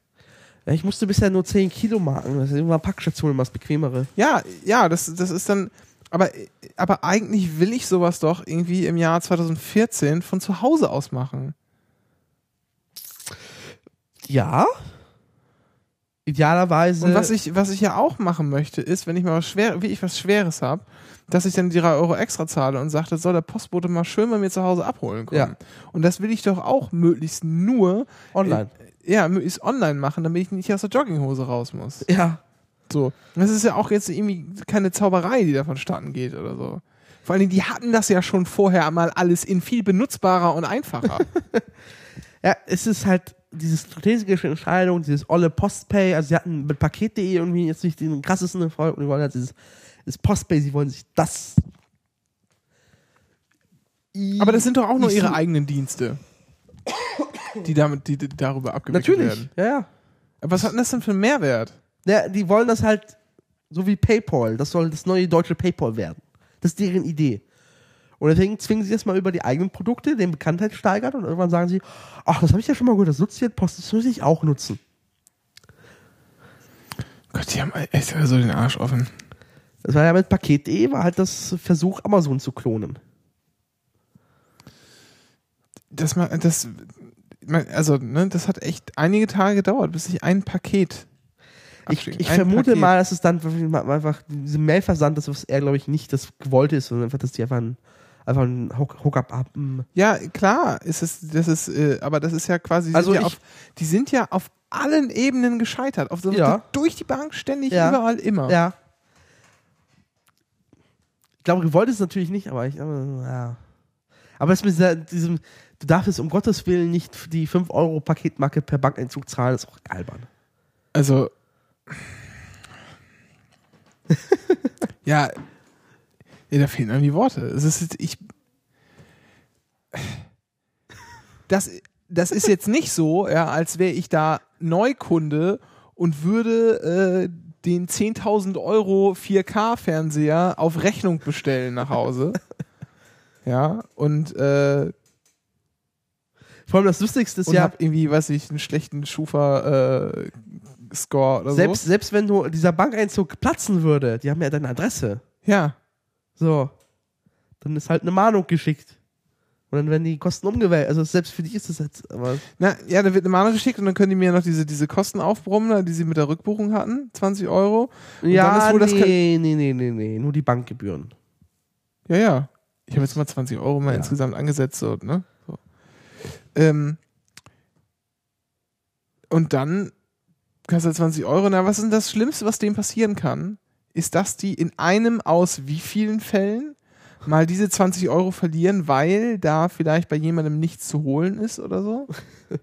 S4: Ich musste bisher nur 10 Kilo marken. Das ist immer Packstation immer das bequemere.
S3: Ja, ja, das, das ist dann. Aber, aber eigentlich will ich sowas doch irgendwie im Jahr 2014 von zu Hause aus machen.
S4: Ja. Idealerweise.
S3: Und was ich, was ich ja auch machen möchte, ist, wenn ich mal was schwer, wie ich was Schweres habe, dass ich dann die drei Euro extra zahle und sage, das soll der Postbote mal schön bei mir zu Hause abholen kommen.
S4: Ja.
S3: Und das will ich doch auch möglichst nur
S4: online.
S3: Äh, ja, möglichst online machen, damit ich nicht aus der Jogginghose raus muss.
S4: ja.
S3: So. Das ist ja auch jetzt irgendwie keine Zauberei, die da vonstatten geht oder so. Vor allen Dingen, die hatten das ja schon vorher mal alles in viel benutzbarer und einfacher. *laughs*
S4: Ja, es ist halt diese strategische Entscheidung, dieses olle Postpay, also sie hatten mit Paket.de irgendwie jetzt nicht den krassesten Erfolg und die wollen halt dieses, dieses Postpay, sie wollen sich das.
S3: Aber das sind doch auch nur ihre eigenen Dienste. Die damit, die, die darüber abgewickelt
S4: Natürlich,
S3: werden.
S4: ja, ja.
S3: Aber was hat denn das denn für einen Mehrwert?
S4: ja. Die wollen das halt so wie PayPal, das soll das neue deutsche PayPal werden. Das ist deren Idee. Und deswegen zwingen sie das mal über die eigenen Produkte, den Bekanntheit steigern und irgendwann sagen sie, ach, das habe ich ja schon mal gehört, das nutzt jetzt Post, das muss ich auch nutzen.
S3: Gott, die haben echt so den Arsch offen.
S4: Das war ja mit Paket.de, war halt das Versuch, Amazon zu klonen.
S3: Das das, also, ne, das hat echt einige Tage gedauert, bis ich ein Paket.
S4: Ich, ich vermute
S3: Paket-
S4: mal, dass es dann einfach diese Mailversand ist, was er, glaube ich, nicht das gewollte ist, sondern einfach, dass die einfach ein, einfach ein Hook- Hookup haben.
S3: Ja, klar, ist es, das ist, äh, aber das ist ja quasi, die
S4: Also
S3: sind ja
S4: ich-
S3: auf, die sind ja auf allen Ebenen gescheitert. Auf so,
S4: Ja.
S3: Durch die Bank ständig,
S4: Ja.
S3: überall, immer.
S4: Ja. Ich glaube, gewollt ist es natürlich nicht, aber ich, äh, ja. Aber das mit dieser, diesem, du darfst es um Gottes Willen nicht die 5 Euro Paketmarke per Bankeinzug zahlen, ist auch albern.
S3: Also. *laughs* ja. Ja, da fehlen einem die Worte. Es ist ich. Das, das ist jetzt nicht so, ja, als wäre ich da Neukunde und würde äh, den 10.000 Euro 4K-Fernseher auf Rechnung bestellen nach Hause. ja, und äh,
S4: Vor allem das Lustigste ist
S3: und
S4: ja,
S3: hab irgendwie, weiß ich, einen schlechten Schufa-Score oder
S4: selbst,
S3: so.
S4: selbst wenn du dieser Bankeinzug platzen würde, die haben ja deine Adresse.
S3: Ja,
S4: So. Dann ist halt eine Mahnung geschickt. Und dann werden die Kosten umgewälzt. Also selbst für die ist das jetzt, aber
S3: Na, ja, da wird eine Mahnung geschickt und dann können die mir noch diese, diese Kosten aufbrummen, die sie mit der Rückbuchung hatten, 20 Euro. Und
S4: ja,
S3: wohl das
S4: nee, nee, nee, nee, nee, nur die Bankgebühren.
S3: Ja, ja. Ich habe jetzt mal 20 Euro mal
S4: Ja.
S3: insgesamt angesetzt, so, ne? So. Ähm, und dann kostet 20 Euro. Na, was ist denn das Schlimmste, was dem passieren kann? Ist, dass die in einem aus wie vielen Fällen mal diese 20 Euro verlieren, weil da vielleicht bei jemandem nichts zu holen ist oder so? *laughs*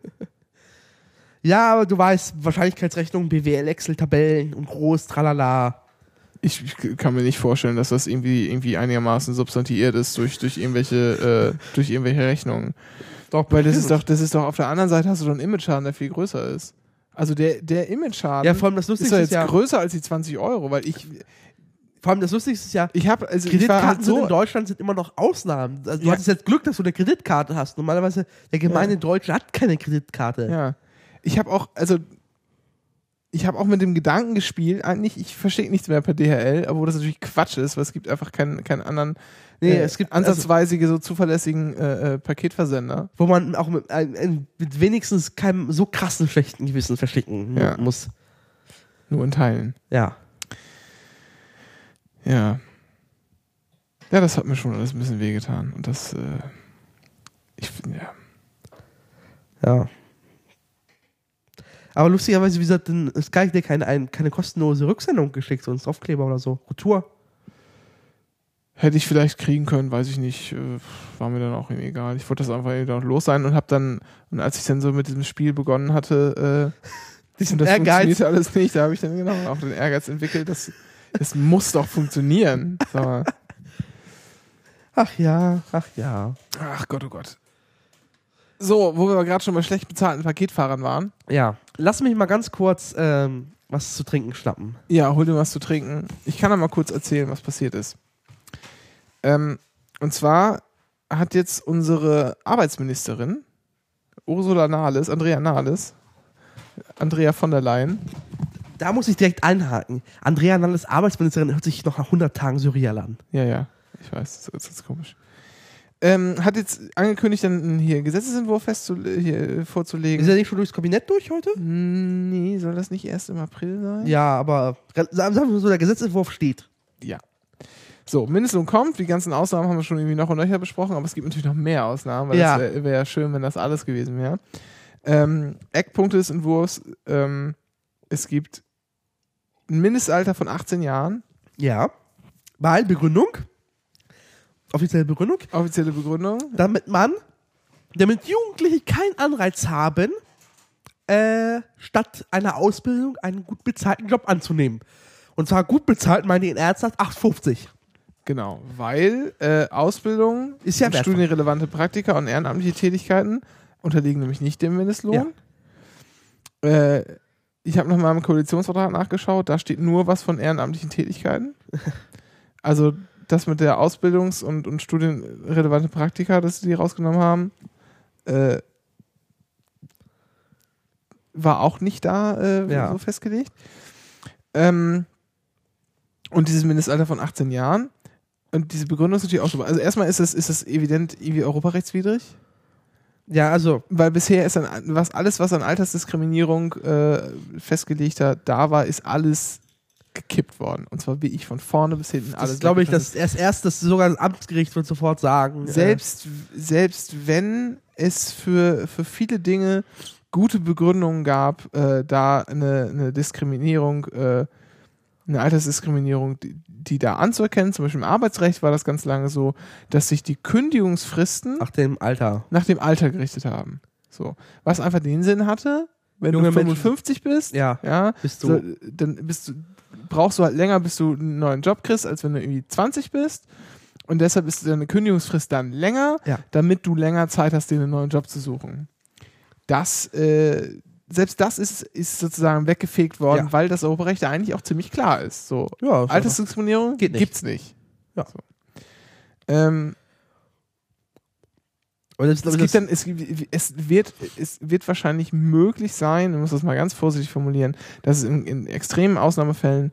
S4: Ja, aber du weißt, Wahrscheinlichkeitsrechnung, BWL, Excel-Tabellen und groß, tralala.
S3: Ich, ich kann mir nicht vorstellen, dass das irgendwie, irgendwie einigermaßen substantiiert ist durch, durch irgendwelche, äh, durch irgendwelche Rechnungen.
S4: Doch,
S3: Weil das ist doch, das ist doch auf der anderen Seite hast du doch einen Image-Schaden, der viel größer ist. Also der, der Image-Schaden
S4: Ja, vor allem das
S3: ist
S4: Lustigste ist,
S3: jetzt
S4: ja,
S3: größer als die 20 Euro, weil ich,
S4: vor allem das Lustigste ist ja,
S3: ich habe, also
S4: Kreditkarten
S3: halt so,
S4: in Deutschland sind immer noch Ausnahmen. Also du
S3: Ja.
S4: hattest jetzt Glück, dass du eine Kreditkarte hast. Normalerweise, der gemeine Deutsche hat keine Kreditkarte.
S3: ja. Ich habe auch, also ich habe auch mit dem Gedanken gespielt, eigentlich, ich verschicke nichts mehr per DHL, obwohl das natürlich Quatsch ist, weil es gibt einfach keinen, keinen anderen
S4: Nee,
S3: äh,
S4: es gibt also-
S3: ansatzweise so zuverlässigen äh, äh, Paketversender.
S4: Wo man auch mit, ein, ein, mit wenigstens keinem so krassen schlechten Gewissen verschicken
S3: Ja.
S4: muss.
S3: Nur in Teilen.
S4: Ja.
S3: Ja. Ja, das hat mir schon alles ein bisschen wehgetan. Und das, äh, ich finde, ja.
S4: Ja. Aber lustigerweise, wie gesagt, Sky hat dir keine, ein, keine kostenlose Rücksendung geschickt, so ein Aufkleber oder so. Retour.
S3: Hätte ich vielleicht kriegen können, weiß ich nicht. äh, War mir dann auch egal. Ich wollte das einfach irgendwie noch los sein und habe dann, und als ich dann so mit diesem Spiel begonnen hatte, äh,
S4: Diesen
S3: und das
S4: Ehrgeiz.
S3: funktionierte alles nicht, da habe ich dann genau auch den Ehrgeiz entwickelt, das, das muss doch funktionieren. Mal.
S4: Ach ja, ach ja.
S3: Ach Gott, oh Gott. So, wo wir gerade schon bei schlecht bezahlten Paketfahrern waren.
S4: Ja. Lass mich mal ganz kurz ähm, was zu trinken schnappen.
S3: Ja, hol dir was zu trinken. Ich kann da mal kurz erzählen, was passiert ist. Ähm, und zwar hat jetzt unsere Arbeitsministerin, Ursula Nahles, Andrea Nahles, Andrea von der Leyen,
S4: Da muss ich direkt einhaken. Andrea Nalles Arbeitsministerin hört sich noch nach 100 Tagen surreal an.
S3: ja, ja, ich weiß, das ist jetzt komisch, ähm, hat jetzt angekündigt, dann hier einen Gesetzesentwurf festzule hier,
S4: Ist
S3: vorzulegen.
S4: er nicht schon durchs Kabinett durch heute?
S3: Nee, soll das nicht erst im April sein?
S4: Ja, aber sagen wir so, der Gesetzentwurf steht.
S3: Ja. So, Mindestlohn kommt. Die ganzen Ausnahmen haben wir schon irgendwie noch und nöcher besprochen, aber es gibt natürlich noch mehr Ausnahmen, weil
S4: Ja.
S3: es wäre wär ja schön, wenn das alles gewesen wäre. Ähm, Eckpunkte des Entwurfs: ähm, Es gibt ein Mindestalter von 18 Jahren,
S4: Ja. Weil Begründung, offizielle Begründung,
S3: offizielle Begründung.
S4: damit man, damit Jugendliche keinen Anreiz haben, äh, statt einer Ausbildung einen gut bezahlten Job anzunehmen. Und zwar gut bezahlt meine ich in ernsthaft 8,50.
S3: Genau, weil äh, Ausbildung,
S4: Ist ja
S3: studienrelevante Praktika und ehrenamtliche Tätigkeiten unterliegen nämlich nicht dem Mindestlohn. Äh, ich habe noch mal im Koalitionsvertrag nachgeschaut, da steht nur was von ehrenamtlichen Tätigkeiten. *laughs* Also das mit der Ausbildungs- und, und studienrelevante Praktika, das die rausgenommen haben, äh, war auch nicht da äh,
S4: Ja.
S3: so festgelegt. Ähm, und dieses Mindestalter von 18 Jahren. Und diese Begründung ist natürlich auch super. Also erstmal ist es, ist es evident irgendwie europarechtswidrig,
S4: Ja, also,
S3: weil bisher ist dann was alles, was an Altersdiskriminierung äh, festgelegt hat, da war, ist alles gekippt worden. Und zwar wie ich von vorne bis hinten
S4: das
S3: alles.
S4: glaube ich,
S3: weggefasst.
S4: das erst erstes, sogar das Amtsgericht wird sofort sagen. äh,
S3: selbst, selbst wenn es für, für viele Dinge gute Begründungen gab, äh, da eine, eine Diskriminierung, äh, eine Altersdiskriminierung, die, die da anzuerkennen. Zum Beispiel im Arbeitsrecht war das ganz lange so, dass sich die Kündigungsfristen
S4: Nach dem Alter.
S3: nach dem Alter gerichtet haben. So. Was einfach den Sinn hatte, wenn
S4: Junge
S3: du
S4: Menschen-
S3: 55 bist,
S4: Ja.
S3: ja,
S4: Bist du-
S3: so, dann bist du, brauchst du halt länger, bis du einen neuen Job kriegst, als wenn du irgendwie 20 bist. Und deshalb ist deine Kündigungsfrist dann länger,
S4: Ja.
S3: damit du länger Zeit hast, dir einen neuen Job zu suchen. Das, äh, selbst das ist, ist sozusagen weggefegt worden,
S4: Ja.
S3: weil das Europarecht eigentlich auch ziemlich klar ist. So,
S4: Ja,
S3: Altersdiskriminierung
S4: Geht nicht.
S3: gibt's nicht.
S4: Ja.
S3: So. Ähm,
S4: das,
S3: es, gibt dann, es, es, wird, es wird wahrscheinlich möglich sein, ich muss das mal ganz vorsichtig formulieren, dass es in, in extremen Ausnahmefällen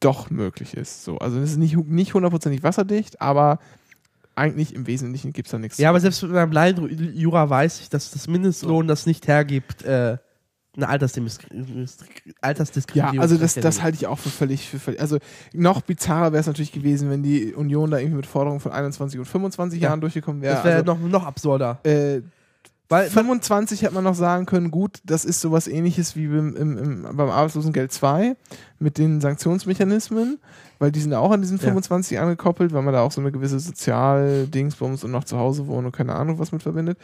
S3: doch möglich ist. So, also es ist nicht, nicht hundertprozentig wasserdicht, aber eigentlich im Wesentlichen gibt es da nichts.
S4: ja, aber selbst mit meinem blinden Jura weiß ich, dass das Mindestlohn das nicht hergibt, äh, eine Altersdiskriminierung.
S3: Ja, also das, das halte ich auch für völlig, für völlig. Also noch bizarrer wäre es natürlich gewesen, wenn die Union da irgendwie mit Forderungen von 21 und 25
S4: Ja.
S3: Jahren durchgekommen wäre.
S4: Das wäre
S3: also,
S4: noch, noch absurder.
S3: äh,
S4: Weil
S3: 25 hätte man noch sagen können, gut, das ist sowas ähnliches wie beim, im, im, beim Arbeitslosengeld 2 mit den Sanktionsmechanismen, weil die sind auch an diesen
S4: Ja.
S3: 25 angekoppelt, weil man da auch so eine gewisse Sozialdingsbums und noch zu Hause wohnen und keine Ahnung was mit verbindet.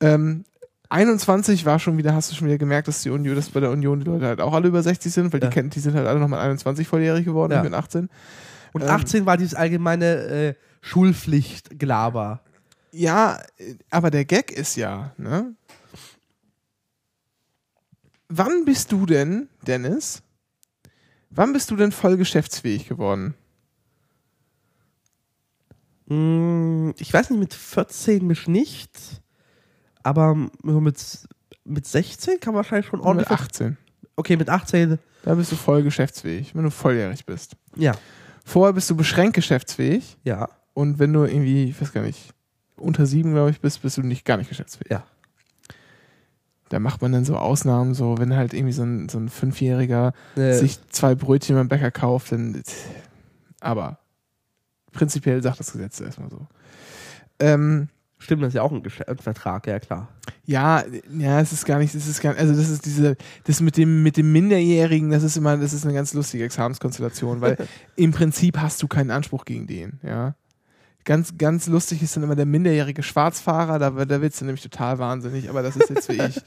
S3: Ähm, 21 war schon wieder, hast du schon wieder gemerkt, dass die Union, dass bei der Union die Leute halt auch alle über 60 sind, weil
S4: Ja.
S3: die kennen, die sind halt alle noch mal 21 volljährig geworden,
S4: Ja.
S3: ich bin 18.
S4: und
S3: ähm,
S4: 18 war dieses allgemeine äh, Schulpflicht-Gelaber.
S3: Ja, aber der Gag ist ja, ne? Wann bist du denn, Dennis? Wann bist du denn voll geschäftsfähig geworden?
S4: Mm, Ich weiß nicht, mit 14 mich nicht, aber mit, mit 16 kann man wahrscheinlich schon
S3: Mit
S4: ordentlich.
S3: 18.
S4: Okay, mit 18,
S3: Da bist du voll geschäftsfähig, wenn du volljährig bist.
S4: ja,
S3: Vorher bist du beschränkt geschäftsfähig
S4: ja,
S3: und wenn du irgendwie, ich weiß gar nicht, unter sieben, glaube ich, bist, bist du nicht gar nicht geschäftsfähig.
S4: ja.
S3: Da macht man dann so Ausnahmen, so wenn halt irgendwie so ein, so ein Fünfjähriger
S4: Äh,
S3: sich zwei Brötchen beim Bäcker kauft, dann. Aber prinzipiell sagt das Gesetz erstmal so. Ähm,
S4: Stimmt, das ist ja auch ein, ein Vertrag, ja klar.
S3: ja, ja, es ist gar nicht, es ist gar, also das ist diese, das mit dem, mit dem Minderjährigen, das ist immer, das ist eine ganz lustige Examenskonstellation, weil *laughs* im Prinzip hast du keinen Anspruch gegen den, ja. Ganz, ganz lustig ist dann immer der minderjährige Schwarzfahrer, da, da wird's dann nämlich total wahnsinnig, aber das ist jetzt wie ich,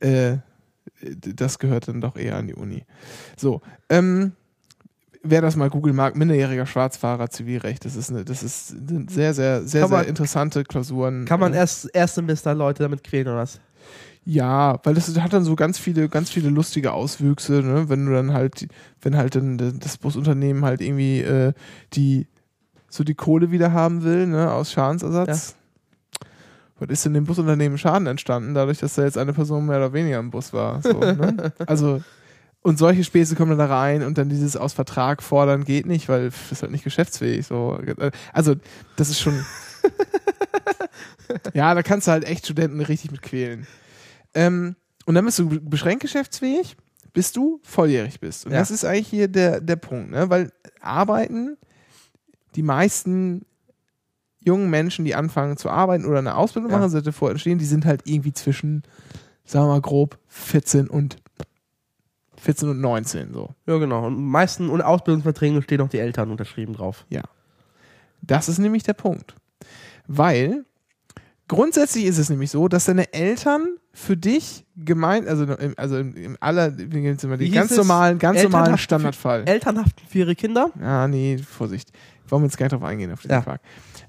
S3: *laughs* äh, das gehört dann doch eher an die Uni. So, ähm, wer das mal googeln mag, minderjähriger Schwarzfahrer, Zivilrecht, das ist eine, das ist eine sehr, sehr, sehr,
S4: Kann man-
S3: sehr interessante Klausuren.
S4: Kann man
S3: äh,
S4: erst Erstsemester Leute damit quälen oder was?
S3: ja, weil das hat dann so ganz viele, ganz viele lustige Auswüchse, ne? wenn du dann halt, wenn halt dann das Busunternehmen halt irgendwie äh, die so die Kohle wieder haben will, ne, aus Schadensersatz. Was ist denn dem Busunternehmen Schaden entstanden, dadurch, dass da jetzt eine Person mehr oder weniger im Bus war? So, ne? *laughs* Also, und solche Späße kommen dann da rein und dann dieses aus Vertrag fordern geht nicht, weil pff, ist halt nicht geschäftsfähig. So. Also, das ist schon. *laughs* ja, da kannst du halt echt Studenten richtig mit quälen. Ähm, und dann bist du beschränkt geschäftsfähig, bis du volljährig bist. Und
S4: Ja.
S3: das ist eigentlich hier der, der Punkt, ne? Weil arbeiten, die meisten jungen Menschen, die anfangen zu arbeiten oder eine Ausbildung
S4: Ja.
S3: machen, sollte vorher entstehen, die sind halt irgendwie zwischen, sagen wir mal grob, 14 und 14 und 19 so.
S4: Ja, genau. Und meisten und Ausbildungsverträgen stehen auch die Eltern unterschrieben drauf.
S3: Das ist nämlich der Punkt. Weil grundsätzlich ist es nämlich so, dass deine Eltern für dich gemeint, also im, also im, im aller, ganz normalen, ganz normalen
S4: haften für-
S3: Standardfall.
S4: Elternhaften für ihre Kinder?
S3: Ja, nee, Vorsicht. Wollen wir jetzt gar nicht drauf eingehen, auf diesen
S4: Ja.
S3: Quark.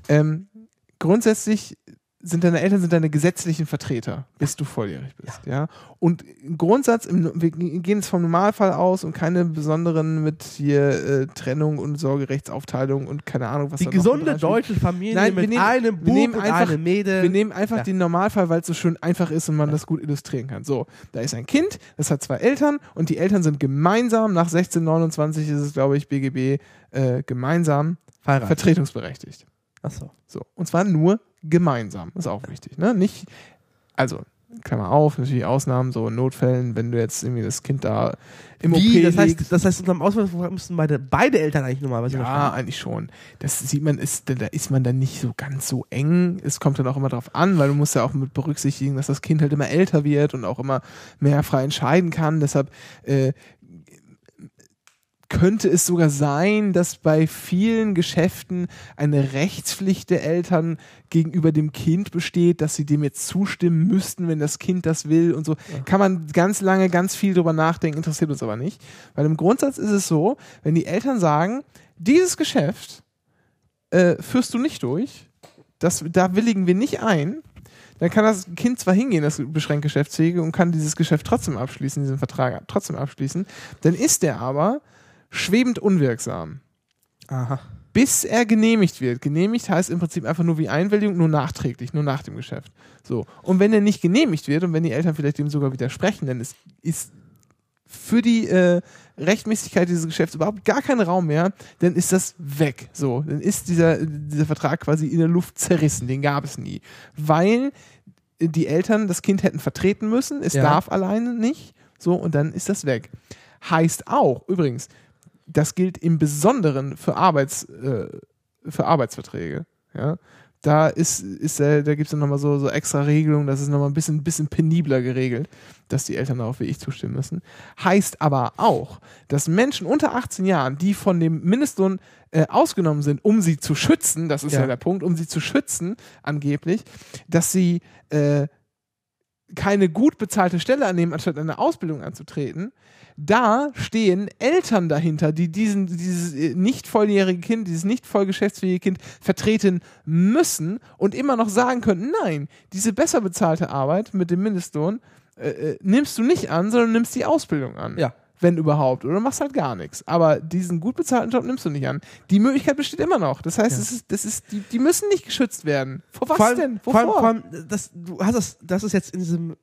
S3: Ähm, grundsätzlich sind deine Eltern sind deine gesetzlichen Vertreter, bis du volljährig bist. Ja. Und im Grundsatz, im, wir gehen jetzt vom Normalfall aus und keine besonderen mit hier äh, Trennung und Sorgerechtsaufteilung und keine Ahnung, was
S4: Die gesunde deutsche Familie
S3: Nein, wir
S4: mit
S3: nehmen-
S4: einem
S3: wir
S4: Bub
S3: nehmen
S4: und
S3: einfach-
S4: einem Mädel.
S3: Wir nehmen einfach
S4: Ja.
S3: den Normalfall, weil es so schön einfach ist und man das gut illustrieren kann. So, da ist ein Kind, das hat zwei Eltern und die Eltern sind gemeinsam, nach 1629 ist es, glaube ich, BGB, äh, gemeinsam
S4: verheiratet.
S3: vertretungsberechtigt.
S4: Achso.
S3: So. Und zwar nur gemeinsam. Ist auch wichtig. Ne? Nicht, also, Klammer auf, natürlich Ausnahmen, so in Notfällen, wenn du jetzt irgendwie das Kind da im
S4: Wie?
S3: OP
S4: Das heißt, das heißt, unterm Auswahl müssen beide, beide Eltern eigentlich normalerweise
S3: Ja,
S4: unterschreiben.
S3: eigentlich schon. Das sieht man, ist, da ist man dann nicht so ganz so eng. Es kommt dann auch immer drauf an, weil du musst ja auch mit berücksichtigen, dass das Kind halt immer älter wird und auch immer mehr frei entscheiden kann. Deshalb äh, könnte es sogar sein, dass bei vielen Geschäften eine Rechtspflicht der Eltern gegenüber dem Kind besteht, dass sie dem jetzt zustimmen müssten, wenn das Kind das will und so. Kann man ganz lange, ganz viel drüber nachdenken, interessiert uns aber nicht. Weil im Grundsatz ist es so, wenn die Eltern sagen, dieses Geschäft äh, führst du nicht durch, das, da willigen wir nicht ein, dann kann das Kind zwar hingehen, das beschränkt Geschäftsfähige, und kann dieses Geschäft trotzdem abschließen, diesen Vertrag trotzdem abschließen, dann ist der aber schwebend unwirksam.
S4: Aha.
S3: Bis er genehmigt wird. Genehmigt heißt im Prinzip einfach nur wie Einwilligung, nur nachträglich, nur nach dem Geschäft. So. Und wenn er nicht genehmigt wird und wenn die Eltern vielleicht dem sogar widersprechen, dann ist, ist für die äh, Rechtmäßigkeit dieses Geschäfts überhaupt gar kein Raum mehr, dann ist das weg. So, dann ist dieser, dieser Vertrag quasi in der Luft zerrissen. Den gab es nie. Weil die Eltern das Kind hätten vertreten müssen, es
S4: Ja.
S3: darf alleine nicht. So, und dann ist das weg. Heißt auch, übrigens, das gilt im Besonderen für, Arbeits, äh, für Arbeitsverträge. Ja? Da ist, ist äh, da gibt es dann nochmal so, so extra Regelungen, das ist nochmal ein bisschen, bisschen penibler geregelt, dass die Eltern darauf wie ich zustimmen müssen. Heißt aber auch, dass Menschen unter 18 Jahren, die von dem Mindestlohn äh, ausgenommen sind, um sie zu schützen, das ist ja.
S4: Ja.
S3: der Punkt, um sie zu schützen, angeblich, dass sie äh, keine gut bezahlte Stelle annehmen, anstatt eine Ausbildung anzutreten, da stehen Eltern dahinter, die diesen, dieses äh, nicht volljährige Kind, dieses nicht voll geschäftsfähige Kind vertreten müssen und immer noch sagen können, nein, diese besser bezahlte Arbeit mit dem Mindestlohn äh, äh, nimmst du nicht an, sondern nimmst die Ausbildung an.
S4: Ja.
S3: Wenn überhaupt. Oder machst halt gar nichts. Aber diesen gut bezahlten Job nimmst du nicht an. Die Möglichkeit besteht immer noch. Das heißt, es ist, das ist, die, die müssen nicht geschützt werden. Vor was
S4: vor allem,
S3: denn?
S4: Vor
S3: Wovor?
S4: allem, vor allem das, du hast das, das ist jetzt in diesem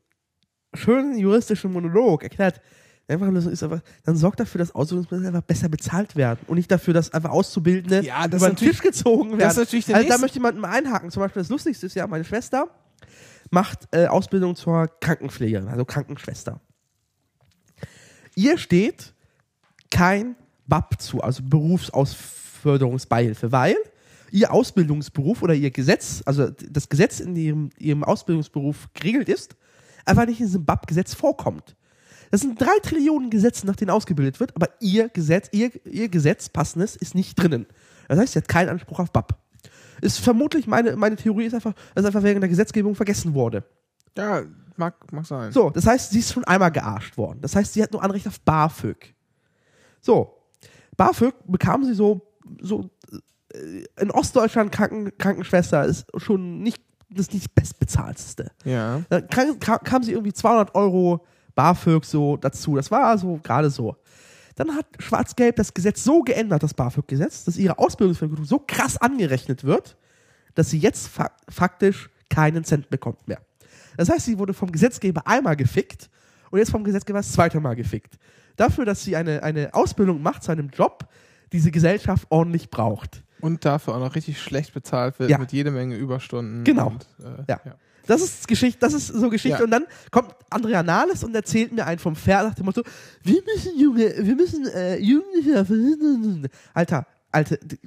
S4: schönen juristischen Monolog erklärt. Einfache Lösung ist einfach, dann sorgt dafür, dass Ausbildungsmittel einfach besser bezahlt werden und nicht dafür, dass einfach Auszubildende
S3: Ja, das
S4: über den Tisch gezogen werden.
S3: das ist natürlich der
S4: also da möchte jemand mal einhaken. Zum Beispiel das Lustigste ist ja, meine Schwester macht äh, Ausbildung zur Krankenpflegerin, also Krankenschwester. Ihr steht kein BAP zu, also Berufsausförderungsbeihilfe, weil ihr Ausbildungsberuf oder ihr Gesetz, also das Gesetz in ihrem, ihrem Ausbildungsberuf geregelt ist, einfach nicht in diesem BAP-Gesetz vorkommt. Das sind drei Trillionen Gesetze, nach denen ausgebildet wird, aber ihr Gesetz, ihr, ihr Gesetz, passendes, ist nicht drinnen. Das heißt, sie hat keinen Anspruch auf BAP. Ist vermutlich, meine, meine Theorie ist einfach, dass einfach während der Gesetzgebung vergessen wurde.
S3: ja, mag, mag sein.
S4: So, das heißt, sie ist schon einmal gearscht worden. Das heißt, sie hat nur Anrecht auf BAföG. So, BAföG bekam sie so, so äh, in Ostdeutschland Kranken, Krankenschwester ist schon nicht das nicht bestbezahlteste.
S3: Ja.
S4: Dann kam, kam, kam sie irgendwie 200 Euro BAföG so dazu. Das war so gerade so. Dann hat Schwarz-Gelb das Gesetz so geändert, das BAföG-Gesetz, dass ihre Ausbildungsvergütung so krass angerechnet wird, dass sie jetzt fa faktisch keinen Cent bekommt mehr. Das heißt, sie wurde vom Gesetzgeber einmal gefickt und jetzt vom Gesetzgeber das zweite Mal gefickt. Dafür, dass sie eine, eine Ausbildung macht zu einem Job, diese Gesellschaft ordentlich braucht.
S3: Und dafür auch noch richtig schlecht bezahlt wird
S4: Ja.
S3: mit jede Menge Überstunden.
S4: Genau.
S3: Und, äh,
S4: Ja. Das ist Geschichte, das ist so Geschichte.
S3: Ja.
S4: Und dann kommt Andrea Nahles und erzählt mir einen vom Pferd nach dem Motto, wir müssen Junge, wir müssen äh, Jugendliche. Alter, Alter, d-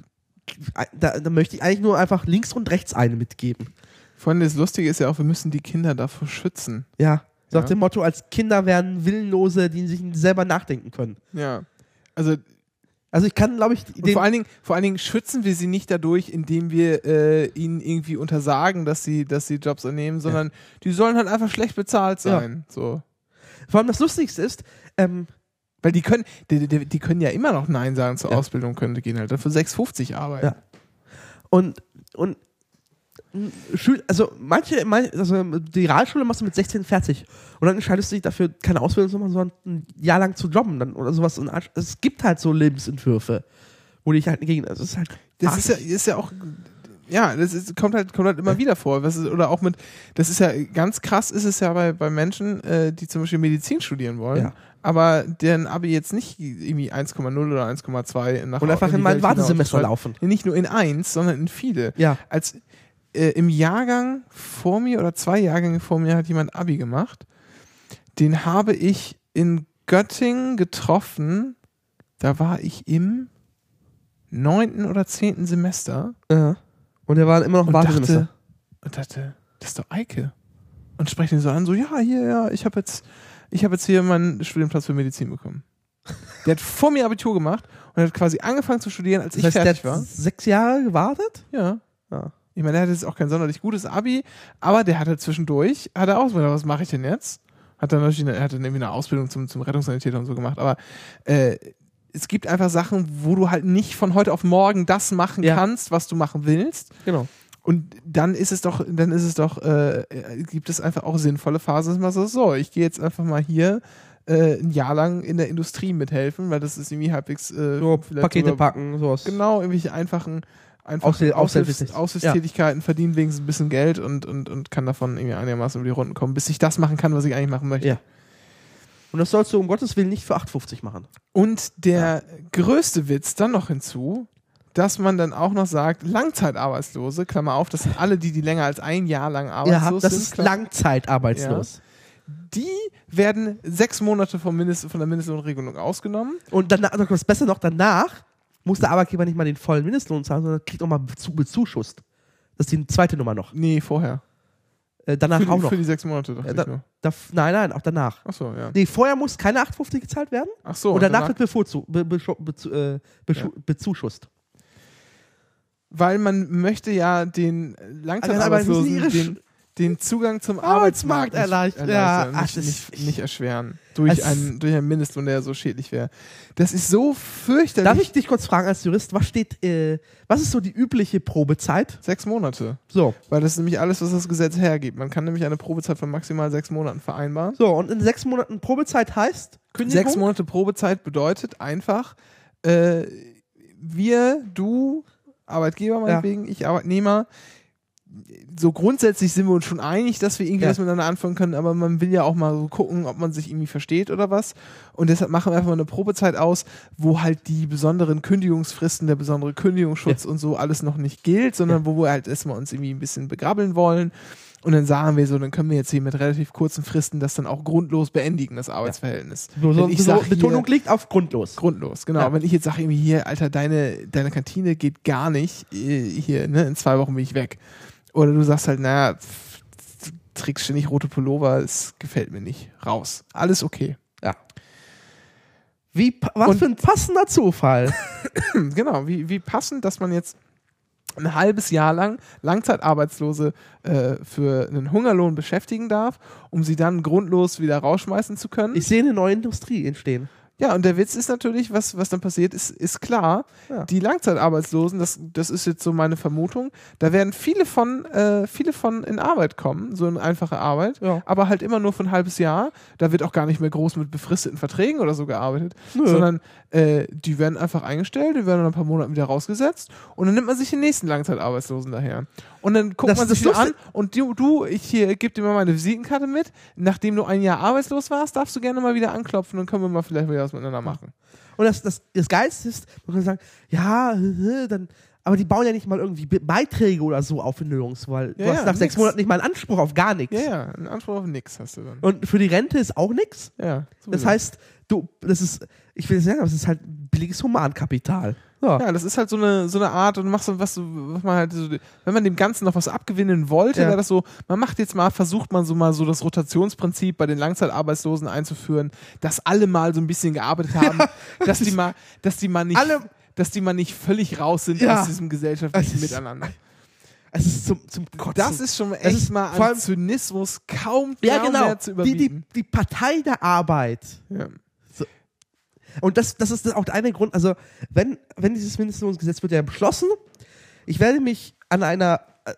S4: da, da möchte ich eigentlich nur einfach links und rechts eine mitgeben.
S3: Vor allem das Lustige ist ja auch, wir müssen die Kinder davor schützen.
S4: Ja. So nach
S3: Ja.
S4: dem Motto, als Kinder werden Willenlose, die sich selber nachdenken können.
S3: Ja. Also
S4: Also ich kann, glaube ich, den,
S3: vor allen Dingen, vor allen Dingen schützen wir sie nicht dadurch, indem wir äh, ihnen irgendwie untersagen, dass sie, dass sie Jobs annehmen, sondern die sollen halt einfach schlecht bezahlt
S4: Ja.
S3: sein. So.
S4: vor allem das Lustigste ist, ähm,
S3: Weil die können, die, die, die können ja immer noch Nein sagen zur
S4: Ja.
S3: Ausbildung, können die gehen halt dafür 6,50 arbeiten.
S4: Ja. Und, und Schül also manche, man- also die Realschule machst du mit 16 fertig und dann entscheidest du dich dafür, keine Ausbildung zu machen, sondern ein Jahr lang zu jobben dann oder sowas. Und es gibt halt so Lebensentwürfe, wo dich halt gegen, also es ist halt,
S3: Das ist ja, ist ja auch, ja, das ist, kommt halt, kommt halt immer wieder vor. Ist, oder auch mit, das ist ja ganz krass, ist es ja bei, bei Menschen, äh, die zum Beispiel Medizin studieren wollen,
S4: Ja.
S3: aber deren Abi jetzt nicht irgendwie 1,0 oder 1,2 nach
S4: und einfach in mein Wartesemester laufen.
S3: Nicht nur in eins, sondern in viele.
S4: Ja.
S3: Als äh, im Jahrgang vor mir oder zwei Jahrgänge vor mir hat jemand Abi gemacht. Den habe ich in Göttingen getroffen. Da war ich im neunten oder zehnten Semester
S4: Ja. Und der war immer noch im Wartesemester.
S3: und dachte, das ist doch Eike. Und spreche ihn so an, so, ja, hier, ja, ich habe jetzt, ich habe jetzt hier meinen Studienplatz für Medizin bekommen. *laughs* Der hat vor mir Abitur gemacht und hat quasi angefangen zu studieren, als ich
S4: Das heißt, der
S3: fertig
S4: hat
S3: war.
S4: sechs Jahre gewartet?
S3: Ja.
S4: Ja.
S3: Ich meine, der hatte jetzt auch kein sonderlich gutes Abi, aber der hatte zwischendurch, hat er auch so, was mache ich denn jetzt? Hat dann natürlich, eine, er hat dann irgendwie eine Ausbildung zum, zum Rettungssanitäter und so gemacht, aber äh, es gibt einfach Sachen, wo du halt nicht von heute auf morgen das machen
S4: Ja.
S3: kannst, was du machen willst.
S4: Genau.
S3: Und dann ist es doch, dann ist es doch, äh, gibt es einfach auch sinnvolle Phasen, dass man so, so, ich gehe jetzt einfach mal hier äh, ein Jahr lang in der Industrie mithelfen, weil das ist irgendwie halbwegs äh,
S4: So Pakete packen, sowas.
S3: Genau, irgendwelche einfachen, einfachen
S4: Aushil-
S3: Aushilfs
S4: Aushilfstätig-
S3: Aushilfstätigkeiten, verdienen wenigstens ein bisschen Geld und, und, und kann davon irgendwie einigermaßen über die Runden kommen, bis ich das machen kann, was ich eigentlich machen möchte.
S4: Ja. Und das sollst du um Gottes Willen nicht für 8,50 machen.
S3: Und der größte Witz dann noch hinzu, dass man dann auch noch sagt, Langzeitarbeitslose, Klammer auf, das sind alle, die, die länger als ein Jahr lang
S4: Ja,
S3: arbeitslos
S4: das
S3: sind.
S4: ist
S3: Klammer-
S4: langzeitarbeitslos.
S3: Die werden sechs Monate vom Mindest, von der Mindestlohnregelung ausgenommen.
S4: Und noch was besser noch, danach muss der Arbeitgeber nicht mal den vollen Mindestlohn zahlen, sondern kriegt auch mal bezu bezuschusst. Das ist die zweite Nummer noch.
S3: Nee, vorher.
S4: Äh, danach
S3: Für
S4: auch noch.
S3: für die sechs Monate, dachte
S4: Ja,
S3: ich
S4: da,
S3: nur.
S4: da, nein, nein, auch danach.
S3: Achso, ja.
S4: Nee, vorher muss keine 8,50 gezahlt werden.
S3: Ach so.
S4: und danach, wird bevorzu be, be, bezu äh, beschu- bezuschusst.
S3: weil man möchte ja den Langzeitarbeitslosen den, den Zugang zum
S4: Arbeitsmarkt
S3: Arbeitsmarkt
S4: erleichtern. Ja,
S3: erleichtern,
S4: ach,
S3: nicht, nicht, nicht erschweren. Durch einen, durch einen Mindestlohn, der so schädlich wäre. Das ist so fürchterlich.
S4: Darf ich dich kurz fragen als Jurist, was steht, äh, was ist so die übliche Probezeit?
S3: Sechs Monate.
S4: So.
S3: Weil das ist nämlich alles, was das Gesetz hergibt. Man kann nämlich eine Probezeit von maximal sechs Monaten vereinbaren.
S4: So, und in sechs Monaten Probezeit heißt Kündigung?
S3: Sechs Monate Probezeit bedeutet einfach, äh, wir, du, Arbeitgeber meinetwegen, ich Arbeitnehmer, so grundsätzlich sind wir uns schon einig, dass wir irgendwie
S4: Ja.
S3: was miteinander anfangen können, aber man will ja auch mal so gucken, ob man sich irgendwie versteht oder was. Und deshalb machen wir einfach mal eine Probezeit aus, wo halt die besonderen Kündigungsfristen, der besondere Kündigungsschutz und so alles noch nicht gilt, sondern wo wir halt erstmal uns irgendwie ein bisschen begrabbeln wollen. Und dann sagen wir so, dann können wir jetzt hier mit relativ kurzen Fristen das dann auch grundlos beendigen, das Arbeitsverhältnis.
S4: So, so,
S3: ich
S4: so,
S3: sag hier-
S4: Betonung liegt auf grundlos.
S3: Grundlos, genau.
S4: Ja.
S3: Wenn ich jetzt sage, irgendwie hier, Alter, deine, deine Kantine geht gar nicht, äh, hier, ne, in zwei Wochen bin ich weg. Oder du sagst halt, naja, trägst ständig rote Pullover, es gefällt mir nicht. Raus. Alles okay.
S4: Ja. Wie, was
S3: Und-
S4: für ein passender Zufall. *laughs*
S3: Genau, wie, wie passend, dass man jetzt ein halbes Jahr lang Langzeitarbeitslose äh, für einen Hungerlohn beschäftigen darf, um sie dann grundlos wieder rausschmeißen zu können.
S4: Ich sehe eine neue Industrie entstehen.
S3: Ja, und der Witz ist natürlich, was, was dann passiert, ist, ist klar,
S4: Ja.
S3: die Langzeitarbeitslosen, das, das ist jetzt so meine Vermutung, da werden viele von, äh, viele von in Arbeit kommen, so in einfache Arbeit,
S4: Ja.
S3: aber halt immer nur für ein halbes Jahr. Da wird auch gar nicht mehr groß mit befristeten Verträgen oder so gearbeitet,
S4: Nö.
S3: sondern äh, die werden einfach eingestellt, die werden nach ein paar Monaten wieder rausgesetzt und dann nimmt man sich den nächsten Langzeitarbeitslosen daher. Und dann guckt
S4: Das
S3: man sich wieder an und du, du ich hier, gib dir mal meine Visitenkarte mit. Nachdem du ein Jahr arbeitslos warst, darfst du gerne mal wieder anklopfen und können wir mal vielleicht wieder was miteinander machen.
S4: Und das, das, das Geilste ist, man kann sagen, ja, dann, aber die bauen ja nicht mal irgendwie Be Beiträge oder so auf in Nirgends, weil du
S3: Ja,
S4: hast nach sechs
S3: nix.
S4: Monaten nicht mal einen Anspruch auf gar nichts.
S3: Ja, ja, einen Anspruch auf nix hast du dann.
S4: Und für die Rente ist auch nichts.
S3: Ja,
S4: Das
S3: sowieso.
S4: heißt, du, das ist, ich will nicht sagen, aber es ist halt billiges Humankapital. Ja.
S3: Ja, das ist halt so eine, so eine Art und machst so was, was man halt so, wenn man dem Ganzen noch was abgewinnen wollte,
S4: Ja.
S3: wäre das so, man macht jetzt mal, versucht man so mal so das Rotationsprinzip bei den Langzeitarbeitslosen einzuführen, dass alle mal so ein bisschen gearbeitet haben, *laughs* dass die mal, dass die mal nicht,
S4: Alle-
S3: dass die mal nicht völlig raus sind
S4: Ja.
S3: aus diesem gesellschaftlichen
S4: Es ist-
S3: Miteinander.
S4: Es ist zum, zum Kotzen.
S3: Das ist schon echt
S4: ist
S3: mal an
S4: allem-
S3: Zynismus kaum,
S4: ja,
S3: kaum
S4: genau.
S3: mehr zu
S4: Die, die,
S3: überbieten.
S4: die Partei der Arbeit.
S3: ja.
S4: Und das, das ist auch der eine Grund, also wenn, wenn dieses Mindestlohnsgesetz wird ja beschlossen, ich werde mich an einer äh,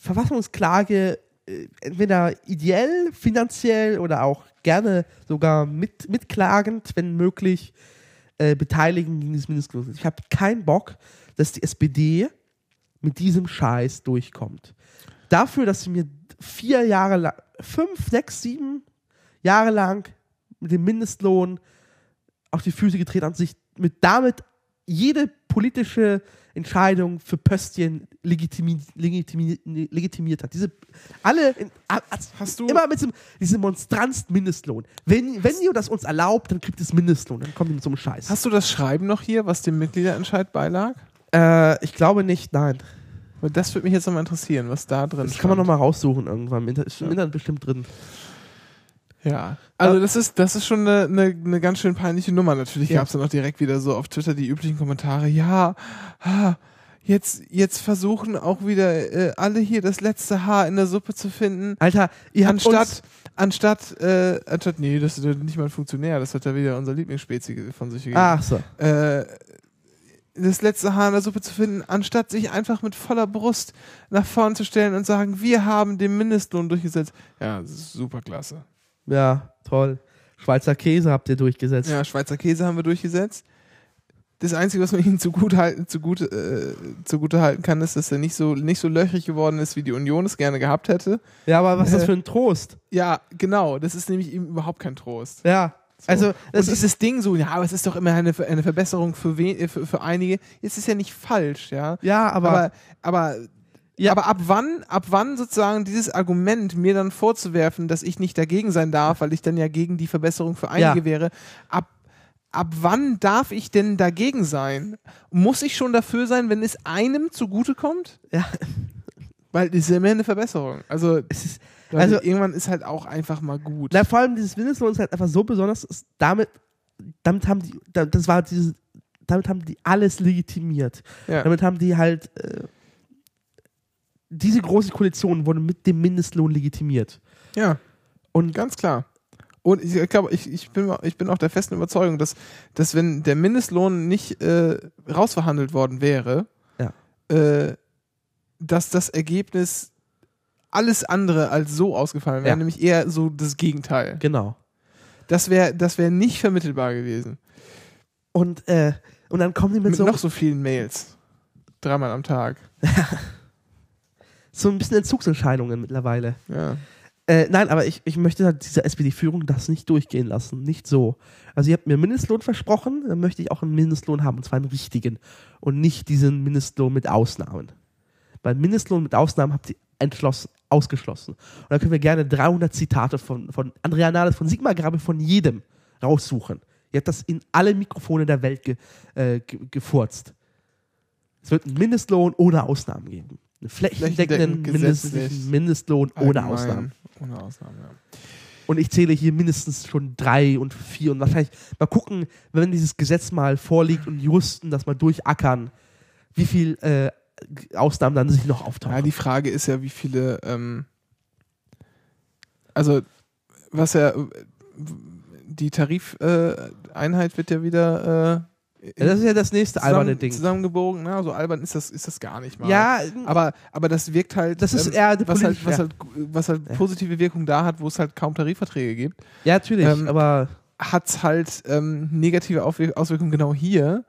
S4: Verfassungsklage äh, entweder ideell, finanziell oder auch gerne sogar mit, mitklagend, wenn möglich, äh, beteiligen gegen dieses Mindestlohnsgesetz. Ich habe keinen Bock, dass die SPD mit diesem Scheiß durchkommt. Dafür, dass sie mir vier Jahre lang, fünf, sechs, sieben Jahre lang mit dem Mindestlohn auf die Füße getreten und sich mit damit jede politische Entscheidung für Pöstchen legitimi, legitimi, legitimiert hat. Diese alle in,
S3: Hast du-
S4: immer mit diesem, diesem Monstranz Mindestlohn. Wenn, wenn ihr das uns erlaubt, dann kriegt es Mindestlohn. Dann kommt ihr mit so einem Scheiß.
S3: Hast du das Schreiben noch hier, was dem Mitgliederentscheid beilag?
S4: äh, ich glaube nicht, nein.
S3: Das würde mich jetzt nochmal interessieren, was da drin
S4: Das kann man
S3: stand.
S4: nochmal raussuchen irgendwann. Ist im Internet bestimmt drin.
S3: Ja. Also das ist, das ist schon eine, eine, eine ganz schön peinliche Nummer. Natürlich
S4: Ja.
S3: gab es dann auch direkt wieder so auf Twitter die üblichen Kommentare, ja, jetzt, jetzt versuchen auch wieder äh, alle hier das letzte Haar in der Suppe zu finden.
S4: Alter, ihr habt
S3: Anstatt,
S4: uns,
S3: anstatt, äh, anstatt, nee, das ist nicht mal ein Funktionär, das hat ja wieder unser Lieblingsspezi von sich gegeben.
S4: ach so.
S3: äh, das letzte Haar in der Suppe zu finden, anstatt sich einfach mit voller Brust nach vorn zu stellen und sagen, wir haben den Mindestlohn durchgesetzt. Ja, super klasse.
S4: Ja, toll. Schweizer Käse habt ihr durchgesetzt.
S3: Ja, Schweizer Käse haben wir durchgesetzt. Das Einzige, was man ihnen zugute, halten, zugute, äh, zugute halten kann, ist, dass er nicht so, nicht so löchrig geworden ist, wie die Union es gerne gehabt hätte.
S4: Ja, aber was ist das
S3: Äh.
S4: für ein Trost?
S3: Ja, genau. Das ist nämlich ihm überhaupt kein Trost.
S4: Ja,
S3: So.
S4: also das ist
S3: dieses Ding so, ja, aber es ist doch immer eine, eine Verbesserung für, wen, äh, für, für einige. Es ist ja nicht falsch, ja.
S4: ja, aber,
S3: aber, aber,
S4: Ja.
S3: aber ab wann, ab wann sozusagen dieses Argument mir dann vorzuwerfen, dass ich nicht dagegen sein darf, weil ich dann ja gegen die Verbesserung für einige
S4: Ja.
S3: wäre, ab, ab wann darf ich denn dagegen sein? Muss ich schon dafür sein, wenn es einem zugutekommt?
S4: ja,
S3: Weil es ist ja immer eine Verbesserung. Also,
S4: ist
S3: also irgendwann ist halt auch einfach mal gut.
S4: Na, vor allem dieses Mindestlohn ist halt einfach so besonders, damit, damit haben die, da- das war dieses, damit haben die alles legitimiert.
S3: ja.
S4: Damit haben die halt, äh, diese große Koalition wurde mit dem Mindestlohn legitimiert.
S3: ja.
S4: Und
S3: Ganz klar. Und ich glaube, ich, ich, bin, ich bin auch der festen Überzeugung, dass, dass wenn der Mindestlohn nicht äh, rausverhandelt worden wäre,
S4: Ja.
S3: äh, dass das Ergebnis alles andere als so ausgefallen wäre,
S4: Ja.
S3: nämlich eher so das Gegenteil.
S4: genau.
S3: Das wäre das wär nicht vermittelbar gewesen.
S4: Und, äh, und dann kommen die mit,
S3: Mit
S4: so,
S3: noch so vielen Mails. Dreimal am Tag. *laughs*
S4: so ein bisschen Entzugsentscheidungen mittlerweile.
S3: Ja.
S4: Äh, nein, aber ich, ich möchte halt dieser SPD-Führung das nicht durchgehen lassen. Nicht so. Also ihr habt mir Mindestlohn versprochen, dann möchte ich auch einen Mindestlohn haben, und zwar einen richtigen. Und nicht diesen Mindestlohn mit Ausnahmen. Weil Mindestlohn mit Ausnahmen habt ihr entschlossen, ausgeschlossen. Und da können wir gerne 300 Zitate von, von Andrea Nahles, von Sigmar Grabe, von jedem raussuchen. Ihr habt das in alle Mikrofone der Welt ge, äh, ge, gefurzt. Es wird einen Mindestlohn ohne Ausnahmen geben. Flächendeckenden
S3: gesetzlich,
S4: Mindestlohn ohne
S3: Allgemein.
S4: Ausnahmen.
S3: Ohne Ausnahmen, ja.
S4: Und ich zähle hier mindestens schon drei und vier und wahrscheinlich mal gucken, wenn dieses Gesetz mal vorliegt und die Juristen das mal durchackern, wie viel äh, Ausnahmen dann sich noch auftauchen.
S3: Ja, die Frage ist ja, wie viele, ähm, also was ja, äh, die Tarifeinheit äh, wird ja wieder äh,
S4: ja, das ist ja das nächste
S3: zusammen,
S4: alberne Ding.
S3: zusammengebogen. Na, so albern ist das, ist das gar nicht mal.
S4: Ja,
S3: aber, aber das wirkt halt,
S4: Das ist eher
S3: was halt,
S4: politisch,
S3: was halt, was halt positive Wirkung da hat, wo es halt kaum Tarifverträge gibt,
S4: ja, natürlich,
S3: ähm,
S4: aber
S3: hat es halt ähm, negative Auswirkungen genau hier.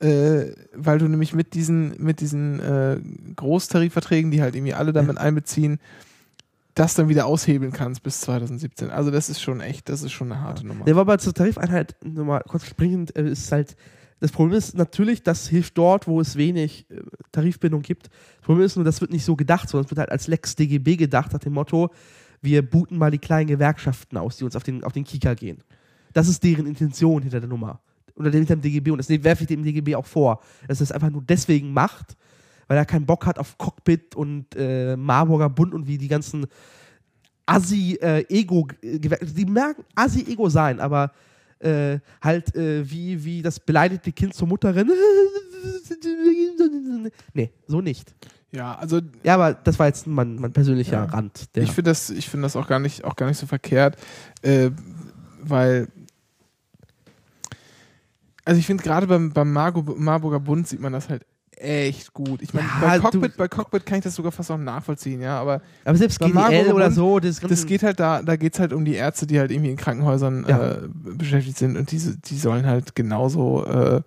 S3: Äh, weil du nämlich mit diesen, mit diesen äh, Großtarifverträgen, die halt irgendwie alle damit einbeziehen, das dann wieder aushebeln kannst bis 2017. Also das ist schon echt, das ist schon eine harte Nummer.
S4: der war aber zur Tarifeinheit nochmal kurz springend, äh, ist halt, das Problem ist natürlich, das hilft dort, wo es wenig äh, Tarifbindung gibt. Das Problem ist nur, das wird nicht so gedacht, sondern es wird halt als Lex DGB gedacht, nach dem Motto, wir booten mal die kleinen Gewerkschaften aus, die uns auf den, auf den Kika gehen. Das ist deren Intention hinter der Nummer. Oder hinter dem DGB. Und das werfe ich dem DGB auch vor. Dass er es einfach nur deswegen macht, weil er keinen Bock hat auf Cockpit und äh, Marburger Bund und wie die ganzen Assi-Ego, die merken Assi-Ego sein, aber äh, halt äh, wie, wie das beleidigte Kind zur Mutter rennt. *laughs* nee, so nicht.
S3: Ja, also
S4: Ja, aber das war jetzt mein, mein persönlicher
S3: Ja.
S4: Rand. Der,
S3: ich finde das, ich finde das auch gar nicht, auch gar nicht so verkehrt, äh, weil also ich finde gerade beim, beim Marburger Bund sieht man das halt echt gut. Ich meine,
S4: Ja,
S3: bei, Cockpit, bei Cockpit kann ich das sogar fast auch nachvollziehen, ja, aber
S4: aber selbst GDL
S3: Marburger
S4: oder so, das,
S3: das geht halt da, da geht es halt um die Ärzte, die halt irgendwie in Krankenhäusern
S4: Ja.
S3: äh, beschäftigt sind und diese, die sollen halt genauso, äh,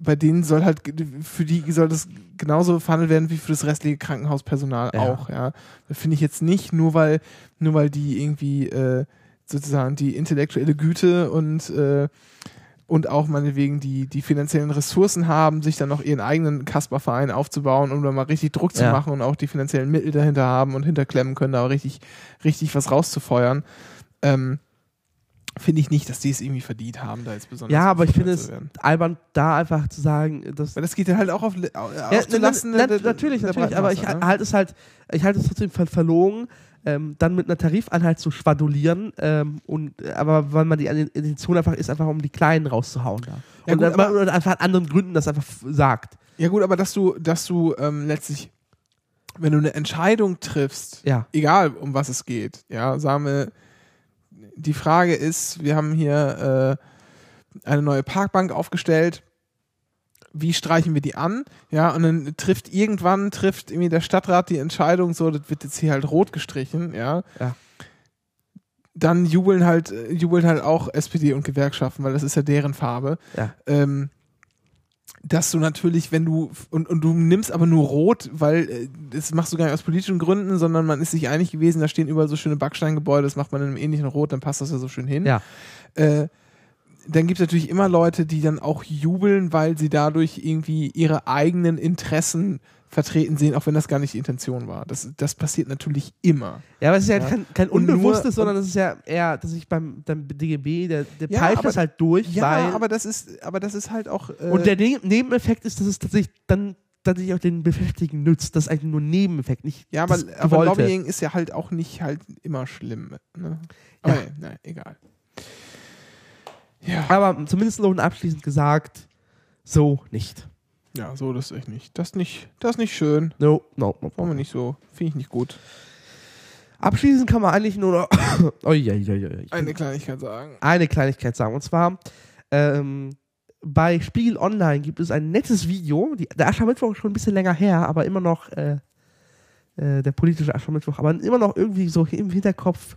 S3: bei denen soll halt, für die soll das genauso verhandelt werden wie für das restliche Krankenhauspersonal
S4: Ja.
S3: auch, ja. Finde ich jetzt nicht, nur weil, nur weil die irgendwie äh, sozusagen die intellektuelle Güte und äh, und auch meinetwegen die, die finanziellen Ressourcen haben, sich dann noch ihren eigenen Kasperverein aufzubauen, um da mal richtig Druck zu
S4: Ja.
S3: machen und auch die finanziellen Mittel dahinter haben und hinterklemmen können, da auch richtig, richtig was rauszufeuern. Ähm, finde ich nicht, dass die es irgendwie verdient haben, da jetzt besonders
S4: ja, aber ich finde es albern, da einfach zu sagen, dass
S3: Weil das geht ja halt auch auf, auf
S4: Ja, na, na,
S3: der-
S4: natürlich, natürlich, aber ich
S3: Breitenmasse,
S4: halte es halt, ich halte es trotzdem für verlogen, ähm, dann mit einer Tarifeinheit zu schwadulieren, ähm, und, äh, aber weil man die Intention einfach ist, einfach um die Kleinen rauszuhauen da.
S3: Ja,
S4: und
S3: gut,
S4: man, oder einfach an anderen Gründen das einfach sagt.
S3: Ja gut, aber dass du, dass du ähm, letztlich, wenn du eine Entscheidung triffst,
S4: Ja.
S3: egal um was es geht, ja, sagen wir, die Frage ist, wir haben hier äh, eine neue Parkbank aufgestellt, wie streichen wir die an? Ja, und dann trifft irgendwann, trifft irgendwie der Stadtrat die Entscheidung, so, das wird jetzt hier halt rot gestrichen, ja.
S4: Ja.
S3: Dann jubeln halt, jubeln halt auch SPD und Gewerkschaften, weil das ist ja deren Farbe
S4: Ja.
S3: ähm, dass du natürlich, wenn du und, und du nimmst aber nur rot, weil äh, das machst du gar nicht aus politischen Gründen, sondern man ist sich einig gewesen, da stehen überall so schöne Backsteingebäude, das macht man in einem ähnlichen Rot, dann passt das ja so schön hin.
S4: Ja.
S3: Äh, dann gibt es natürlich immer Leute, die dann auch jubeln, weil sie dadurch irgendwie ihre eigenen Interessen vertreten sehen, auch wenn das gar nicht die Intention war. Das, das passiert natürlich immer.
S4: Ja, aber es ist ja,
S3: Ja.
S4: kein, kein Unbewusstes, sondern es ist ja eher, dass ich beim, beim DGB, der, der
S3: Ja, aber-
S4: das halt durch,
S3: Ja, aber das ist, aber das ist halt auch. Äh,
S4: und der ne Nebeneffekt ist, dass es tatsächlich dann tatsächlich auch den Beschäftigten nützt. Das ist eigentlich nur ein Nebeneffekt, nicht
S3: Ja, aber, aber. Lobbying ist ja halt auch nicht halt immer schlimm. Ne? Aber
S4: Ja.
S3: ja. nein, egal. Ja.
S4: Aber zumindest noch abschließend gesagt, so nicht.
S3: ja, so das ist echt nicht. Das nicht, das ist nicht schön.
S4: No, no, no.
S3: Wollen wir nicht so. Finde ich nicht gut.
S4: Abschließend kann man eigentlich nur noch Ui, ui, ui, ui.
S3: Eine Kleinigkeit sagen.
S4: eine Kleinigkeit sagen. Und zwar ähm, bei Spiegel Online gibt es ein nettes Video. Die, der Aschermittwoch ist schon ein bisschen länger her, aber immer noch äh, äh, der politische Aschermittwoch, aber immer noch irgendwie so im Hinterkopf.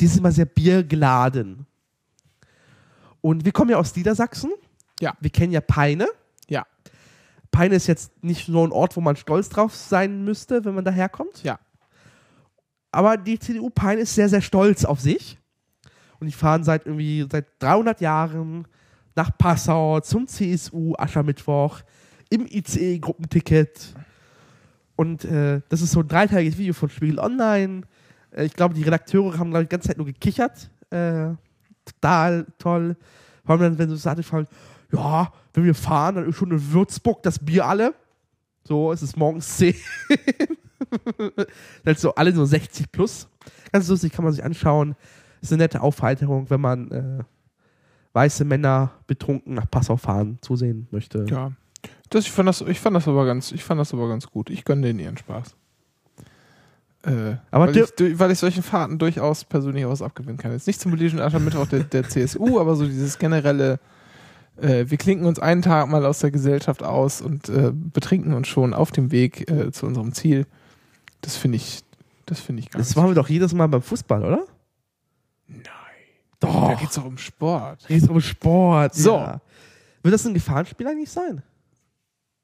S4: Die ist immer sehr biergeladen. Und wir kommen ja aus Niedersachsen.
S3: Ja.
S4: Wir kennen ja Peine.
S3: Ja.
S4: Peine ist jetzt nicht so ein Ort, wo man stolz drauf sein müsste, wenn man daherkommt.
S3: Ja.
S4: Aber die CDU Peine ist sehr, sehr stolz auf sich. Und die fahren seit irgendwie seit 300 Jahren nach Passau zum CSU Aschermittwoch im ICE-Gruppenticket. Und äh, das ist so ein dreiteiliges Video von Spiegel Online. Äh, ich glaube, die Redakteure haben, glaube ich, die ganze Zeit nur gekichert. Äh, total toll. Vor allem, dann, wenn sie sagte, fallen, ja, wenn wir fahren, dann ist schon in Würzburg das Bier alle. So, es ist morgens 10. halt *laughs* so alle so 60 plus. Ganz lustig, kann man sich anschauen. Ist eine nette Aufheiterung, wenn man äh, weiße Männer betrunken nach Passau fahren zusehen möchte.
S3: Ja. Das, ich, fand das, ich, fand das aber ganz, ich fand das aber ganz gut. Ich gönne denen ihren Spaß. Äh,
S4: Aber
S3: weil, ich, weil ich solchen Fahrten durchaus persönlich auch was abgewinnen kann. Jetzt nicht zum politischen Aschermittwoch der, der CSU, *laughs* aber so dieses generelle, äh, wir klinken uns einen Tag mal aus der Gesellschaft aus und äh, betrinken uns schon auf dem Weg äh, zu unserem Ziel. Das finde ich, das finde ich gar
S4: Das machen wir doch jedes Mal beim Fußball, oder?
S3: Nein.
S4: Doch.
S3: Da geht es doch um Sport.
S4: Geht um Sport.
S3: So.
S4: Ja. Wird das ein Gefahrenspiel eigentlich sein?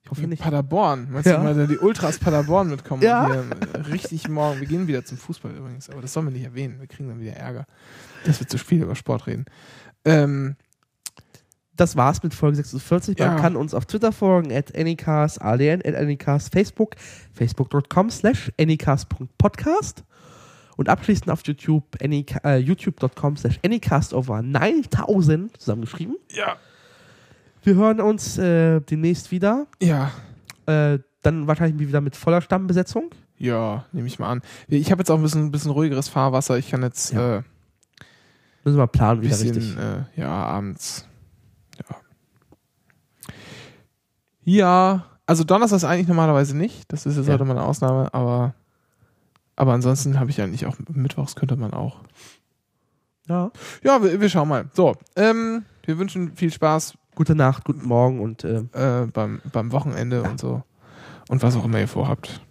S4: Ich hoffe nicht.
S3: Paderborn. Meinst
S4: Ja.
S3: du mal, die Ultras Paderborn mitkommen?
S4: Ja.
S3: Hier, äh, richtig morgen. Wir gehen wieder zum Fußball übrigens, aber das sollen wir nicht erwähnen. Wir kriegen dann wieder Ärger, dass wir zu viel über Sport reden. Ähm,
S4: Das war's mit Folge 46. Man
S3: Ja.
S4: kann uns auf Twitter folgen, at anycast, ADN, at anycast, Facebook, facebook.com slash anycast.podcast und abschließend auf YouTube, anyca äh, youtube.com slash anycast over 9000 zusammengeschrieben.
S3: ja.
S4: Wir hören uns äh, demnächst wieder.
S3: Ja.
S4: Äh, dann wahrscheinlich wieder mit voller Stammbesetzung.
S3: Ja, nehme ich mal an. Ich habe jetzt auch ein bisschen, bisschen ruhigeres Fahrwasser. Ich kann jetzt
S4: Ja.
S3: äh,
S4: Müssen wir planen wieder
S3: bisschen,
S4: richtig.
S3: äh, ja, abends. Ja. Ja, also Donnerstag ist eigentlich normalerweise nicht. Das ist jetzt
S4: Ja.
S3: heute mal eine Ausnahme, aber, aber ansonsten habe ich eigentlich auch Mittwochs könnte man auch.
S4: Ja.
S3: Ja, wir, wir schauen mal. So, ähm, wir wünschen viel Spaß
S4: Gute Nacht, guten Morgen und äh,
S3: äh, beim, beim Wochenende und so. Und was auch immer ihr vorhabt.